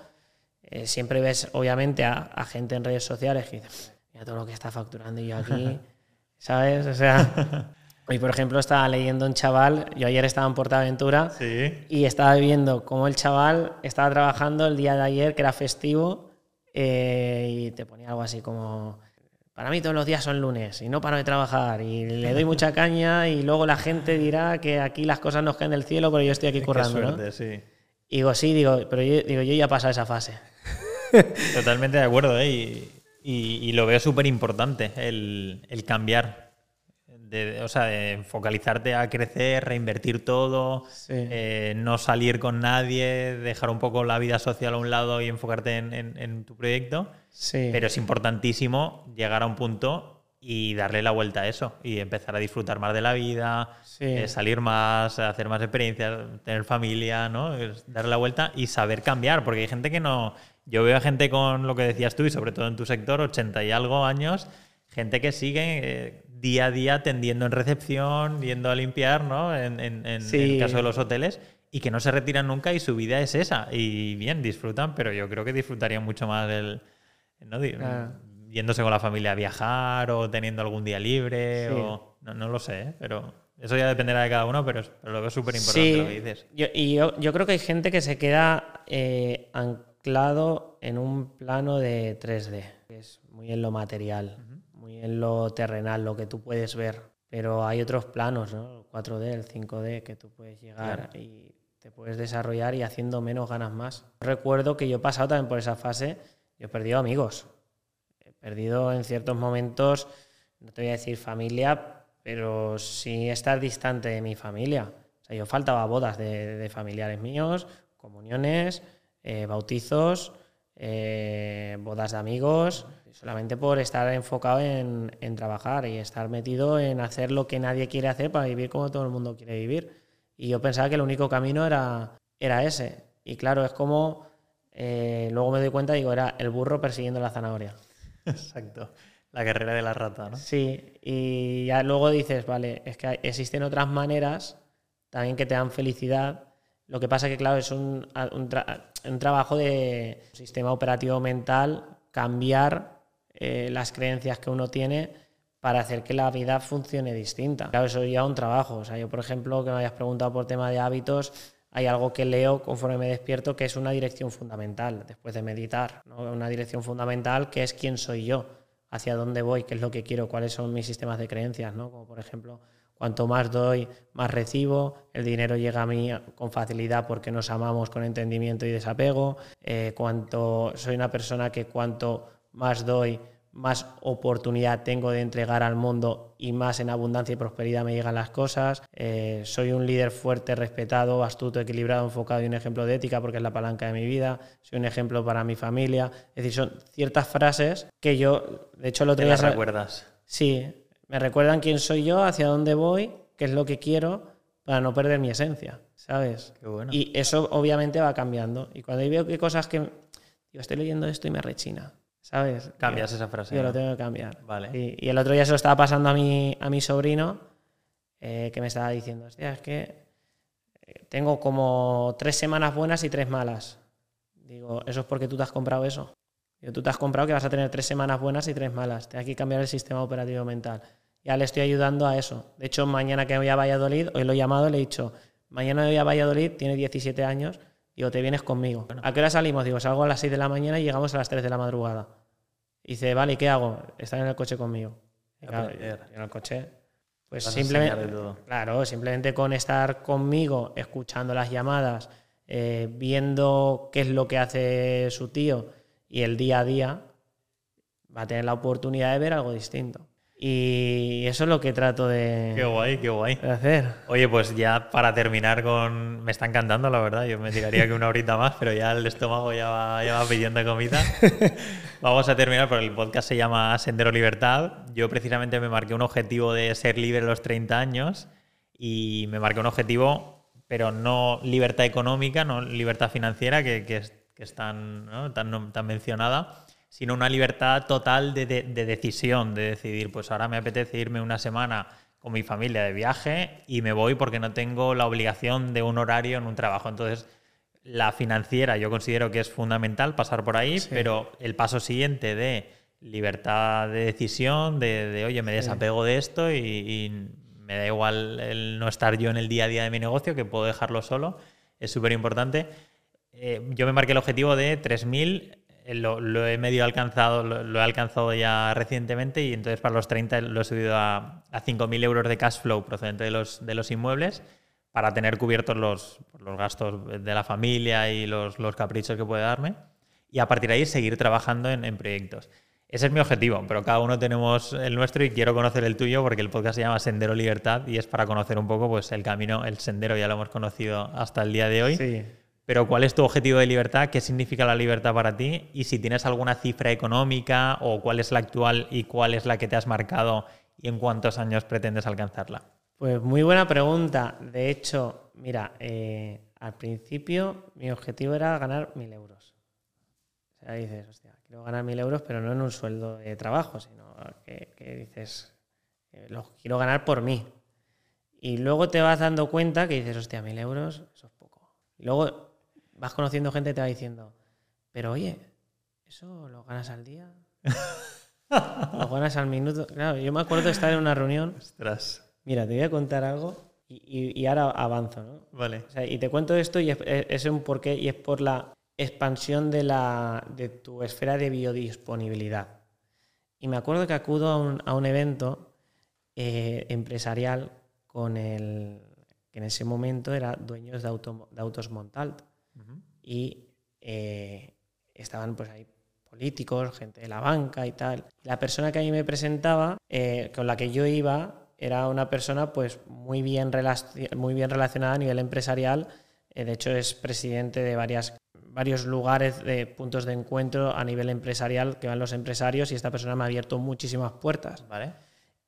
Speaker 1: Eh, siempre ves, obviamente, a, a gente en redes sociales que dice, mira todo lo que está facturando y yo aquí, (laughs) ¿sabes? O sea, hoy, por ejemplo, estaba leyendo un chaval, yo ayer estaba en Portaventura
Speaker 2: Sí.
Speaker 1: y estaba viendo cómo el chaval estaba trabajando el día de ayer, que era festivo, eh, y te ponía algo así como, para mí todos los días son lunes y no paro de trabajar y le doy mucha (laughs) caña y luego la gente dirá que aquí las cosas nos caen del cielo, pero yo estoy aquí
Speaker 2: Qué
Speaker 1: currando, ¿no?
Speaker 2: suerte, sí.
Speaker 1: Y digo, sí, digo, pero yo, digo, yo ya he pasado esa fase.
Speaker 2: Totalmente de acuerdo, ¿eh? Y, y- y lo veo súper importante, el, el cambiar. De, o sea, de focalizarte a crecer, reinvertir todo,
Speaker 1: Sí.
Speaker 2: eh, no salir con nadie, dejar un poco la vida social a un lado y enfocarte en, en- en tu proyecto.
Speaker 1: Sí.
Speaker 2: Pero es importantísimo llegar a un punto y darle la vuelta a eso y empezar a disfrutar más de la vida,
Speaker 1: Sí.
Speaker 2: eh, salir más, hacer más experiencias, tener familia, ¿no? Darle la vuelta y saber cambiar, porque hay gente que no... Yo veo a gente con lo que decías tú y sobre todo en tu sector, 80 y algo años, gente que sigue eh, día a día tendiendo en recepción, yendo a limpiar, ¿no? En, en- en
Speaker 1: Sí.
Speaker 2: el caso de los hoteles. Y que no se retiran nunca y su vida es esa. Y bien, disfrutan, pero yo creo que disfrutarían mucho más del, ¿no?
Speaker 1: Claro.
Speaker 2: Yéndose con la familia a viajar o teniendo algún día libre
Speaker 1: Sí.
Speaker 2: o no, no lo sé, ¿eh? pero eso ya dependerá de cada uno, pero, lo veo súper importante
Speaker 1: Sí,
Speaker 2: lo que dices.
Speaker 1: yo- y yo, yo creo que hay gente que se queda eh, anclado en un plano de 3D, que es muy en lo material, muy en lo terrenal, lo que tú puedes ver. Pero hay otros planos, ¿no? El 4D, el 5D, que tú puedes llegar y te puedes desarrollar y haciendo menos ganas más. Recuerdo que yo he pasado también por esa fase, yo he perdido amigos, he perdido en ciertos momentos, no te voy a decir familia, pero sí estar distante de mi familia. O sea, yo faltaba bodas de, de familiares míos, comuniones, eh, bautizos, eh, bodas de amigos, solamente por estar enfocado en, en trabajar y estar metido en hacer lo que nadie quiere hacer para vivir como todo el mundo quiere vivir. Y yo pensaba que el único camino era, era ese. Y claro, es como, eh, luego me doy cuenta, digo, era el burro persiguiendo la zanahoria. (laughs)
Speaker 2: Exacto. La carrera de la rata, ¿no?
Speaker 1: Sí, y ya luego dices, vale, es que existen otras maneras también que te dan felicidad. Lo que pasa que, claro, es un, un, tra un trabajo de sistema operativo mental, cambiar eh, las creencias que uno tiene para hacer que la vida funcione distinta. Claro, eso ya es un trabajo. O sea, yo, por ejemplo, que me hayas preguntado por tema de hábitos, hay algo que leo conforme me despierto que es una dirección fundamental después de meditar. ¿no? Una dirección fundamental que es quién soy yo, hacia dónde voy, qué es lo que quiero, cuáles son mis sistemas de creencias. ¿no? Como por ejemplo, cuanto más doy, más recibo, el dinero llega a mí con facilidad porque nos amamos con entendimiento y desapego. Eh, cuanto soy una persona que cuanto más doy, más oportunidad tengo de entregar al mundo y más en abundancia y prosperidad me llegan las cosas. Eh, soy un líder fuerte, respetado, astuto, equilibrado, enfocado y un ejemplo de ética porque es la palanca de mi vida. Soy un ejemplo para mi familia. Es decir, son ciertas frases que yo, de hecho, lo otro
Speaker 2: ¿Te
Speaker 1: día...
Speaker 2: las recuerdas?
Speaker 1: Sí, me recuerdan quién soy yo, hacia dónde voy, qué es lo que quiero para no perder mi esencia, ¿sabes?
Speaker 2: Qué bueno.
Speaker 1: Y eso obviamente va cambiando. Y cuando veo que cosas que... Yo estoy leyendo esto y me rechina. ¿sabes?
Speaker 2: Cambias
Speaker 1: yo,
Speaker 2: esa frase.
Speaker 1: Yo
Speaker 2: ¿no?
Speaker 1: lo tengo que cambiar.
Speaker 2: Vale.
Speaker 1: Y, y, el otro día se lo estaba pasando a mi, a mi sobrino, eh, que me estaba diciendo, hostia, es que eh, tengo como tres semanas buenas y tres malas. Digo, eso es porque tú te has comprado eso. Tú te has comprado que vas a tener tres semanas buenas y tres malas. Te hay que cambiar el sistema operativo mental. Ya le estoy ayudando a eso. De hecho, mañana que voy a Valladolid, hoy lo he llamado y le he dicho, mañana voy a Valladolid, tiene 17 años, Digo, te vienes conmigo. ¿A qué hora salimos? Digo, salgo a las 6 de la mañana y llegamos a las 3 de la madrugada. Y dice, vale, ¿y qué hago? Estar en el coche conmigo. Y claro, en el coche. Pues simplemente. Claro, simplemente con estar conmigo, escuchando las llamadas, eh, viendo qué es lo que hace su tío y el día a día, va a tener la oportunidad de ver algo distinto. Y eso es lo que trato de,
Speaker 2: qué guay, qué guay.
Speaker 1: hacer.
Speaker 2: Oye, pues ya para terminar con... Me está encantando, la verdad. Yo me tiraría que una horita más, pero ya el estómago ya va, ya va pidiendo comida. (laughs) Vamos a terminar, porque el podcast se llama Sendero Libertad. Yo precisamente me marqué un objetivo de ser libre a los 30 años y me marqué un objetivo, pero no libertad económica, no libertad financiera, que, que es, que es tan, ¿no? tan, tan mencionada sino una libertad total de, de, de, decisión, de decidir, pues ahora me apetece irme una semana con mi familia de viaje y me voy porque no tengo la obligación de un horario en un trabajo. Entonces, la financiera yo considero que es fundamental pasar por ahí, sí. pero el paso siguiente de libertad de decisión, de, de oye, me desapego sí. de esto y, y, me da igual el no estar yo en el día a día de mi negocio, que puedo dejarlo solo, es súper importante. Eh, yo me marqué el objetivo de 3.000 lo, lo, he medio alcanzado, lo, lo, he alcanzado ya recientemente y entonces para los 30 lo he subido a, a 5.000 euros de cash flow procedente de los, de los inmuebles para tener cubiertos los, los gastos de la familia y los, los, caprichos que puede darme y a partir de ahí seguir trabajando en, en, proyectos. Ese es mi objetivo, pero cada uno tenemos el nuestro y quiero conocer el tuyo porque el podcast se llama Sendero Libertad y es para conocer un poco pues, el camino, el sendero, ya lo hemos conocido hasta el día de hoy.
Speaker 1: Sí.
Speaker 2: Pero ¿cuál es tu objetivo de libertad? ¿Qué significa la libertad para ti? Y si tienes alguna cifra económica o cuál es la actual y cuál es la que te has marcado y en cuántos años pretendes alcanzarla.
Speaker 1: Pues muy buena pregunta. De hecho, mira, eh, al principio mi objetivo era ganar mil euros. O sea, dices, hostia, quiero ganar mil euros, pero no en un sueldo de trabajo, sino que, dices, eh, los quiero ganar por mí. Y luego te vas dando cuenta que dices, hostia, mil euros, eso es poco. Y luego vas conociendo gente que te va diciendo, pero oye, ¿eso lo ganas al día? (laughs) ¿Lo ganas al minuto? Claro, yo me acuerdo de estar en una reunión.
Speaker 2: Ostras.
Speaker 1: Mira, te voy a contar algo y, y, y ahora avanzo, ¿no?
Speaker 2: Vale.
Speaker 1: O sea, y te cuento esto y es, es, un porqué y es por la expansión de, la, de tu esfera de biodisponibilidad. Y me acuerdo que acudo a un, a un evento eh, empresarial con el que en ese momento era dueños de, auto, de autos Montalt. Y eh, estaban pues ahí políticos, gente de la banca y tal. La persona que a mí me presentaba, eh, con la que yo iba, era una persona pues muy bien, muy bien relacionada a nivel empresarial. de hecho, es presidente de varias varios lugares de puntos de encuentro a nivel empresarial que van los empresarios y esta persona me ha abierto muchísimas puertas.
Speaker 2: Vale.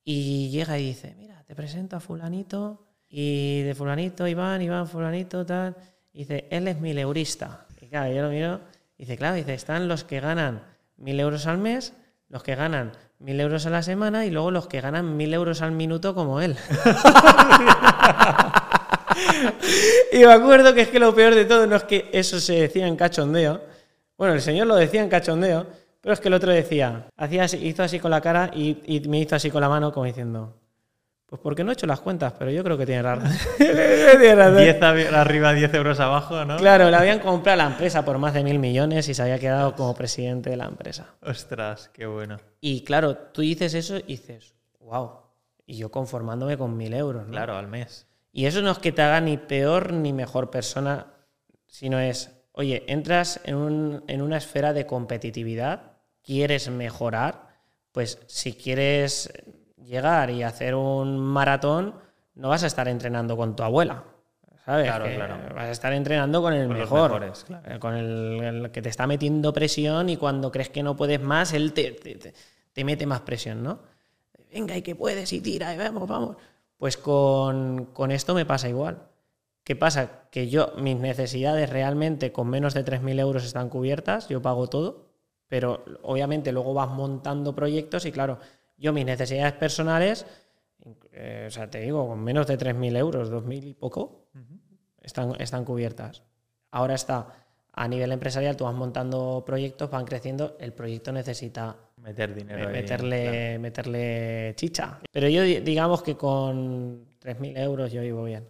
Speaker 1: Y llega y dice, mira, te presento a fulanito y de fulanito, Iván, Iván, fulanito, tal. Y dice, él es mileurista. Y claro, yo lo miro y dice, claro, dice, están los que ganan mil euros al mes, los que ganan mil euros a la semana y luego los que ganan mil euros al minuto como él. (laughs) y me acuerdo que es que lo peor de todo no es que eso se decía en cachondeo. Bueno, el señor lo decía en cachondeo, pero es que el otro decía, hacía hizo así con la cara y, me hizo así con la mano como diciendo, pues porque no he hecho las cuentas, pero yo creo que tiene razón. (laughs)
Speaker 2: 10 arriba, 10 euros abajo, ¿no?
Speaker 1: Claro, le habían comprado la empresa por más de mil millones y se había quedado como presidente de la empresa.
Speaker 2: Ostras, qué bueno.
Speaker 1: Y claro, tú dices eso y dices, wow. Y yo conformándome con mil euros, ¿no?
Speaker 2: Claro, al mes.
Speaker 1: Y eso no es que te haga ni peor ni mejor persona, sino es, oye, entras en, un, en una esfera de competitividad, quieres mejorar, pues si quieres llegar y hacer un maratón, no vas a estar entrenando con tu abuela. ¿Sabes?
Speaker 2: Claro, claro.
Speaker 1: Vas a estar entrenando con el mejor, eh, con el, que te está metiendo presión y cuando crees que no puedes más, él te, te, te mete más presión, ¿no? Venga, y que puedes, y tira, y vamos, vamos. Pues con, esto me pasa igual. ¿Qué pasa? Que yo, mis necesidades realmente con menos de 3.000 euros están cubiertas, yo pago todo, pero obviamente luego vas montando proyectos y claro, yo mis necesidades personales, eh, o sea, te digo, con menos de 3.000 euros, 2.000 y poco, están, están cubiertas. Ahora está, a nivel empresarial tú vas montando proyectos, van creciendo, el proyecto necesita
Speaker 2: Meter dinero.
Speaker 1: Meterle, meterle chicha. Pero yo digamos que con 3.000 euros yo vivo bien.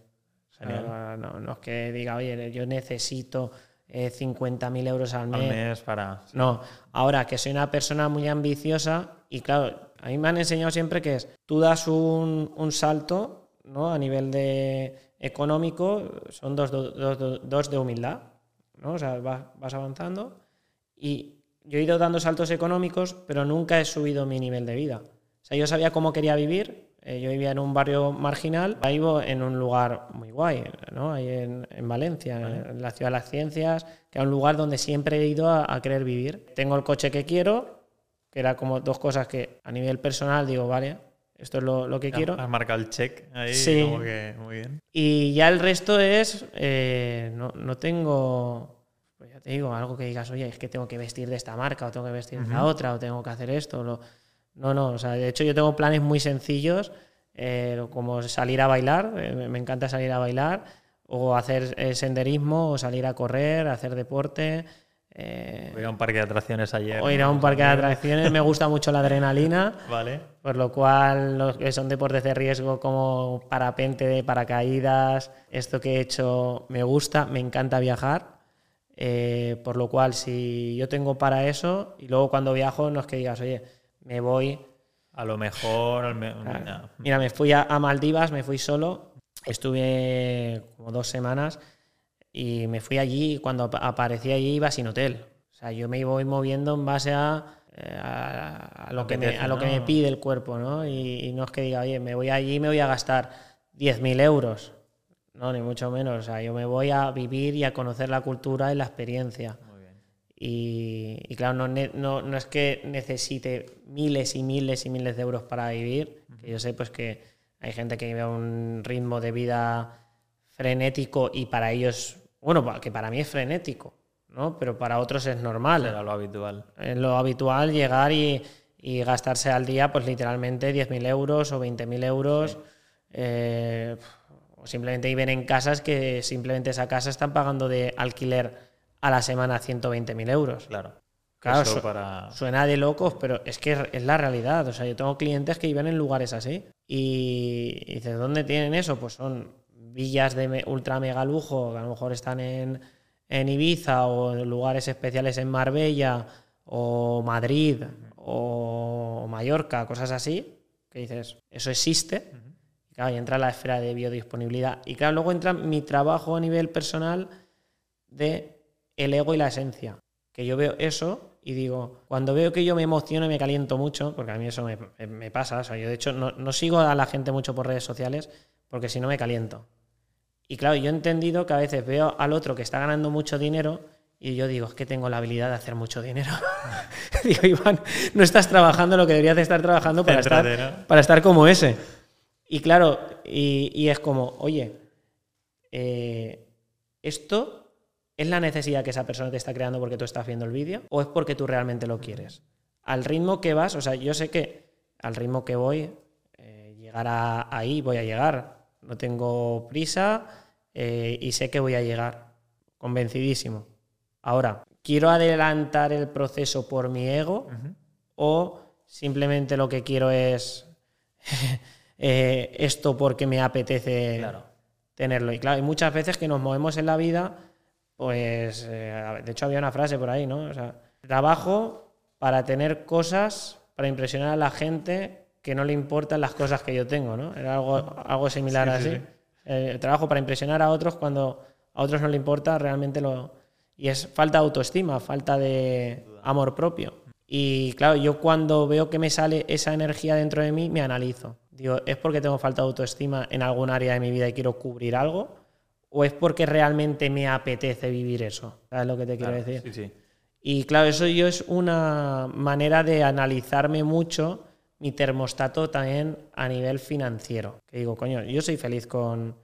Speaker 1: no, es que diga, oye, yo necesito 50.000 eh, euros al mes.
Speaker 2: Al mes para...
Speaker 1: No, ahora que soy una persona muy ambiciosa y claro, a mí me han enseñado siempre que es, tú das un, un salto ¿no? a nivel de económico, son dos, dos, dos de humildad. ¿no? O sea, vas, vas avanzando y yo he ido dando saltos económicos, pero nunca he subido mi nivel de vida. O sea, yo sabía cómo quería vivir. Eh, yo vivía en un barrio marginal, ahí vivo en un lugar muy guay, ¿no? Ahí en, Valencia, en la ciudad de las ciencias, que es un lugar donde siempre he ido a, querer vivir. Tengo el coche que quiero, que era como dos cosas que a nivel personal digo, vale, esto es lo, que quiero.
Speaker 2: Has marcado el check ahí, sí. como que muy bien.
Speaker 1: Y ya el resto es, eh, no, no tengo te digo, algo que digas, oye, es que tengo que vestir de esta marca, o tengo que vestir de la otra, o tengo que hacer esto. No, no, o sea, de hecho yo tengo planes muy sencillos, eh, como salir a bailar, eh, me encanta salir a bailar, o hacer eh, senderismo, o salir a correr, hacer deporte.
Speaker 2: Eh, ir a un parque de atracciones ayer.
Speaker 1: O ir a un parque de atracciones, me gusta mucho la adrenalina. (laughs)
Speaker 2: Vale.
Speaker 1: Por lo cual, los que son deportes de riesgo como parapente, paracaídas, esto que he hecho me gusta, me encanta viajar. Eh, por lo cual, si yo tengo para eso, y luego cuando viajo, no es que digas, oye, me voy.
Speaker 2: A lo mejor.
Speaker 1: Mira, me fui a, Maldivas, me fui solo, estuve como dos semanas y me fui allí. Y cuando aparecí allí, iba sin hotel. O sea, yo me voy moviendo en base a. Eh, lo, que me, a lo que me pide el cuerpo, ¿no? Y, y, no es que diga, oye, me voy allí y me voy a gastar 10.000 euros. No, ni mucho menos. O sea, yo me voy a vivir y a conocer la cultura y la experiencia. Muy bien. Y, claro, no, no, no, es que necesite miles y miles y miles de euros para vivir. que yo sé pues que hay gente que vive a un ritmo de vida frenético y para ellos, bueno, que para mí es frenético, ¿no? Pero para otros es normal.
Speaker 2: Era lo habitual.
Speaker 1: Es lo habitual llegar y, y gastarse al día, pues literalmente 10.000 euros o 20.000 euros. Eh, simplemente viven en casas que simplemente esa casa están pagando de alquiler a la semana 120.000 euros.
Speaker 2: Claro.
Speaker 1: Claro, para... suena de locos, pero es que es la realidad. O sea, yo tengo clientes que viven en lugares así. Y, y dices, ¿dónde tienen eso? Pues son villas de ultra mega lujo, que a lo mejor están en, en Ibiza o en lugares especiales en Marbella o Madrid o Mallorca, cosas así, que dices, eso existe. Y claro, y entra la esfera de biodisponibilidad. Y claro, luego entra mi trabajo a nivel personal de el ego y la esencia. Que yo veo eso y digo, cuando veo que yo me emociono y me caliento mucho, porque a mí eso me, pasa, o sea, yo de hecho no, no sigo a la gente mucho por redes sociales, porque si no me caliento. Y claro, yo he entendido que a veces veo al otro que está ganando mucho dinero y yo digo, es que tengo la habilidad de hacer mucho dinero. (laughs) digo, Iván, no estás trabajando lo que deberías de estar trabajando para, estar, para estar como ese. Y claro, y, es como, oye, eh, ¿esto es la necesidad que esa persona te está creando porque tú estás viendo el vídeo o es porque tú realmente lo quieres? Al ritmo que vas, o sea, yo sé que al ritmo que voy, eh, llegar a, ahí voy a llegar. No tengo prisa eh, y sé que voy a llegar, convencidísimo. Ahora, ¿quiero adelantar el proceso por mi ego o simplemente lo que quiero es (laughs) eh, esto porque me apetece tenerlo? Y claro, hay muchas veces que nos movemos en la vida, pues, eh, de hecho había una frase por ahí, ¿no? O sea, trabajo para tener cosas, para impresionar a la gente que no le importan las cosas que yo tengo, ¿no? Era algo, algo similar así. Eh, trabajo para impresionar a otros cuando a otros no le importa realmente lo, y es falta de autoestima, falta de amor propio. Y claro, yo cuando veo que me sale esa energía dentro de mí, me analizo. Digo, ¿es porque tengo falta de autoestima en algún área de mi vida y quiero cubrir algo? ¿O es porque realmente me apetece vivir eso? ¿Sabes lo que te quiero decir?
Speaker 2: Sí, sí.
Speaker 1: Y claro, eso yo es una manera de analizarme mucho mi termostato también a nivel financiero. Que digo, coño, yo soy feliz con,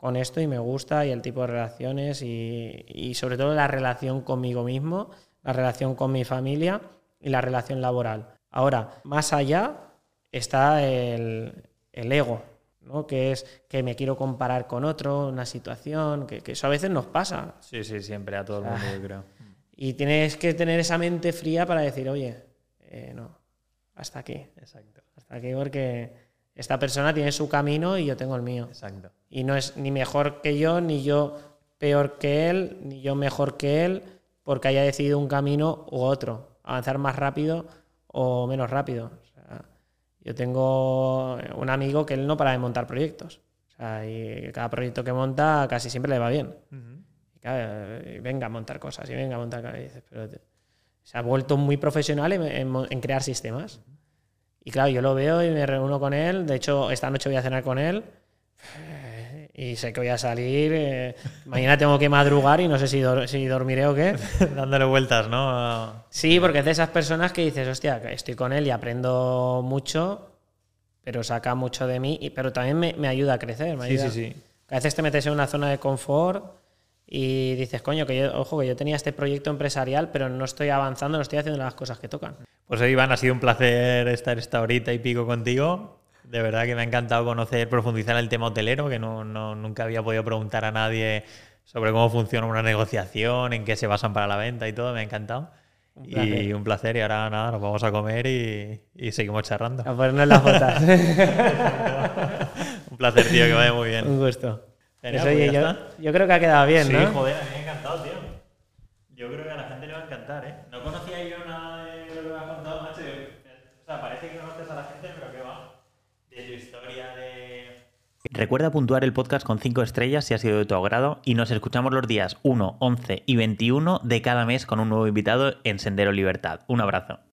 Speaker 1: con esto y me gusta y el tipo de relaciones y, sobre todo la relación conmigo mismo, la relación con mi familia y la relación laboral. Ahora, más allá está el, ego, ¿no? que es que me quiero comparar con otro, una situación, que, eso a veces nos pasa.
Speaker 2: Sí, sí, siempre a todo el mundo, yo creo.
Speaker 1: Y tienes que tener esa mente fría para decir, oye, eh, no, hasta aquí.
Speaker 2: Exacto.
Speaker 1: Hasta aquí porque esta persona tiene su camino y yo tengo el mío.
Speaker 2: Exacto.
Speaker 1: Y no es ni mejor que yo, ni yo peor que él, ni yo mejor que él, porque haya decidido un camino u otro, avanzar más rápido o menos rápido. yo tengo un amigo que él no para de montar proyectos. y cada proyecto que monta casi siempre le va bien. y venga a montar cosas, y venga a montar cosas. Pero se ha vuelto muy profesional en, crear sistemas. Y claro, yo lo veo y me reúno con él. De hecho, esta noche voy a cenar con él. Y sé que voy a salir. Eh, mañana tengo que madrugar y no sé si, si dormiré o qué. (laughs)
Speaker 2: Dándole vueltas, ¿no?
Speaker 1: Sí, porque es de esas personas que dices, hostia, estoy con él y aprendo mucho, pero saca mucho de mí, pero también me, ayuda a crecer. sí,
Speaker 2: sí, sí.
Speaker 1: A veces te metes en una zona de confort y dices, coño, que yo, ojo, que yo tenía este proyecto empresarial, pero no estoy avanzando, no estoy haciendo las cosas que tocan.
Speaker 2: Pues Iván, ha sido un placer estar esta horita y pico contigo. De verdad que me ha encantado conocer, profundizar en el tema hotelero, que no, nunca había podido preguntar a nadie sobre cómo funciona una negociación, en qué se basan para la venta y todo. Me ha encantado. y un placer. Y ahora nada, nos vamos a comer y, seguimos charlando.
Speaker 1: A ponernos las botas. (laughs)
Speaker 2: un placer, tío, que vaya muy bien.
Speaker 1: Un gusto. Pues yo, creo que ha quedado bien,
Speaker 2: sí,
Speaker 1: ¿no?
Speaker 2: Sí, joder, a mí me ha encantado, tío. Yo creo que a la gente le va a encantar, ¿eh? No conocía yo nada de lo que me has contado, macho. O sea, parece que conoces a la gente, pero que va. De tu historia de...
Speaker 3: Recuerda puntuar el podcast con 5 estrellas si ha sido de tu agrado y nos escuchamos los días 1, 11 y 21 de cada mes con un nuevo invitado en Sendero Libertad. Un abrazo.